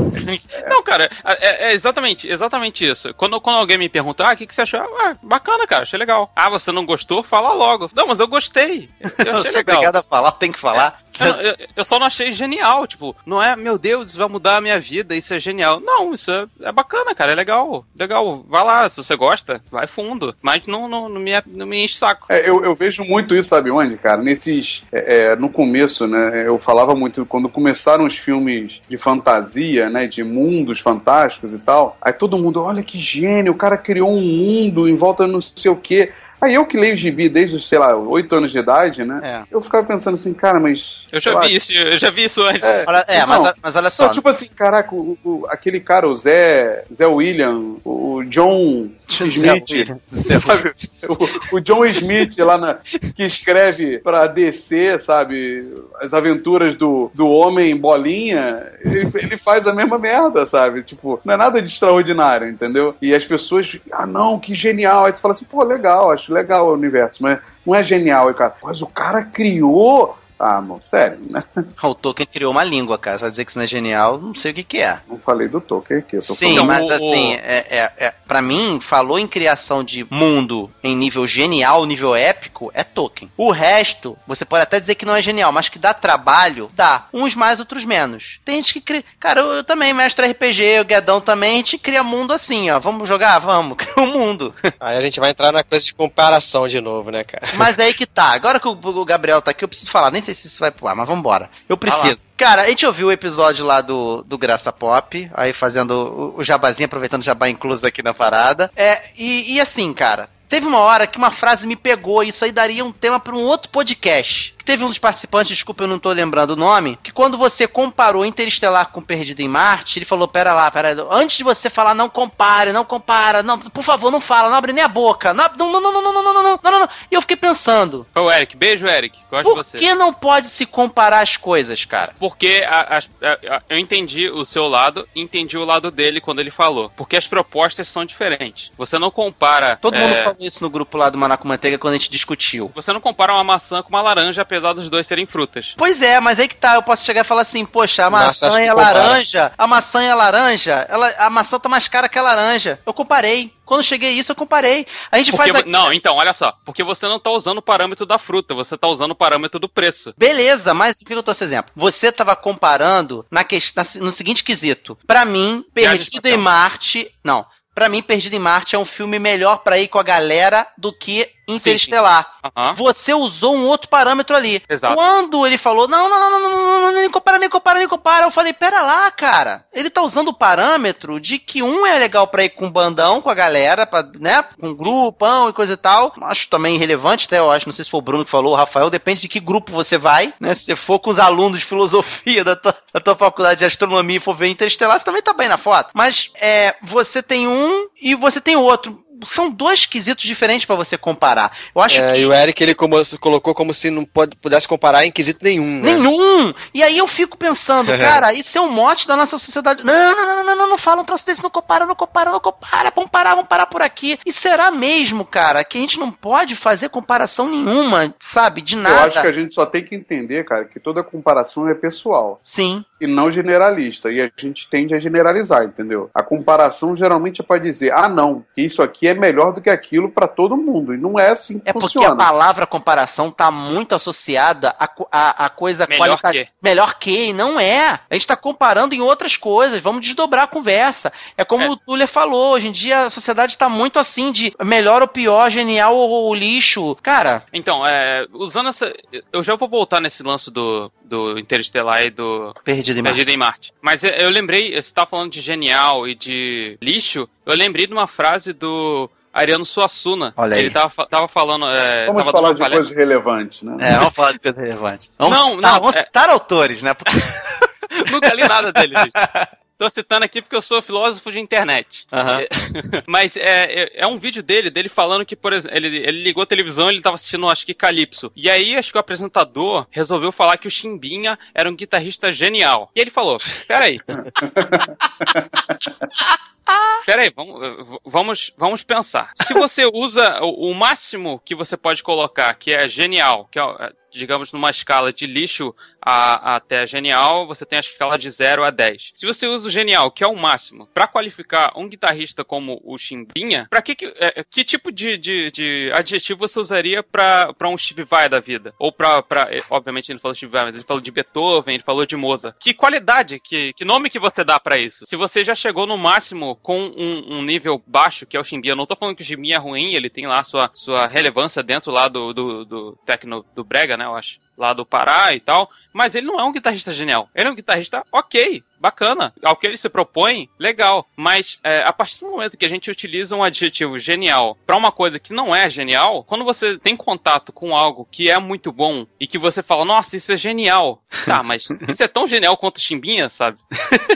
Speaker 7: Não, cara, é, é exatamente, exatamente isso. Quando, quando alguém me pergunta, ah, o que, que você achou? Ah, bacana, cara, achei legal. Ah, você não gostou? Fala logo. Não, mas eu gostei. Eu achei
Speaker 4: sou
Speaker 7: legal.
Speaker 4: obrigado a falar, tem que falar.
Speaker 7: Eu, eu- eu só não achei genial, tipo, não é, meu Deus, isso vai mudar a minha vida, isso é genial. Não, isso é, é bacana, cara, é legal, legal. Vai lá, se você gosta, vai fundo. Mas não, não, não, me, não me enche saco.
Speaker 6: É, eu, eu vejo muito isso, sabe onde, cara? Nesses. é, é, no começo, né? Eu falava muito, quando começaram os filmes de fantasia, né? De mundos fantásticos e tal. Aí todo mundo, olha que gênio, o cara criou um mundo em volta não sei o quê. Aí eu que leio gibi desde, os, sei lá, 8 anos de idade, né?
Speaker 4: É.
Speaker 6: Eu ficava pensando assim, cara, mas.
Speaker 7: Eu já
Speaker 6: lá,
Speaker 7: vi isso, eu já vi isso antes.
Speaker 6: É,
Speaker 4: Olha- é, mas,
Speaker 6: Não.
Speaker 4: mas olha só.
Speaker 6: Não, tipo assim, caraca, o, o- aquele cara, o Zé, Zé William, o John Smith, sabe? O, o John Smith lá na, que escreve pra DC, sabe? As aventuras do, do homem bolinha, ele, ele faz a mesma merda, sabe? Tipo, não é nada de extraordinário, entendeu? E as pessoas, ah não, que genial. Aí tu fala assim, pô, legal, acho legal o universo, mas não é genial. Cara, mas o cara criou. Ah, mano, sério, né?
Speaker 4: O Tolkien criou uma língua, cara. Vai dizer que isso não é genial, não sei o que, que é.
Speaker 6: Não falei do Tolkien aqui. Eu tô
Speaker 4: Sim,
Speaker 6: falando-
Speaker 4: mas
Speaker 7: o-
Speaker 4: assim, é, é, é, pra mim, falou em criação de mundo em nível genial, nível épico, é Tolkien. O resto, você pode até dizer que não é genial, mas que dá trabalho, dá. Uns mais, outros menos. Tem gente que cria. Cara, eu, eu também, mestre RPG, o Guedão também, a gente cria mundo assim, ó. Vamos jogar? Vamos, cria um mundo.
Speaker 5: Aí a gente vai entrar na coisa de comparação de novo, né, cara?
Speaker 4: Mas é aí que tá. Agora que o, o Gabriel tá aqui, eu preciso falar. Nem sei se isso vai pro ar, mas vambora. Eu preciso. Cara, a gente ouviu o episódio lá do, do Graça Pop, aí fazendo o, o jabazinho, aproveitando o jabá incluso aqui na parada. É, e, e assim, cara. Teve uma hora que uma frase me pegou, isso aí daria um tema para um outro podcast. Teve um dos participantes, desculpa, eu não tô lembrando o nome, que quando você comparou Interestelar com Perdido em Marte, ele falou: pera lá, pera lá, antes de você falar, não compare, não compara, não, por favor, não fala, não abre nem a boca. Não, não, não, não, não, não, não, não, não, não, não. E eu fiquei pensando,
Speaker 7: Ô, Eric, beijo, Eric. Gosto
Speaker 4: por
Speaker 7: de você.
Speaker 4: que não pode se comparar as coisas, cara?
Speaker 7: Porque a- a- a- eu entendi o seu lado e entendi o lado dele quando ele falou. Porque as propostas são diferentes. Você não compara.
Speaker 4: Todo
Speaker 7: é,
Speaker 4: mundo falou isso no grupo lá do Maná com Manteiga quando a gente discutiu.
Speaker 7: Você não compara uma maçã com uma laranja, apesar dos dois serem frutas.
Speaker 4: Pois é, mas aí que tá, eu posso chegar e falar assim, poxa, a maçã
Speaker 5: que
Speaker 4: e a
Speaker 5: compara.
Speaker 4: laranja, a maçã e a laranja, ela, a maçã tá mais cara que a laranja. Eu comparei. Quando cheguei isso, eu comparei. A gente
Speaker 7: Porque,
Speaker 4: faz aqui...
Speaker 7: Não, então, olha só. Porque você não tá usando o parâmetro da fruta, você tá usando o parâmetro do preço.
Speaker 4: Beleza, mas por que eu tô esse exemplo? Você tava comparando na questão, no seguinte quesito. Pra mim, Perdido em Marte. Não. Pra mim, Perdido em Marte é um filme melhor pra ir com a galera do que Interestelar. Você usou um outro parâmetro ali.
Speaker 7: Exato.
Speaker 4: Quando ele falou, não, não, não, não, não, não, não, nem compara, nem compara, nem compara, eu falei, pera lá, cara. Ele tá usando o parâmetro de que um é legal pra ir com um bandão, com a galera, pra, né, com um grupão e coisa e tal. Acho também irrelevante, até eu acho, não sei se foi o Bruno que falou, o Rafael, depende de que grupo você vai, né? Se você for com os alunos de filosofia da tua, da tua faculdade de astronomia e for ver Interestelar, você também tá bem na foto. Mas é, você tem um e você tem outro. São dois quesitos diferentes pra você comparar. Eu acho
Speaker 5: É,
Speaker 4: que
Speaker 5: e o Eric ele como- colocou como se não pode, pudesse comparar em quesito nenhum. né?
Speaker 4: Nenhum! E aí eu fico pensando, cara, isso é um mote da nossa sociedade. Não, não, não, não, não, não fala um troço desse, não compara, não compara, não compara, vamos parar, vamos parar por aqui. E será mesmo, cara, que a gente não pode fazer comparação nenhuma, sabe, de
Speaker 6: Eu
Speaker 4: nada?
Speaker 6: acho que a gente só tem que entender, cara, que toda comparação é pessoal.
Speaker 4: Sim.
Speaker 6: E não generalista. E a gente tende a generalizar, entendeu? A comparação geralmente é pra dizer, ah, não, que isso aqui é melhor do que aquilo pra todo mundo. E não é assim que
Speaker 4: É porque
Speaker 6: funciona.
Speaker 4: a palavra comparação tá muito associada a, a, a coisa
Speaker 7: Melhor
Speaker 4: qualitativa.
Speaker 7: que.
Speaker 4: Melhor que, e não é. A gente tá comparando em outras coisas, vamos desdobrar a conversa. É como
Speaker 7: É.
Speaker 4: o Tuller falou, hoje em dia a sociedade tá muito assim de melhor ou pior, genial ou, ou lixo. Cara,
Speaker 7: Então, é, usando essa. Eu já vou voltar nesse lance do, do Interestelar e do
Speaker 4: perdido em Marte.
Speaker 7: Perdido em Marte. Mas eu, eu lembrei, você tava falando de genial e de lixo, eu lembrei de uma frase do Ariano Suassuna.
Speaker 4: Olha aí.
Speaker 7: Ele tava, tava falando. É,
Speaker 6: Vamos
Speaker 7: tava
Speaker 6: falar de
Speaker 7: palestra-
Speaker 6: coisas relevantes, né?
Speaker 4: É, vamos falar de coisa relevante. Vamos
Speaker 7: Não,
Speaker 4: citar,
Speaker 7: não,
Speaker 4: vamos
Speaker 7: é-
Speaker 4: citar autores, né? Porque-
Speaker 7: Nunca li nada dele, gente. Tô citando aqui porque eu sou filósofo de internet. É, Mas é, é, é um vídeo dele, dele falando que, por exemplo, ele, ele ligou a televisão e ele tava assistindo, acho que Calypso. E aí, acho que o apresentador resolveu falar que o Chimbinha era um guitarrista genial. E ele falou: Peraí. Peraí, vamos, vamos, vamos pensar. Se você usa o, o máximo que você pode colocar, que é genial, que é, digamos, numa escala de lixo a, até genial, você tem a escala de 0 a 10. Se você usa o genial, que é o máximo, pra qualificar um guitarrista como o Chimbinha, para que, que, é, que tipo de, de, de adjetivo você usaria pra um Steve Vai da vida? Ou pra, pra. eh, Obviamente ele não falou Steve Vai, mas ele falou de Beethoven, ele falou de Mozart. Que qualidade, que, que nome que você dá pra isso? Se você já chegou no máximo com um, um nível baixo, que é o Chimbinha, eu não tô falando que o Chimbinha é ruim, ele tem lá sua, sua relevância dentro lá do, do, do Tecno do Brega, né, eu acho. Lá do Pará e tal. Mas ele não é um guitarrista genial. Ele é um guitarrista ok, bacana. Ao que ele se propõe, legal. Mas é, a partir do momento que a gente utiliza um adjetivo genial pra uma coisa que não é genial, quando você tem contato com algo que é muito bom e que você fala, nossa, isso é genial. Tá, mas isso é tão genial quanto o Chimbinha, sabe?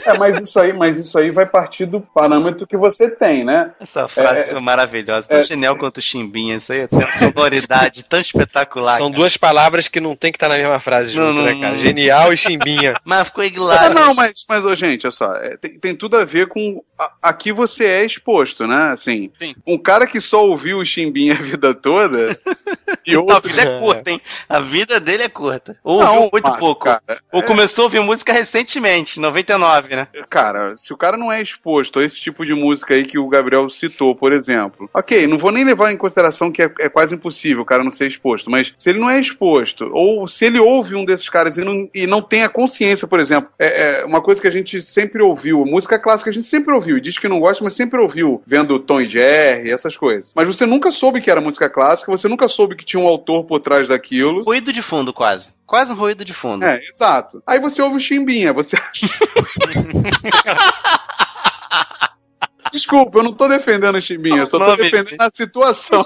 Speaker 6: É, mas isso aí, mas isso aí vai partir do parâmetro que você tem, né?
Speaker 4: Essa frase
Speaker 6: É,
Speaker 4: foi
Speaker 6: é,
Speaker 4: maravilhosa. Tão
Speaker 6: é,
Speaker 4: genial quanto o Chimbinha. Isso aí é uma sonoridade tão espetacular.
Speaker 5: São
Speaker 4: cara.
Speaker 5: duas palavras que não tem que estar na mesma frase
Speaker 4: Não,
Speaker 5: junto,
Speaker 4: não,
Speaker 5: né, cara? Genial e chimbinha.
Speaker 4: Mas ficou hilário.
Speaker 6: não, mas, mas ô, gente, olha só, é, tem, tem tudo a ver com a- aqui você é exposto, né? Assim,
Speaker 7: Sim.
Speaker 6: um cara que só ouviu o Chimbinha a vida toda e
Speaker 4: A
Speaker 6: outro
Speaker 4: vida é curta, hein? A vida dele é curta. Ou
Speaker 6: Não,
Speaker 4: ouviu muito
Speaker 6: Márcio,
Speaker 4: pouco.
Speaker 6: cara,
Speaker 4: Ou começou a ouvir música recentemente, 99, né?
Speaker 6: Cara, se o cara não é exposto a esse tipo de música aí que o Gabriel citou, por exemplo, ok, não vou nem levar em consideração que é, é quase impossível o cara não ser exposto, mas se ele não é exposto, ou se ele ouve um desses caras e não, e não tem a consciência, por exemplo, é, é uma coisa que a gente sempre ouviu, música clássica a gente sempre ouviu, e diz que não gosta, mas sempre ouviu, vendo Tom e Jerry, essas coisas. Mas você nunca soube que era música clássica, você nunca soube que tinha um autor por trás daquilo.
Speaker 4: Ruído de fundo, quase. Quase um ruído de fundo.
Speaker 6: É, exato. Aí você ouve o Chimbinha, você. Desculpa, eu não tô defendendo o Chimbinha, eu só tô defendendo a situação.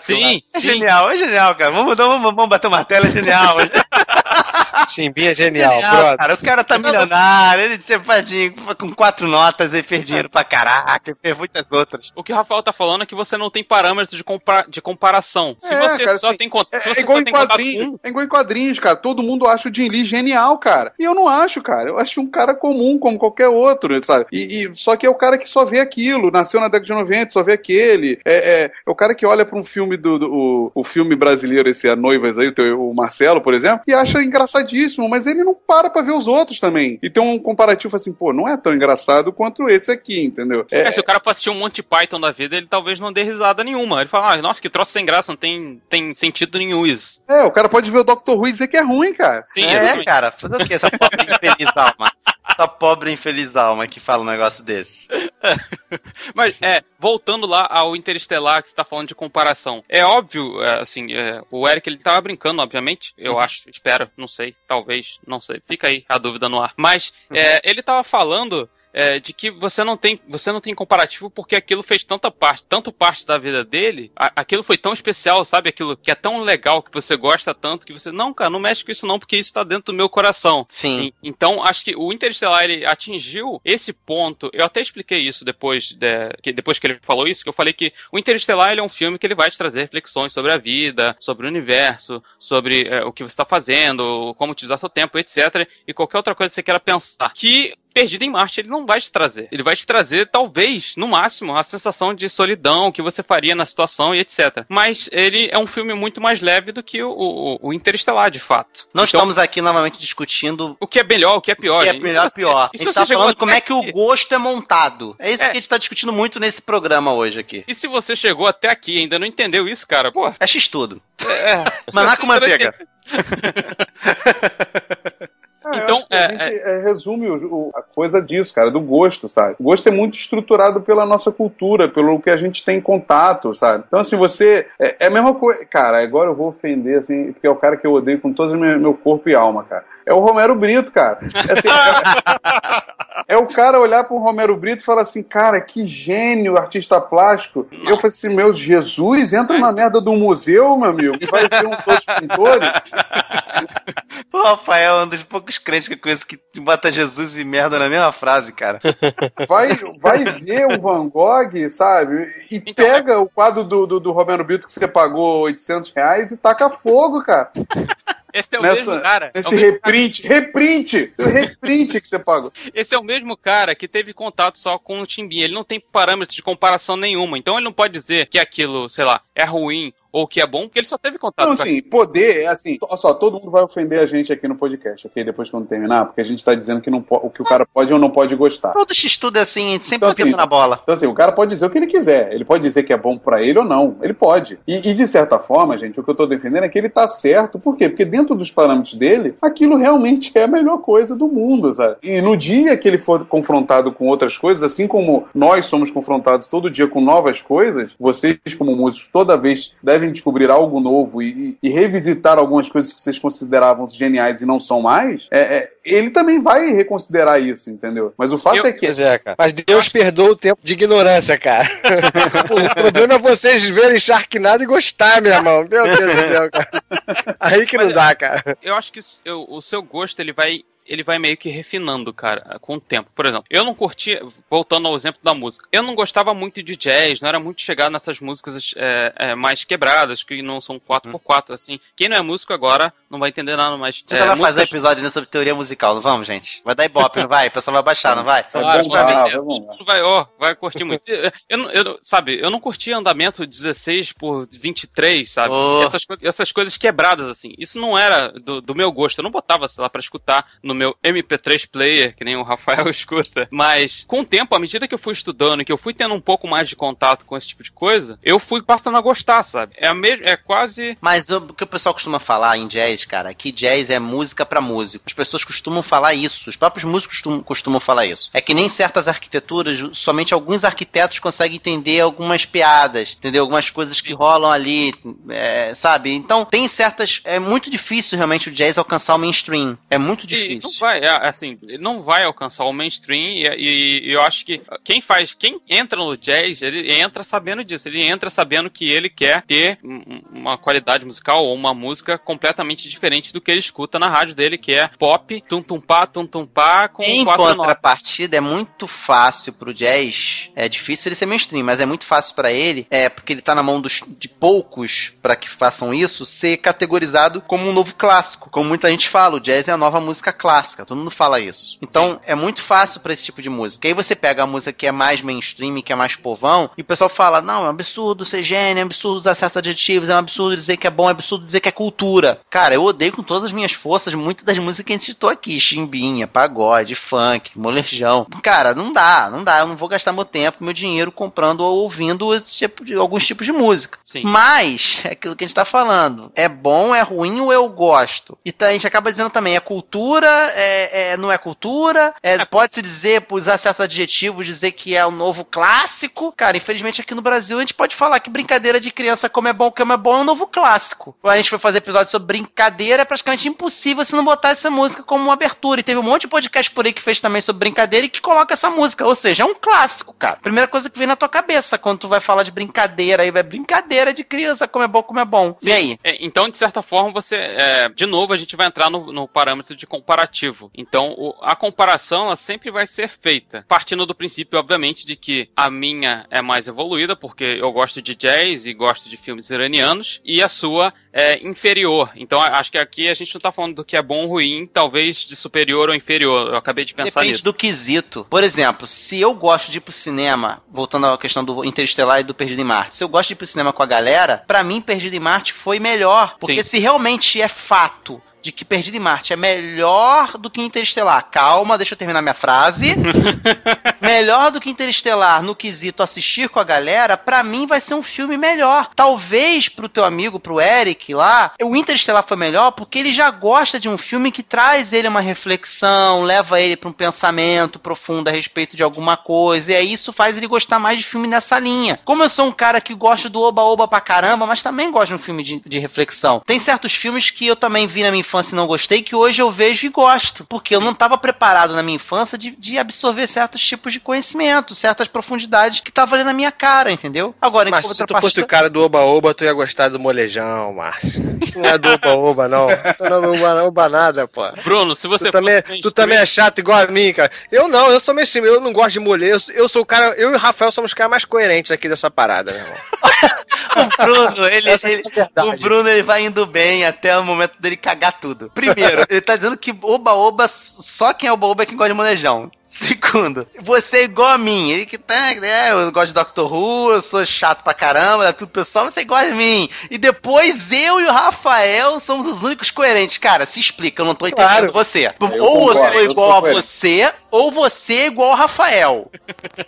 Speaker 7: Sim,
Speaker 4: É
Speaker 7: sim.
Speaker 4: genial, é genial, cara. Vamos, vamos, vamos bater o martelo, é genial.
Speaker 5: Chimbinha é genial, brother.
Speaker 4: cara. O cara tá milionário, ele separadinho, com quatro notas, ele fez dinheiro pra caraca, ele fez muitas outras.
Speaker 7: O que o Rafael tá falando é que você não tem parâmetros de, compara de comparação. Se
Speaker 6: É,
Speaker 7: você
Speaker 6: cara,
Speaker 7: só
Speaker 6: assim,
Speaker 7: tem con-
Speaker 6: É,
Speaker 7: se
Speaker 6: é
Speaker 7: você
Speaker 6: igual em
Speaker 7: contato
Speaker 6: quadrinhos. É igual em quadrinhos, cara. Todo mundo acha o Jim Lee genial, cara. E eu não acho, cara. Eu acho um cara comum, como qualquer outro, sabe? E, e- só que é o cara que só vê aquilo. Nasceu na década de 90, só vê aquele. É, é, é o cara que olha pra um filme do. do- o, o filme brasileiro, esse A Noivas aí, o, teu- o Marcelo, por exemplo, e acha engraçadíssimo, mas ele não para pra ver os outros também. E tem um comparativo assim, pô, não é tão engraçado quanto esse aqui, entendeu?
Speaker 7: É,
Speaker 6: É,
Speaker 7: se o cara for assistir um Monty Python da vida, ele talvez não dê risada nenhuma. Ele fala, ah, nossa, que troço sem graça, não tem, tem sentido nenhum isso.
Speaker 6: é, o cara pode ver o Dr. Who e dizer que é ruim, cara.
Speaker 7: Sim,
Speaker 4: é,
Speaker 7: exatamente.
Speaker 4: cara, fazer o que essa pobre infeliz alma? Essa pobre infeliz alma que fala um negócio desse.
Speaker 7: Mas, é, voltando lá ao Interestelar, que você tá falando de comparação. É óbvio, é, assim, é, o Eric, ele tava brincando, obviamente, eu acho, espero, não sei, talvez, não sei. Fica aí a dúvida no ar. Mas, é, ele tava falando é, de que você não tem você não tem comparativo porque aquilo fez tanta parte, tanto parte da vida dele, a, aquilo foi tão especial, sabe? Aquilo que é tão legal que você gosta tanto que você não, cara, não mexe com isso não porque isso tá dentro do meu coração.
Speaker 4: Sim.
Speaker 7: E- então acho que o Interstellar ele atingiu esse ponto. Eu até expliquei isso depois de, que depois que ele falou isso, que eu falei que o Interstellar ele é um filme que ele vai te trazer reflexões sobre a vida, sobre o universo, sobre é, o que você está fazendo, como utilizar seu tempo, etc. E qualquer outra coisa que você queira pensar. Que Perdido em Marte ele não vai te trazer. Ele vai te trazer, talvez, no máximo, a sensação de solidão que você faria na situação e etc. Mas ele é um filme muito mais leve do que o, o, o Interestelar, de fato.
Speaker 4: Não
Speaker 7: Então,
Speaker 4: estamos aqui novamente discutindo
Speaker 7: O que é melhor, o que é pior.
Speaker 4: o que é melhor
Speaker 7: você-
Speaker 4: pior.
Speaker 7: e
Speaker 4: A
Speaker 7: se
Speaker 4: gente
Speaker 7: você
Speaker 4: tá
Speaker 7: chegou
Speaker 4: falando como é que o gosto é montado. É isso
Speaker 7: É.
Speaker 4: que a gente tá discutindo muito nesse programa hoje aqui.
Speaker 7: E se você chegou até aqui e ainda não entendeu isso, cara, pô.
Speaker 4: É x-tudo.
Speaker 7: É,
Speaker 4: Maná com manteiga.
Speaker 7: Então,
Speaker 6: acho que a
Speaker 7: é,
Speaker 6: gente é, resume o- o- a coisa disso, cara, do gosto, sabe? O gosto é muito estruturado pela nossa cultura, pelo que a gente tem em contato, sabe? Então, assim, você. É, é a mesma coisa. Cara, agora eu vou ofender, assim, porque é o cara que eu odeio com todo o meu, meu corpo e alma, cara. É o Romero Brito, cara. É, assim, é- é o cara olhar pro Romero Brito e falar assim, cara, que gênio, artista plástico. Eu falei assim, meu Jesus, entra na merda do museu, meu amigo, vai ver uns outros pintores.
Speaker 4: O Rafael é um dos poucos crentes que eu conheço que bota Jesus e merda na mesma frase, cara.
Speaker 6: vai, vai ver o Van Gogh, sabe? E
Speaker 7: Então,
Speaker 6: pega o quadro do, do, do Romero Brito que você pagou 800 reais e taca fogo, cara.
Speaker 7: Esse é o
Speaker 6: Nessa-
Speaker 7: mesmo cara. é
Speaker 6: Esse
Speaker 7: mesmo
Speaker 6: reprint, reprint, o reprint que você pagou.
Speaker 7: Esse é o mesmo cara que teve contato só com o Timbinha. Ele não tem parâmetros de comparação nenhuma. Então ele não pode dizer que aquilo, sei lá, é ruim ou que é bom, porque ele só teve contato
Speaker 6: Não,
Speaker 7: com
Speaker 6: assim, poder é assim. Olha só, todo mundo vai ofender a gente aqui no podcast, ok? Depois quando terminar, porque a gente tá dizendo que não o que o cara pode ou não pode gostar.
Speaker 4: Todo x-tudo é assim, a gente sempre
Speaker 6: Então, assim,
Speaker 4: na bola.
Speaker 6: Então, assim, o cara pode dizer o que ele quiser. Ele pode dizer que é bom pra ele ou não. Ele pode. E, e, de certa forma, gente, o que eu tô defendendo é que ele tá certo. Por quê? Porque dentro dos parâmetros dele, aquilo realmente é a melhor coisa do mundo, sabe? E no dia que ele for confrontado com outras coisas, assim como nós somos confrontados todo dia com novas coisas, vocês, como músicos, toda vez devem descobrir algo novo e, e revisitar algumas coisas que vocês consideravam geniais e não são mais, é, é, ele também vai reconsiderar isso, entendeu? Mas o fato
Speaker 7: Eu-
Speaker 6: é que
Speaker 5: Pois é, cara. Mas Deus perdoa o tempo de ignorância, cara. o problema é vocês verem Sharknado e gostar, meu irmão. Meu Deus do céu, cara. Aí que não dá, cara.
Speaker 7: eu acho que o- o seu gosto ele vai ele vai meio que refinando, cara, com o tempo. Por exemplo, eu não curtia, voltando ao exemplo da música, eu não gostava muito de jazz, não era muito chegado nessas músicas é, é, mais quebradas, que não são 4x4, assim. Quem não é músico agora não vai entender nada, mas.
Speaker 4: Você
Speaker 7: é,
Speaker 4: vai fazer um
Speaker 7: músicas-
Speaker 4: episódio né, sobre teoria musical, não vamos, gente? Vai dar ibope, não vai? O pessoal vai baixar, não vai?
Speaker 6: Vai
Speaker 7: Claro,
Speaker 6: bombar,
Speaker 7: vai,
Speaker 6: vai
Speaker 7: vender.
Speaker 6: bombar.
Speaker 7: Isso vai, ó, vai curtir muito. Eu, não- eu, sabe, eu não curti andamento 16 por 23, sabe?
Speaker 4: Oh.
Speaker 7: Essas, essas coisas quebradas, assim. Isso não era do, do meu gosto. Eu não botava, sei lá, pra escutar no meu MP3 player, que nem o Rafael escuta. Mas, com o tempo, à medida que eu fui estudando e que eu fui tendo um pouco mais de contato com esse tipo de coisa, eu fui passando a gostar, sabe? É, a me é quase.
Speaker 4: Mas o que o pessoal costuma falar em jazz, cara, é que jazz é música pra músico. As pessoas costumam falar isso, os próprios músicos costumam, costumam falar isso. É que nem certas arquiteturas, somente alguns arquitetos conseguem entender algumas piadas, entender algumas coisas que rolam ali, é, sabe? Então, tem certas. É muito difícil realmente o jazz alcançar o mainstream. É muito difícil.
Speaker 7: Não vai, é, assim, ele não vai alcançar o mainstream e, e- eu acho que quem faz, quem entra no jazz, ele entra sabendo disso, ele entra sabendo que ele quer ter um- uma qualidade musical ou uma música completamente diferente do que ele escuta na rádio dele, que é pop, tum tum pá, tum tum pá, com
Speaker 4: Em contrapartida, é muito fácil pro jazz. É difícil ele ser mainstream, mas é muito fácil pra ele, é porque ele tá na mão dos, de poucos pra que façam isso, ser categorizado como um novo clássico. Como muita gente fala, o jazz é a nova música clássica. Todo mundo fala isso. Então, é muito fácil pra esse tipo de música. Aí você pega a música que é mais mainstream, que é mais povão, e o pessoal fala: não, é um absurdo ser gênio, é um absurdo usar certos adjetivos, é um absurdo dizer que é bom, é absurdo dizer que é cultura. Cara, eu odeio com todas as minhas forças muitas das músicas que a gente citou aqui: chimbinha, pagode, funk, molejão. Cara, não dá, não dá. Eu não vou gastar meu tempo, meu dinheiro comprando ou ouvindo tipo de, alguns tipos de música.
Speaker 7: Sim.
Speaker 4: Mas, é aquilo que a gente tá falando. É bom, é ruim ou eu gosto? E tá- a gente acaba dizendo também, é cultura, é, é- não é cultura, é, pode-se dizer, por usar certos adjetivos, dizer que é o novo clássico. Cara, infelizmente aqui no Brasil a gente pode falar que brincadeira de criança como é bom, como é bom é um novo clássico. Quando a gente foi fazer episódio sobre brincadeira, é praticamente impossível se não botar essa música como uma abertura. E teve um monte de podcast por aí que fez também sobre brincadeira e que coloca essa música. Ou seja, é um clássico, cara. Primeira coisa que vem na tua cabeça quando tu vai falar de brincadeira aí, é brincadeira de criança, como é bom, como é bom. E aí?
Speaker 7: É, então, de certa forma, você. é, de novo, a gente vai entrar no, no parâmetro de comparativo. Então, o- a comparação ela sempre vai ser feita. Partindo do princípio, obviamente, de que a minha é mais evoluída, porque eu gosto de jazz e gosto de filmes iranianos, e a sua é inferior. Então, acho que aqui a gente não tá falando do que é bom ou ruim, talvez de superior ou inferior. Eu acabei de pensar
Speaker 4: Depende
Speaker 7: nisso.
Speaker 4: do quesito. Por exemplo, se eu gosto de ir pro cinema, voltando à questão do Interestelar e do Perdido em Marte, se eu gosto de ir pro cinema com a galera, pra mim Perdido em Marte foi melhor. Porque
Speaker 7: Sim.
Speaker 4: se realmente é fato de que Perdido em Marte é melhor do que Interestelar, calma, deixa eu terminar minha frase. melhor do que Interestelar no quesito assistir com a galera, pra mim vai ser um filme melhor. Talvez pro teu amigo, pro Eric lá, o Interestelar foi melhor porque ele já gosta de um filme que traz ele uma reflexão, leva ele pra um pensamento profundo a respeito de alguma coisa, e aí isso faz ele gostar mais de filme nessa linha. Como eu sou um cara que gosta do oba-oba pra caramba, mas também gosto de um filme de, de reflexão. Tem certos filmes que eu também vi na minha infância e não gostei, que hoje eu vejo e gosto, porque eu não estava preparado na minha infância de, de absorver certos tipos de conhecimento, certas profundidades que estavam ali na minha cara, entendeu? Agora, em
Speaker 5: Mas se tu fosse o cara do Oba-Oba, tu ia gostar do molejão, Márcio. Não é do Oba-Oba, não. Tu não é Oba, Oba nada, pô.
Speaker 7: Bruno, se você
Speaker 5: Tu também,
Speaker 7: fosse
Speaker 5: tu também é chato igual a mim, cara. Eu não, eu sou meio assim, eu não gosto de mulher. Eu, eu sou o cara, eu e o Rafael somos os caras mais coerentes aqui dessa parada, meu irmão.
Speaker 4: O Bruno, ele,
Speaker 5: é
Speaker 4: ele- o Bruno ele vai indo bem até o momento dele cagar tudo. Primeiro, ele tá dizendo que oba-oba, só quem é oba-oba é quem gosta de molejão. Segundo, você é igual a mim. Ele que tá, né? Eu gosto de Doctor Who, eu sou chato pra caramba, é tudo pessoal, você é igual a mim. E depois eu e o Rafael somos os únicos coerentes. Cara, se explica, eu não tô entendendo
Speaker 5: Claro.
Speaker 4: você.
Speaker 6: Eu
Speaker 4: ou eu
Speaker 6: concordo,
Speaker 4: sou
Speaker 6: eu
Speaker 4: igual
Speaker 6: sou
Speaker 4: a você, ou você é igual ao Rafael.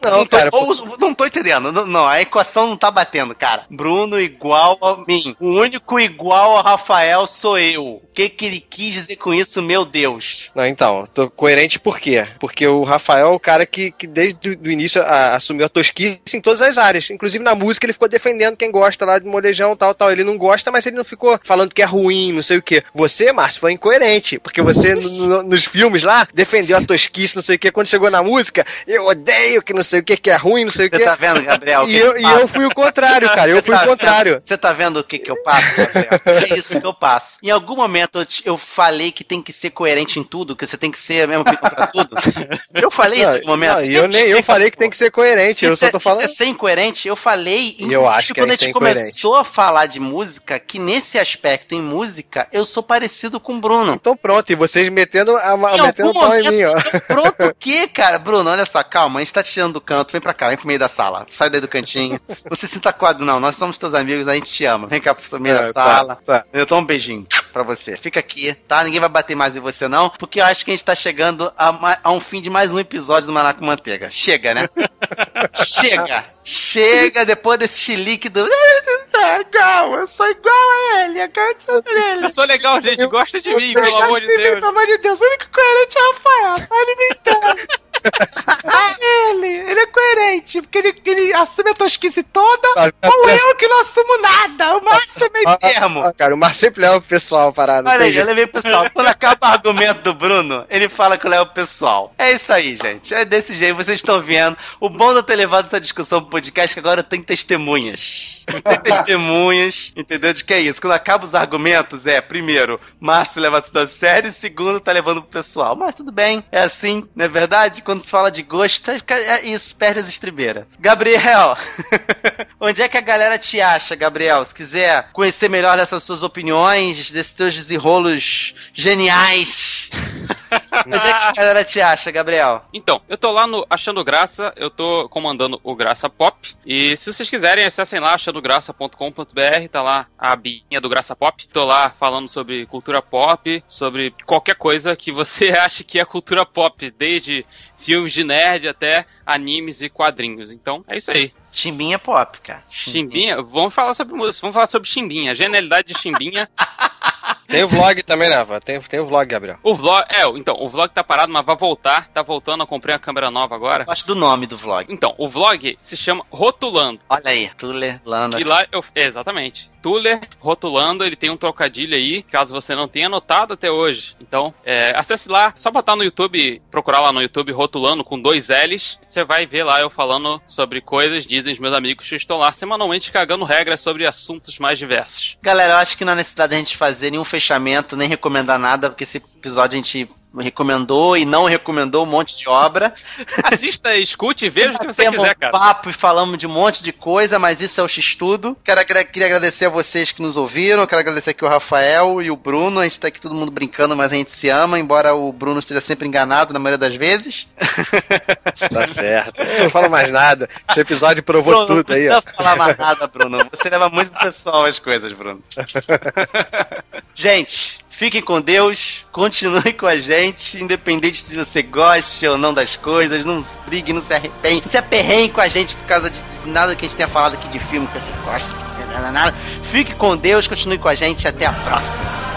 Speaker 5: Não,
Speaker 4: tô,
Speaker 5: cara,
Speaker 4: ou- não tô entendendo. Não, não, a equação não tá batendo, cara. Bruno igual a mim. O único igual ao Rafael sou eu. O que, que ele quis dizer com isso, meu Deus?
Speaker 5: Não, então, tô coerente por quê? Porque o Rafael é o cara que, que desde o início a- assumiu a tosquice em todas as áreas. Inclusive na música ele ficou defendendo quem gosta lá de molejão tal, tal. Ele não gosta, mas ele não ficou falando que é ruim, não sei o quê. Você, Márcio, foi incoerente. Porque você, no- no- nos filmes lá, defendeu a tosquice, não sei o quê. Quando chegou na música, eu odeio que não sei o quê, que é ruim, não sei o
Speaker 4: Você
Speaker 5: quê.
Speaker 4: tá vendo, Gabriel?
Speaker 5: E eu, e eu fui o contrário, cara. Eu
Speaker 4: Você
Speaker 5: fui
Speaker 4: tá
Speaker 5: o contrário.
Speaker 4: Você tá vendo o que que eu passo, Gabriel? É isso que eu passo. Em algum momento eu, te- eu falei que tem que ser coerente em tudo, que você tem que ser a mesma opinião pra tudo. Eu falei isso em algum momento.
Speaker 5: Não, eu, nem, eu falei que tem que ser coerente. Eu
Speaker 4: Isso
Speaker 5: só
Speaker 4: é-
Speaker 5: tô falando.
Speaker 4: Isso é ser incoerente. Eu falei,
Speaker 5: Eu acho que
Speaker 4: quando
Speaker 5: é
Speaker 4: a gente começou a falar de música, que nesse aspecto, em música, eu sou parecido com o Bruno.
Speaker 5: Então pronto, e vocês metendo a,
Speaker 4: Em
Speaker 5: metendo pau em mim, ó.
Speaker 4: pronto o quê, cara? Bruno, olha só, calma, a gente tá te tirando do canto, vem pra cá, vem pro meio da sala. Sai daí do cantinho. Não se sinta coado, não. Nós somos teus amigos, a gente te ama. Vem cá pro meio da
Speaker 5: É,
Speaker 4: sala.
Speaker 5: tá, tá.
Speaker 4: Eu dou um beijinho pra você. Fica aqui, tá? Ninguém vai bater mais em você, não, porque eu acho que a gente tá chegando a, a um fim de mais um episódio do Manaco Manteiga. Chega, né? Chega! Chega depois desse chilique do. É igual, eu sou igual a ele, eu quero ser dele.
Speaker 7: Eu sou legal, gente. Gosta de mim,
Speaker 4: Eu
Speaker 7: pelo amor
Speaker 4: gosto
Speaker 7: de
Speaker 4: mim,
Speaker 7: Deus.
Speaker 4: Pelo amor de Deus, o único coerente é o Rafael, só ele me entende. ele, ele é coerente, porque ele, ele assume a tosquice toda, ou eu que não assumo nada, o Márcio é meio termo.
Speaker 5: Ah, cara, o Mar sempre leva o pessoal parado.
Speaker 4: Olha aí, eu levei pro pessoal. Quando acaba o argumento do Bruno, ele fala que leva o pessoal. É isso aí, gente. É desse jeito, vocês estão vendo. O bom de eu ter levado essa discussão pro podcast é que agora tem testemunhas. Tem testemunhas, entendeu? De que é isso. Quando acaba os argumentos, é, primeiro, Márcio leva tudo a sério, e segundo, tá levando pro pessoal. Mas tudo bem, é assim, não é verdade? Quando se fala de gosto, é é isso, perde as estribeiras. Gabriel, onde é que a galera te acha, Gabriel? Se quiser conhecer melhor dessas suas opiniões, desses teus desenrolos geniais. Onde é que a galera te acha, Gabriel?
Speaker 7: Então, eu tô lá no Achando Graça, eu tô comandando o Graça Pop. E se vocês quiserem, acessem lá achandograça.com.br, tá lá a abinha do Graça Pop. Tô lá falando sobre cultura pop, sobre qualquer coisa que você ache que é cultura pop, desde filmes de nerd até animes e quadrinhos. Então, é isso aí.
Speaker 4: Chimbinha pop, cara.
Speaker 7: Chimbinha, vamos falar sobre música, vamos falar sobre Chimbinha, a genialidade de Chimbinha.
Speaker 5: Tem o vlog também, né? Tem, tem o vlog, Gabriel.
Speaker 7: O vlog, é, então, o vlog tá parado, mas vai voltar, tá voltando, eu comprei uma câmera nova agora.
Speaker 4: Gosto do nome do vlog.
Speaker 7: Então, o vlog se chama Rotulando.
Speaker 4: Olha aí, Tuller, Landa.
Speaker 7: E lá eu. Exatamente. Tuller, rotulando, ele tem um trocadilho aí, caso você não tenha notado até hoje. Então, é, acesse lá, só botar no YouTube, procurar lá no YouTube rotulando com dois L's, você vai ver lá eu falando sobre coisas, dizem os meus amigos que estão lá semanalmente cagando regras sobre assuntos mais diversos.
Speaker 4: Galera, eu acho que não há necessidade de a gente fazer nenhum fechamento, nem recomendar nada, porque esse episódio a gente recomendou e não recomendou um monte de obra.
Speaker 7: Assista, escute e veja o que você quiser, cara.
Speaker 4: papo e falamos de um monte de coisa, mas isso é o X-Tudo. Quero, queria agradecer a vocês que nos ouviram, quero agradecer aqui o Rafael e o Bruno. A gente tá aqui todo mundo brincando, mas a gente se ama, embora o Bruno esteja sempre enganado na maioria das vezes.
Speaker 5: Tá certo. Eu não falo mais nada. Esse episódio provou
Speaker 4: Bruno, não
Speaker 5: tudo aí,
Speaker 4: precisa
Speaker 5: ó.
Speaker 4: falar mais nada, Bruno. Você leva muito pro pessoal as coisas, Bruno. gente, fiquem com Deus, continue com a gente, independente se você goste ou não das coisas, não se brigue, não se arrepende, não se aperrenhe com a gente por causa de, nada que a gente tenha falado aqui de filme que você gosta, que nada, nada. Fique com Deus, continue com a gente, até a próxima.